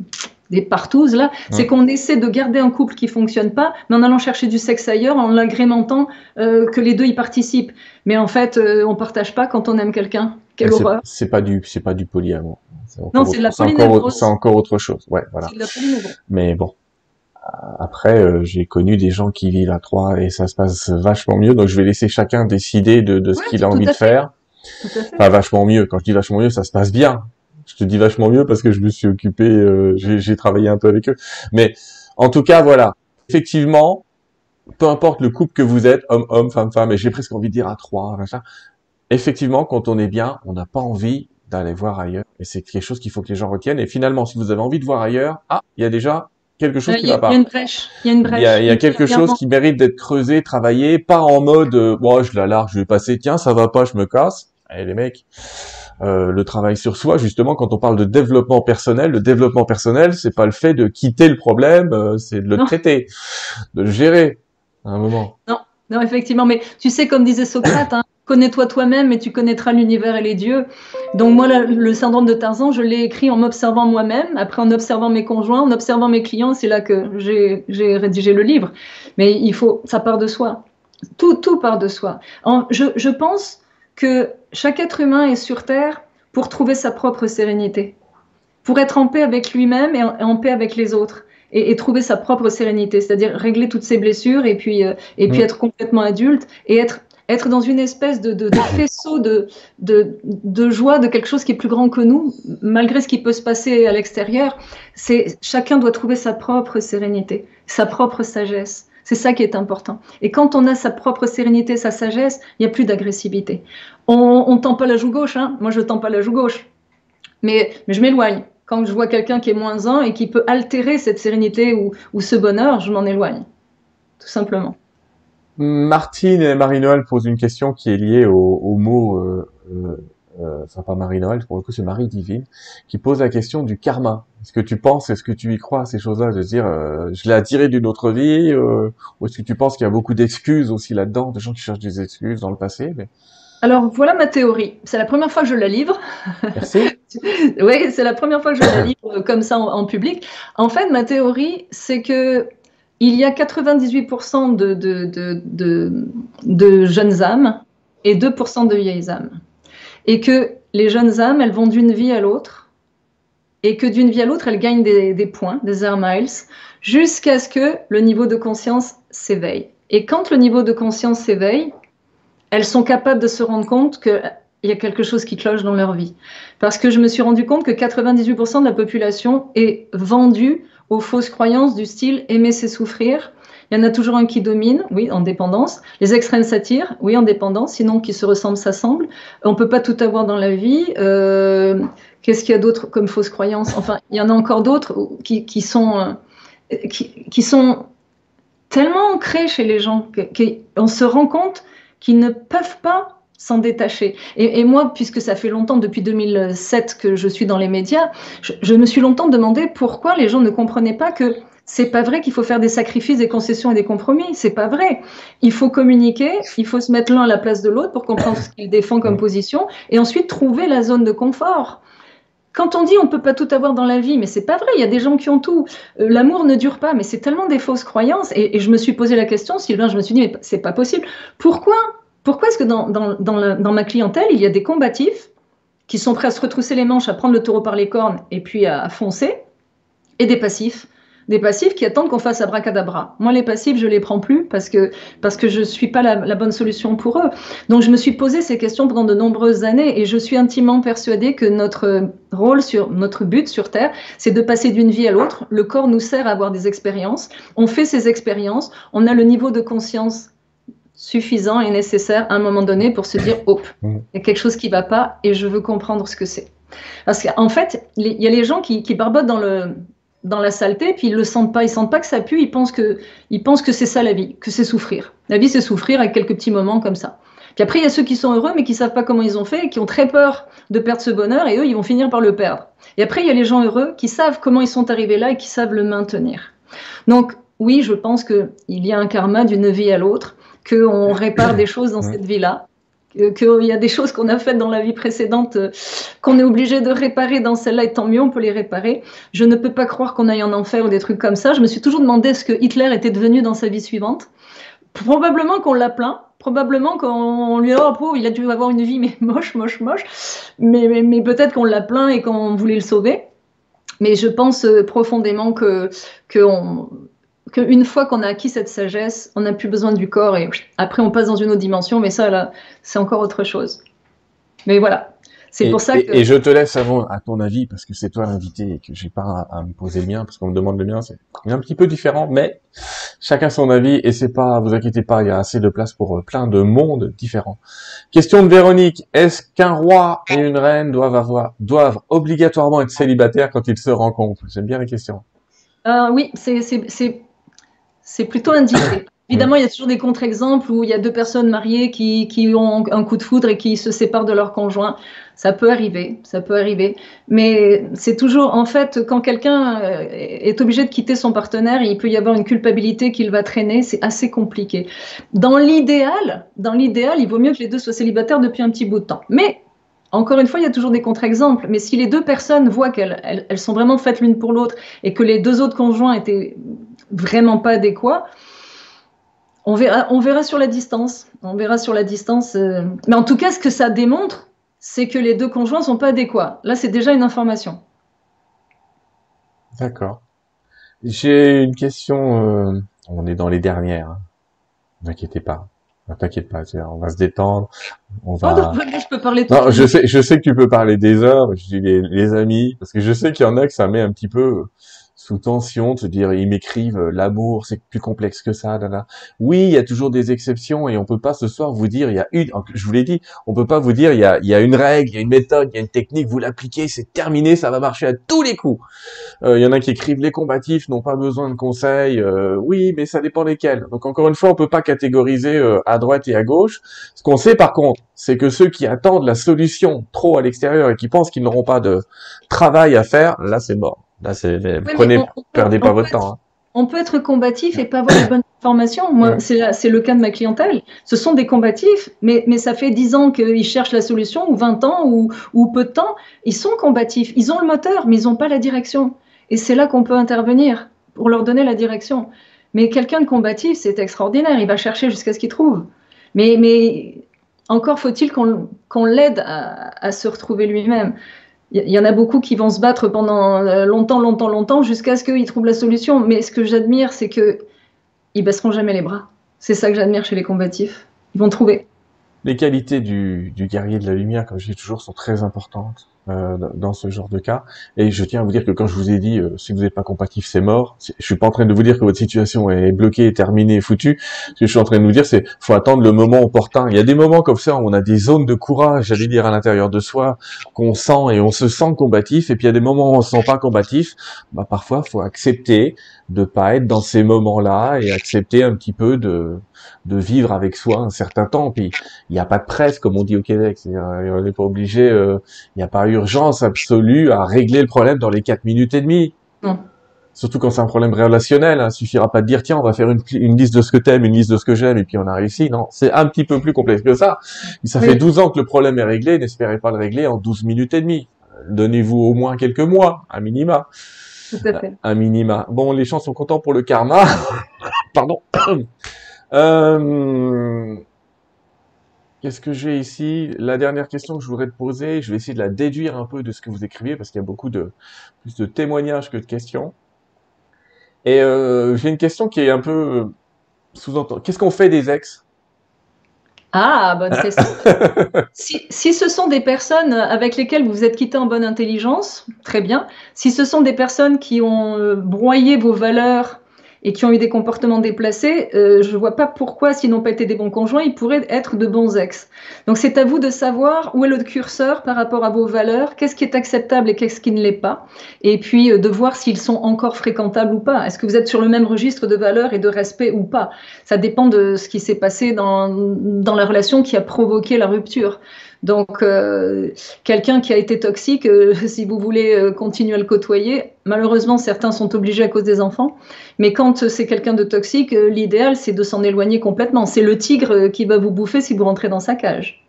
des partouzes, là C'est qu'on essaie de garder un couple qui fonctionne pas, mais en allant chercher du sexe ailleurs, en l'agrémentant euh, que les deux y participent. Mais en fait, euh, on partage pas quand on aime quelqu'un. Quelle horreur C'est pas du, c'est pas du polyamour. Non, c'est de la polynévrose. C'est encore, autre chose. Ouais, voilà. De la mais bon, après, euh, j'ai connu des gens qui vivent à trois et ça se passe vachement mieux. Donc, je vais laisser chacun décider de, de ce qu'il a envie de faire. Pas vachement mieux. Quand je dis vachement mieux, ça se passe bien. Je te dis vachement mieux parce que je me suis occupé, euh, j'ai travaillé un peu avec eux. Mais en tout cas, voilà. Effectivement, peu importe le couple que vous êtes, homme, homme, femme, femme, et j'ai presque envie de dire à trois, machin. Effectivement, quand on est bien, on n'a pas envie d'aller voir ailleurs. Et c'est quelque chose qu'il faut que les gens retiennent. Et finalement, si vous avez envie de voir ailleurs, ah, il y a déjà quelque chose qui va pas. Il y a une brèche. Il y a une brèche. Il y a, quelque chose qui mérite d'être creusé, travaillé, pas en mode, euh, je la largue, je vais passer, tiens, ça va pas, je me casse. Allez les mecs, euh, le travail sur soi, justement, quand on parle de développement personnel, le développement personnel, c'est pas le fait de quitter le problème, euh, c'est de le traiter, de le gérer à un moment. Non, non, effectivement, mais tu sais, comme disait Socrate, hein, connais-toi toi-même et tu connaîtras l'univers et les dieux. Donc moi, le syndrome de Tarzan, je l'ai écrit en m'observant moi-même, après en observant mes conjoints, en observant mes clients, c'est là que j'ai rédigé le livre. Mais il faut, ça part de soi. Tout, tout part de soi. je, je pense que chaque être humain est sur Terre pour trouver sa propre sérénité, pour être en paix avec lui-même et, en paix avec les autres. Et, trouver sa propre sérénité, c'est-à-dire régler toutes ses blessures et puis, euh, et puis mm. être complètement adulte et être être dans une espèce de, de, de faisceau de, de, de, joie, de quelque chose qui est plus grand que nous, malgré ce qui peut se passer à l'extérieur. C'est chacun doit trouver sa propre sérénité, sa propre sagesse. C'est ça qui est important. Et quand on a sa propre sérénité, sa sagesse, il n'y a plus d'agressivité. On ne tend pas la joue gauche, hein. moi je ne tends pas la joue gauche, mais, mais je m'éloigne. Quand je vois quelqu'un qui est moins un et qui peut altérer cette sérénité ou, ce bonheur, je m'en éloigne, tout simplement. Martine et Marie-Noël posent une question qui est liée au, mot, euh, euh, euh, enfin pas Marie-Noël, pour le coup c'est Marie Divine, qui pose la question du karma. Est-ce que tu penses, est-ce que tu y crois à ces choses-là, de dire euh, je l'ai attiré d'une autre vie, ou est-ce que tu penses qu'il y a beaucoup d'excuses aussi là-dedans, de gens qui cherchent des excuses dans le passé Alors voilà ma théorie. C'est la première fois que je la livre. Merci. oui, c'est la première fois que je la livre comme ça en public. En fait, ma théorie, c'est que il y a 98% de, de, jeunes âmes et 2% de vieilles âmes. Et que les jeunes âmes, elles vont d'une vie à l'autre, et que d'une vie à l'autre, elles gagnent des, des points, des air miles, jusqu'à ce que le niveau de conscience s'éveille. Et quand le niveau de conscience s'éveille, elles sont capables de se rendre compte qu'il y a quelque chose qui cloche dans leur vie. Parce que je me suis rendu compte que 98% de la population est vendue aux fausses croyances du style aimer c'est souffrir. Il y en a toujours un qui domine, oui, en dépendance. Les extrêmes s'attirent, oui, en dépendance. Sinon, qui se ressemblent s'assemblent. On peut pas tout avoir dans la vie. Euh, Qu'est-ce qu'il y a d'autre comme fausses croyances? Enfin, il y en a encore d'autres qui, qui, sont, euh, qui, qui, sont tellement ancrées chez les gens qu'on se rend compte qu'ils ne peuvent pas s'en détacher. Et, moi, puisque ça fait longtemps, depuis 2007 que je suis dans les médias, je, me suis longtemps demandé pourquoi les gens ne comprenaient pas que c'est pas vrai qu'il faut faire des sacrifices, des concessions et des compromis. C'est pas vrai. Il faut communiquer, il faut se mettre l'un à la place de l'autre pour comprendre ce qu'il défend comme position et ensuite trouver la zone de confort. Quand on dit on peut pas tout avoir dans la vie, mais c'est pas vrai. Il y a des gens qui ont tout. Euh, l'amour ne dure pas, mais c'est tellement des fausses croyances. Et, et, je me suis posé la question, Sylvain, je me suis dit mais c'est pas possible. Pourquoi pourquoi est-ce que dans, ma clientèle, il y a des combatifs qui sont prêts à se retrousser les manches, à prendre le taureau par les cornes et puis à, foncer, et des passifs des passifs qui attendent qu'on fasse abracadabra. Moi, les passifs, je les prends plus parce que parce que je suis pas la, bonne solution pour eux. Donc, je me suis posé ces questions pendant de nombreuses années et je suis intimement persuadée que notre rôle sur notre but sur Terre, c'est de passer d'une vie à l'autre. Le corps nous sert à avoir des expériences. On fait ces expériences. On a le niveau de conscience suffisant et nécessaire à un moment donné pour se dire, hop, mmh. il y a quelque chose qui ne va pas et je veux comprendre ce que c'est. Parce qu'en fait, il y a les gens qui, qui barbotent dans, le, dans la saleté, puis ils le sentent pas, ils sentent pas que ça pue, ils pensent que, ils pensent que c'est ça la vie, que c'est souffrir. La vie, c'est souffrir avec quelques petits moments comme ça. Puis après, il y a ceux qui sont heureux, mais qui savent pas comment ils ont fait, et qui ont très peur de perdre ce bonheur, et eux, ils vont finir par le perdre. Et après, il y a les gens heureux qui savent comment ils sont arrivés là et qui savent le maintenir. Donc, oui, je pense qu'il y a un karma d'une vie à l'autre, qu'on répare des choses dans cette vie-là, qu'il y a des choses qu'on a faites dans la vie précédente euh, qu'on est obligé de réparer dans celle-là, et tant mieux, on peut les réparer. Je ne peux pas croire qu'on aille en enfer ou des trucs comme ça. Je me suis toujours demandé ce que Hitler était devenu dans sa vie suivante. Probablement qu'on l'a plaint, probablement qu'on lui a dit, oh, il a dû avoir une vie mais moche, moche, moche. Mais, mais, peut-être qu'on l'a plaint et qu'on voulait le sauver. Mais je pense euh, profondément que, que on, qu'une fois qu'on a acquis cette sagesse, on n'a plus besoin du corps et après on passe dans une autre dimension, mais ça là, c'est encore autre chose. Mais voilà, c'est pour ça que... Et, je te laisse avant à ton avis, parce que c'est toi l'invité et que j'ai pas à, me poser le mien, parce qu'on me demande le mien, c'est un petit peu différent, mais chacun son avis et c'est pas, vous inquiétez pas, il y a assez de place pour euh, plein de mondes différents. Question de Véronique, est-ce qu'un roi et une reine doivent avoir, doivent obligatoirement être célibataires quand ils se rencontrent? J'aime bien la question. Euh, oui, c'est c'est plutôt indiqué. Évidemment, il y a toujours des contre-exemples où il y a deux personnes mariées qui, qui, ont un coup de foudre et qui se séparent de leur conjoint. Ça peut arriver, ça peut arriver. Mais c'est toujours, en fait, quand quelqu'un euh, est obligé de quitter son partenaire, il peut y avoir une culpabilité qu'il va traîner. C'est assez compliqué. Dans l'idéal, dans l'idéal, il vaut mieux que les deux soient célibataires depuis un petit bout de temps. Mais encore une fois, il y a toujours des contre-exemples, mais si les deux personnes voient qu'elles elles, sont vraiment faites l'une pour l'autre et que les deux autres conjoints étaient vraiment pas adéquat. On verra, on verra sur la distance. On verra sur la distance. Euh, mais en tout cas, ce que ça démontre, c'est que les deux conjoints sont pas adéquats. Là, c'est déjà une information. D'accord. J'ai une question. Euh, on est dans les dernières. Hein. Ne inquiétez pas. Ne t'inquiète pas, on va se détendre. On va. Oh, je peux parler. Non, je sais, je sais que tu peux parler des heures. Je dis les, les amis, parce que je sais qu'il y en a que ça met un petit peu sous tension se dire ils m'écrivent euh, l'amour c'est plus complexe que ça là, oui il y a toujours des exceptions et on peut pas ce soir vous dire il y a une je vous l'ai dit on peut pas vous dire il y a, il y a une règle il y a une méthode il y a une technique vous l'appliquez c'est terminé ça va marcher à tous les coups. Euh, il y en a qui écrivent les combatifs n'ont pas besoin de conseils euh, oui mais ça dépend lesquels. Donc encore une fois on peut pas catégoriser à droite et à gauche. Ce qu'on sait par contre c'est que ceux qui attendent la solution trop à l'extérieur et qui pensent qu'ils n'auront pas de travail à faire là c'est mort Là, c'est, prenez, perdez pas votre temps. Hein. On peut être combatif et pas avoir les bonnes informations. Moi, c'est le cas de ma clientèle. Ce sont des combatifs, mais, mais ça fait 10 ans qu'ils cherchent la solution, ou 20 ans, ou, ou peu de temps. Ils sont combatifs. Ils ont le moteur, mais ils n'ont pas la direction. Et c'est là qu'on peut intervenir pour leur donner la direction. Mais quelqu'un de combatif, c'est extraordinaire. Il va chercher jusqu'à ce qu'il trouve. Mais, mais encore faut-il qu'on l'aide à, à, se retrouver lui-même il y en a beaucoup qui vont se battre pendant euh, longtemps, longtemps, longtemps, jusqu'à ce qu'ils trouvent la solution. Mais ce que j'admire, c'est que ils baisseront jamais les bras. C'est ça que j'admire chez les combatifs. Ils vont trouver. Les qualités du, du guerrier de la lumière, comme je dis toujours, sont très importantes. Euh, dans ce genre de cas. Et je tiens à vous dire que quand je vous ai dit, euh, si vous n'êtes pas compatible, c'est mort. Je suis pas en train de vous dire que votre situation est bloquée, terminée, foutue. Ce que je suis en train de vous dire, c'est faut attendre le moment opportun. Il y a des moments comme ça où on a des zones de courage, j'allais dire à l'intérieur de soi, qu'on sent et on se sent combatif. Et puis il y a des moments où on se sent pas combatif. Bah parfois, faut accepter de pas être dans ces moments-là et accepter un petit peu de de vivre avec soi un certain temps. Puis il n'y a pas de presse, comme on dit au Québec. on n'est pas obligé. Euh, il n'y a pas urgence absolue à régler le problème dans les quatre minutes et demie. Surtout quand c'est un problème relationnel, hein, suffira pas de dire tiens on va faire une, liste de ce que t'aimes, une liste de ce que j'aime et puis on a réussi. Non, c'est un petit peu plus complexe que ça. Ça fait 12 ans que le problème est réglé, n'espérez pas le régler en 12 minutes et demie. Donnez-vous au moins quelques mois, à minima. Tout à fait. Un minima. Bon, les gens sont contents pour le karma. Pardon. euh, Qu'est-ce que j'ai ici? La dernière question que je voudrais te poser, je vais essayer de la déduire un peu de ce que vous écrivez parce qu'il y a beaucoup de plus de témoignages que de questions. Et euh, j'ai une question qui est un peu euh, sous-entendue. Qu'est-ce qu'on fait des ex? Ah, bonne question. si, si, ce sont des personnes avec lesquelles vous vous êtes quitté en bonne intelligence, très bien. Si ce sont des personnes qui ont euh, broyé vos valeurs et qui ont eu des comportements déplacés, euh, je ne vois pas pourquoi, s'ils n'ont pas été des bons conjoints, ils pourraient être de bons ex. Donc c'est à vous de savoir où est le curseur par rapport à vos valeurs, qu'est-ce qui est acceptable et qu'est-ce qui ne l'est pas, et puis euh, de voir s'ils sont encore fréquentables ou pas. Est-ce que vous êtes sur le même registre de valeurs et de respect ou pas? Ça dépend de ce qui s'est passé dans, dans la relation qui a provoqué la rupture. Donc, euh, quelqu'un qui a été toxique, euh, si vous voulez euh, continuer à le côtoyer, malheureusement, certains sont obligés à cause des enfants. Mais quand c'est quelqu'un de toxique, l'idéal, c'est de s'en éloigner complètement. C'est le tigre qui va vous bouffer si vous rentrez dans sa cage.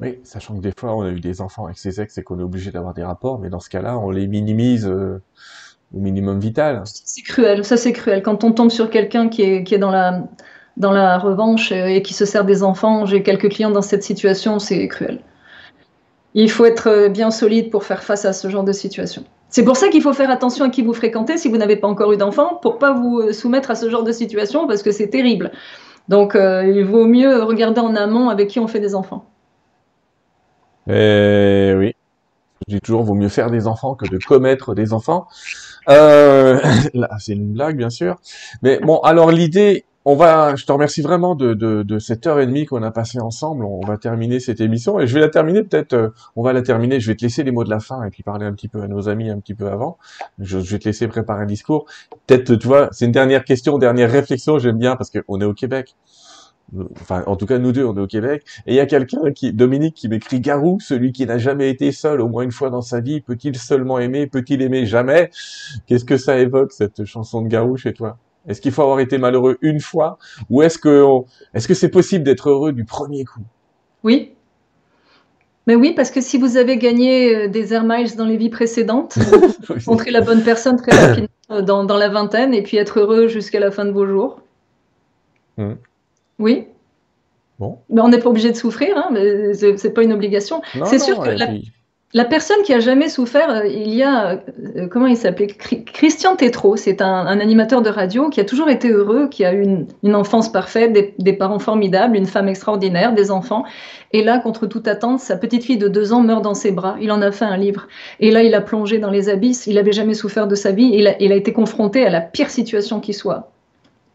Oui, sachant que des fois, on a eu des enfants avec ses ex et qu'on est obligé d'avoir des rapports, mais dans ce cas-là, on les minimise au minimum vital. C'est cruel, ça c'est cruel. Quand on tombe sur quelqu'un qui est, qui est dans la dans la revanche euh, et qui se sert des enfants. J'ai quelques clients dans cette situation, c'est cruel. Il faut être euh, bien solide pour faire face à ce genre de situation. C'est pour ça qu'il faut faire attention à qui vous fréquentez si vous n'avez pas encore eu d'enfant, pour pas vous euh, soumettre à ce genre de situation parce que c'est terrible. Donc il vaut mieux regarder en amont avec qui on fait des enfants. Eh oui. Je dis toujours, vaut mieux faire des enfants que de commettre des enfants. Là, c'est une blague, bien sûr. Mais bon, alors l'idée, on va, je te remercie vraiment de, de, de cette heure et demie qu'on a passé ensemble. On va terminer cette émission et je vais la terminer peut-être. Euh, on va la terminer. Je vais te laisser les mots de la fin et puis parler un petit peu à nos amis un petit peu avant. Je, vais te laisser préparer un discours. Peut-être, tu vois, c'est une dernière question, dernière réflexion. J'aime bien parce qu'on est au Québec. Enfin, en tout cas, nous deux, on est au Québec. Et il y a quelqu'un qui, Dominique, qui m'écrit Garou, celui qui n'a jamais été seul au moins une fois dans sa vie, peut-il seulement aimer, peut-il aimer jamais? Qu'est-ce que ça évoque cette chanson de Garou chez toi? Est-ce qu'il faut avoir été malheureux une fois ou est-ce que est-ce que c'est possible d'être heureux du premier coup? Oui. Mais oui, parce que si vous avez gagné euh, des Air Miles dans les vies précédentes, rencontrer la bonne personne très rapidement dans, dans, la vingtaine et puis être heureux jusqu'à la fin de vos jours. Hmm. Oui. Bon. Mais on n'est pas obligé de souffrir, hein, mais c'est pas une obligation. C'est sûr que la, la personne qui a jamais souffert, euh, il y a, euh, comment il s'appelait Christian Tétrault, c'est un, animateur de radio qui a toujours été heureux, qui a eu une, enfance parfaite, des, parents formidables, une femme extraordinaire, des enfants. Et là, contre toute attente, sa petite fille de deux ans meurt dans ses bras. Il en a fait un livre. Et là, il a plongé dans les abysses. Il n'avait jamais souffert de sa vie. Il a été confronté à la pire situation qui soit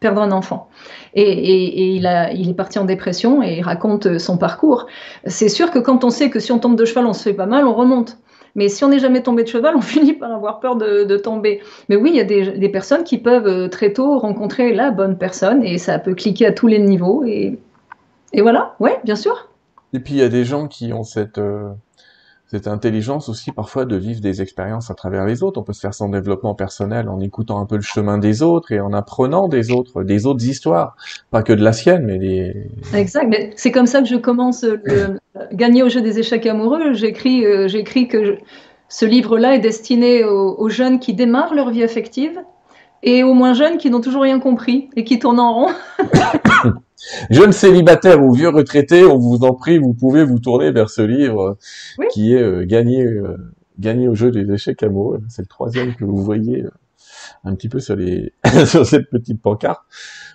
perdre un enfant. Et, il, est parti en dépression et il raconte son parcours. C'est sûr que quand on sait que si on tombe de cheval, on se fait pas mal, on remonte. Mais si on n'est jamais tombé de cheval, on finit par avoir peur de, tomber. Mais oui, il y a des, personnes qui peuvent euh, très tôt rencontrer la bonne personne et ça peut cliquer à tous les niveaux. Et, et voilà, oui, bien sûr. Et puis il y a des gens qui ont cette, euh, cette intelligence aussi parfois de vivre des expériences à travers les autres. On peut se faire son développement personnel en écoutant un peu le chemin des autres et en apprenant des autres, des autres histoires, pas que de la sienne, mais des. Exact. Mais c'est comme ça que je commence le gagner au jeu des échecs amoureux. J'écris, euh, j'écris que ce livre-là est destiné aux, jeunes qui démarrent leur vie affective et aux moins jeunes qui n'ont toujours rien compris et qui tournent en rond. Jeunes célibataires ou vieux retraités, on vous en prie, vous pouvez vous tourner vers ce livre qui est euh, gagné, euh, gagné au jeu des échecs amoureux. C'est le troisième que vous voyez euh, un petit peu sur les sur cette petite pancarte.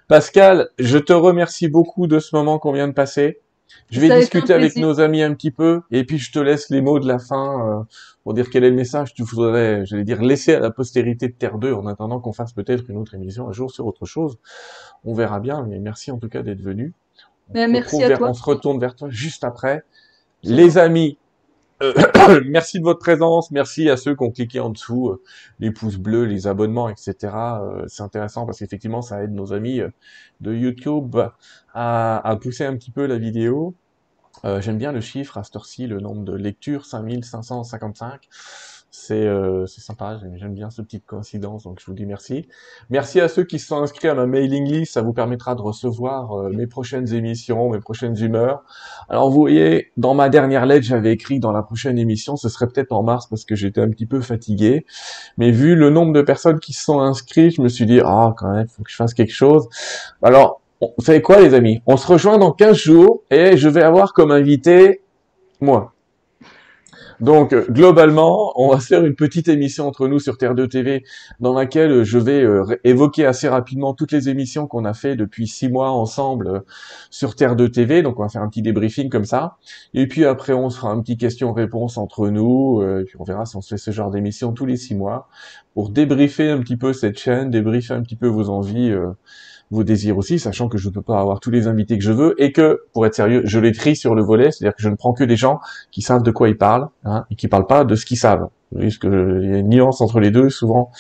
Pascal, je te remercie beaucoup de ce moment qu'on vient de passer. Je vais discuter avec nos amis un petit peu, et puis je te laisse les mots de la fin euh, pour dire quel est le message tu voudrais, j'allais dire, laisser à la postérité de Terre 2 en attendant qu'on fasse peut-être une autre émission un jour sur autre chose. On verra bien, mais merci en tout cas d'être venu. On, merci à toi. on se retourne vers toi juste après. Les amis, euh, merci de votre présence, merci à ceux qui ont cliqué en dessous, euh, les pouces bleus, les abonnements, etc. Euh, c'est intéressant parce qu'effectivement, ça aide nos amis de YouTube à, à, pousser un petit peu la vidéo. J'aime bien le chiffre à cette heure-ci, le nombre de lectures, 5555 c'est euh, sympa, j'aime bien cette petite coïncidence, donc je vous dis merci. Merci à ceux qui se sont inscrits à ma mailing list, ça vous permettra de recevoir euh, mes prochaines émissions, mes prochaines humeurs. Alors vous voyez, dans ma dernière lettre, j'avais écrit dans la prochaine émission, ce serait peut-être en mars parce que j'étais un petit peu fatigué, mais vu le nombre de personnes qui se sont inscrites, je me suis dit, ah quand même, faut que je fasse quelque chose. Alors, vous savez quoi les amis? On se rejoint dans 15 jours et je vais avoir comme invité moi. Donc, euh, globalement, on va faire une petite émission entre nous sur Terre 2 TV dans laquelle je vais euh, évoquer assez rapidement toutes les émissions qu'on a fait depuis six mois ensemble euh, sur Terre 2 TV. Donc, on va faire un petit débriefing comme ça. Et puis après, on se fera un petit question-réponse entre nous. et puis, on verra si on se fait ce genre d'émission tous les six mois pour débriefer un petit peu cette chaîne, débriefer un petit peu vos envies vos désirs aussi, sachant que je ne peux pas avoir tous les invités que je veux et que, pour être sérieux, je les trie sur le volet, c'est-à-dire que je ne prends que des gens qui savent de quoi ils parlent hein, et qui parlent pas de ce qu'ils savent. Vous voyez, que il y a une nuance entre les deux, souvent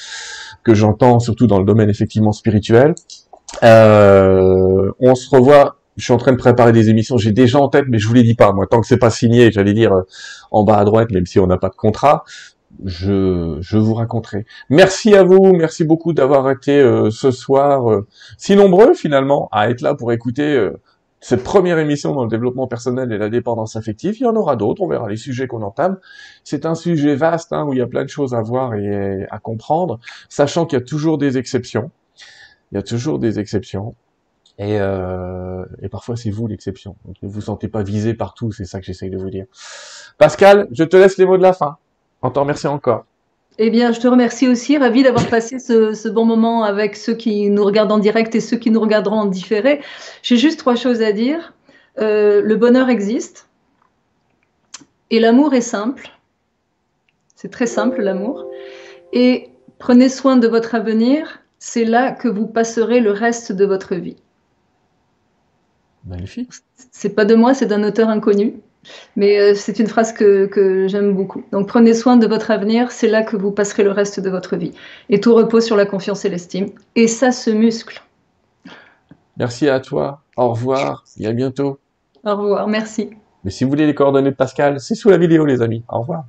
que j'entends, surtout dans le domaine effectivement spirituel. Euh, on se revoit. Je suis en train de préparer des émissions. J'ai déjà en tête, mais je vous les dis pas. Moi, tant que c'est pas signé, j'allais dire euh, en bas à droite, même si on n'a pas de contrat je, je vous raconterai. Merci à vous, merci beaucoup d'avoir été euh, ce soir euh, si nombreux finalement à être là pour écouter euh, cette première émission dans le développement personnel et la dépendance affective. Il y en aura d'autres, on verra les sujets qu'on entame. C'est un sujet vaste hein, où il y a plein de choses à voir et à comprendre, sachant qu'il y a toujours des exceptions. Il y a toujours des exceptions. Et, et parfois c'est vous l'exception. Ne vous sentez pas visé partout, c'est ça que j'essaye de vous dire. Pascal, je te laisse les mots de la fin. On t'en remercie encore. Eh bien, je te remercie aussi. Ravi d'avoir passé ce, bon moment avec ceux qui nous regardent en direct et ceux qui nous regarderont en différé. J'ai juste trois choses à dire. Euh, le bonheur existe. Et l'amour est simple. C'est très simple, l'amour. Et prenez soin de votre avenir. C'est là que vous passerez le reste de votre vie. Magnifique. C'est pas de moi, c'est d'un auteur inconnu. Mais euh, c'est une phrase que, j'aime beaucoup. Donc prenez soin de votre avenir, c'est là que vous passerez le reste de votre vie. Et tout repose sur la confiance et l'estime. Et ça se muscle. Merci à toi. Au revoir et à bientôt. Au revoir, merci. Mais si vous voulez les coordonnées de Pascal, c'est sous la vidéo les amis. Au revoir.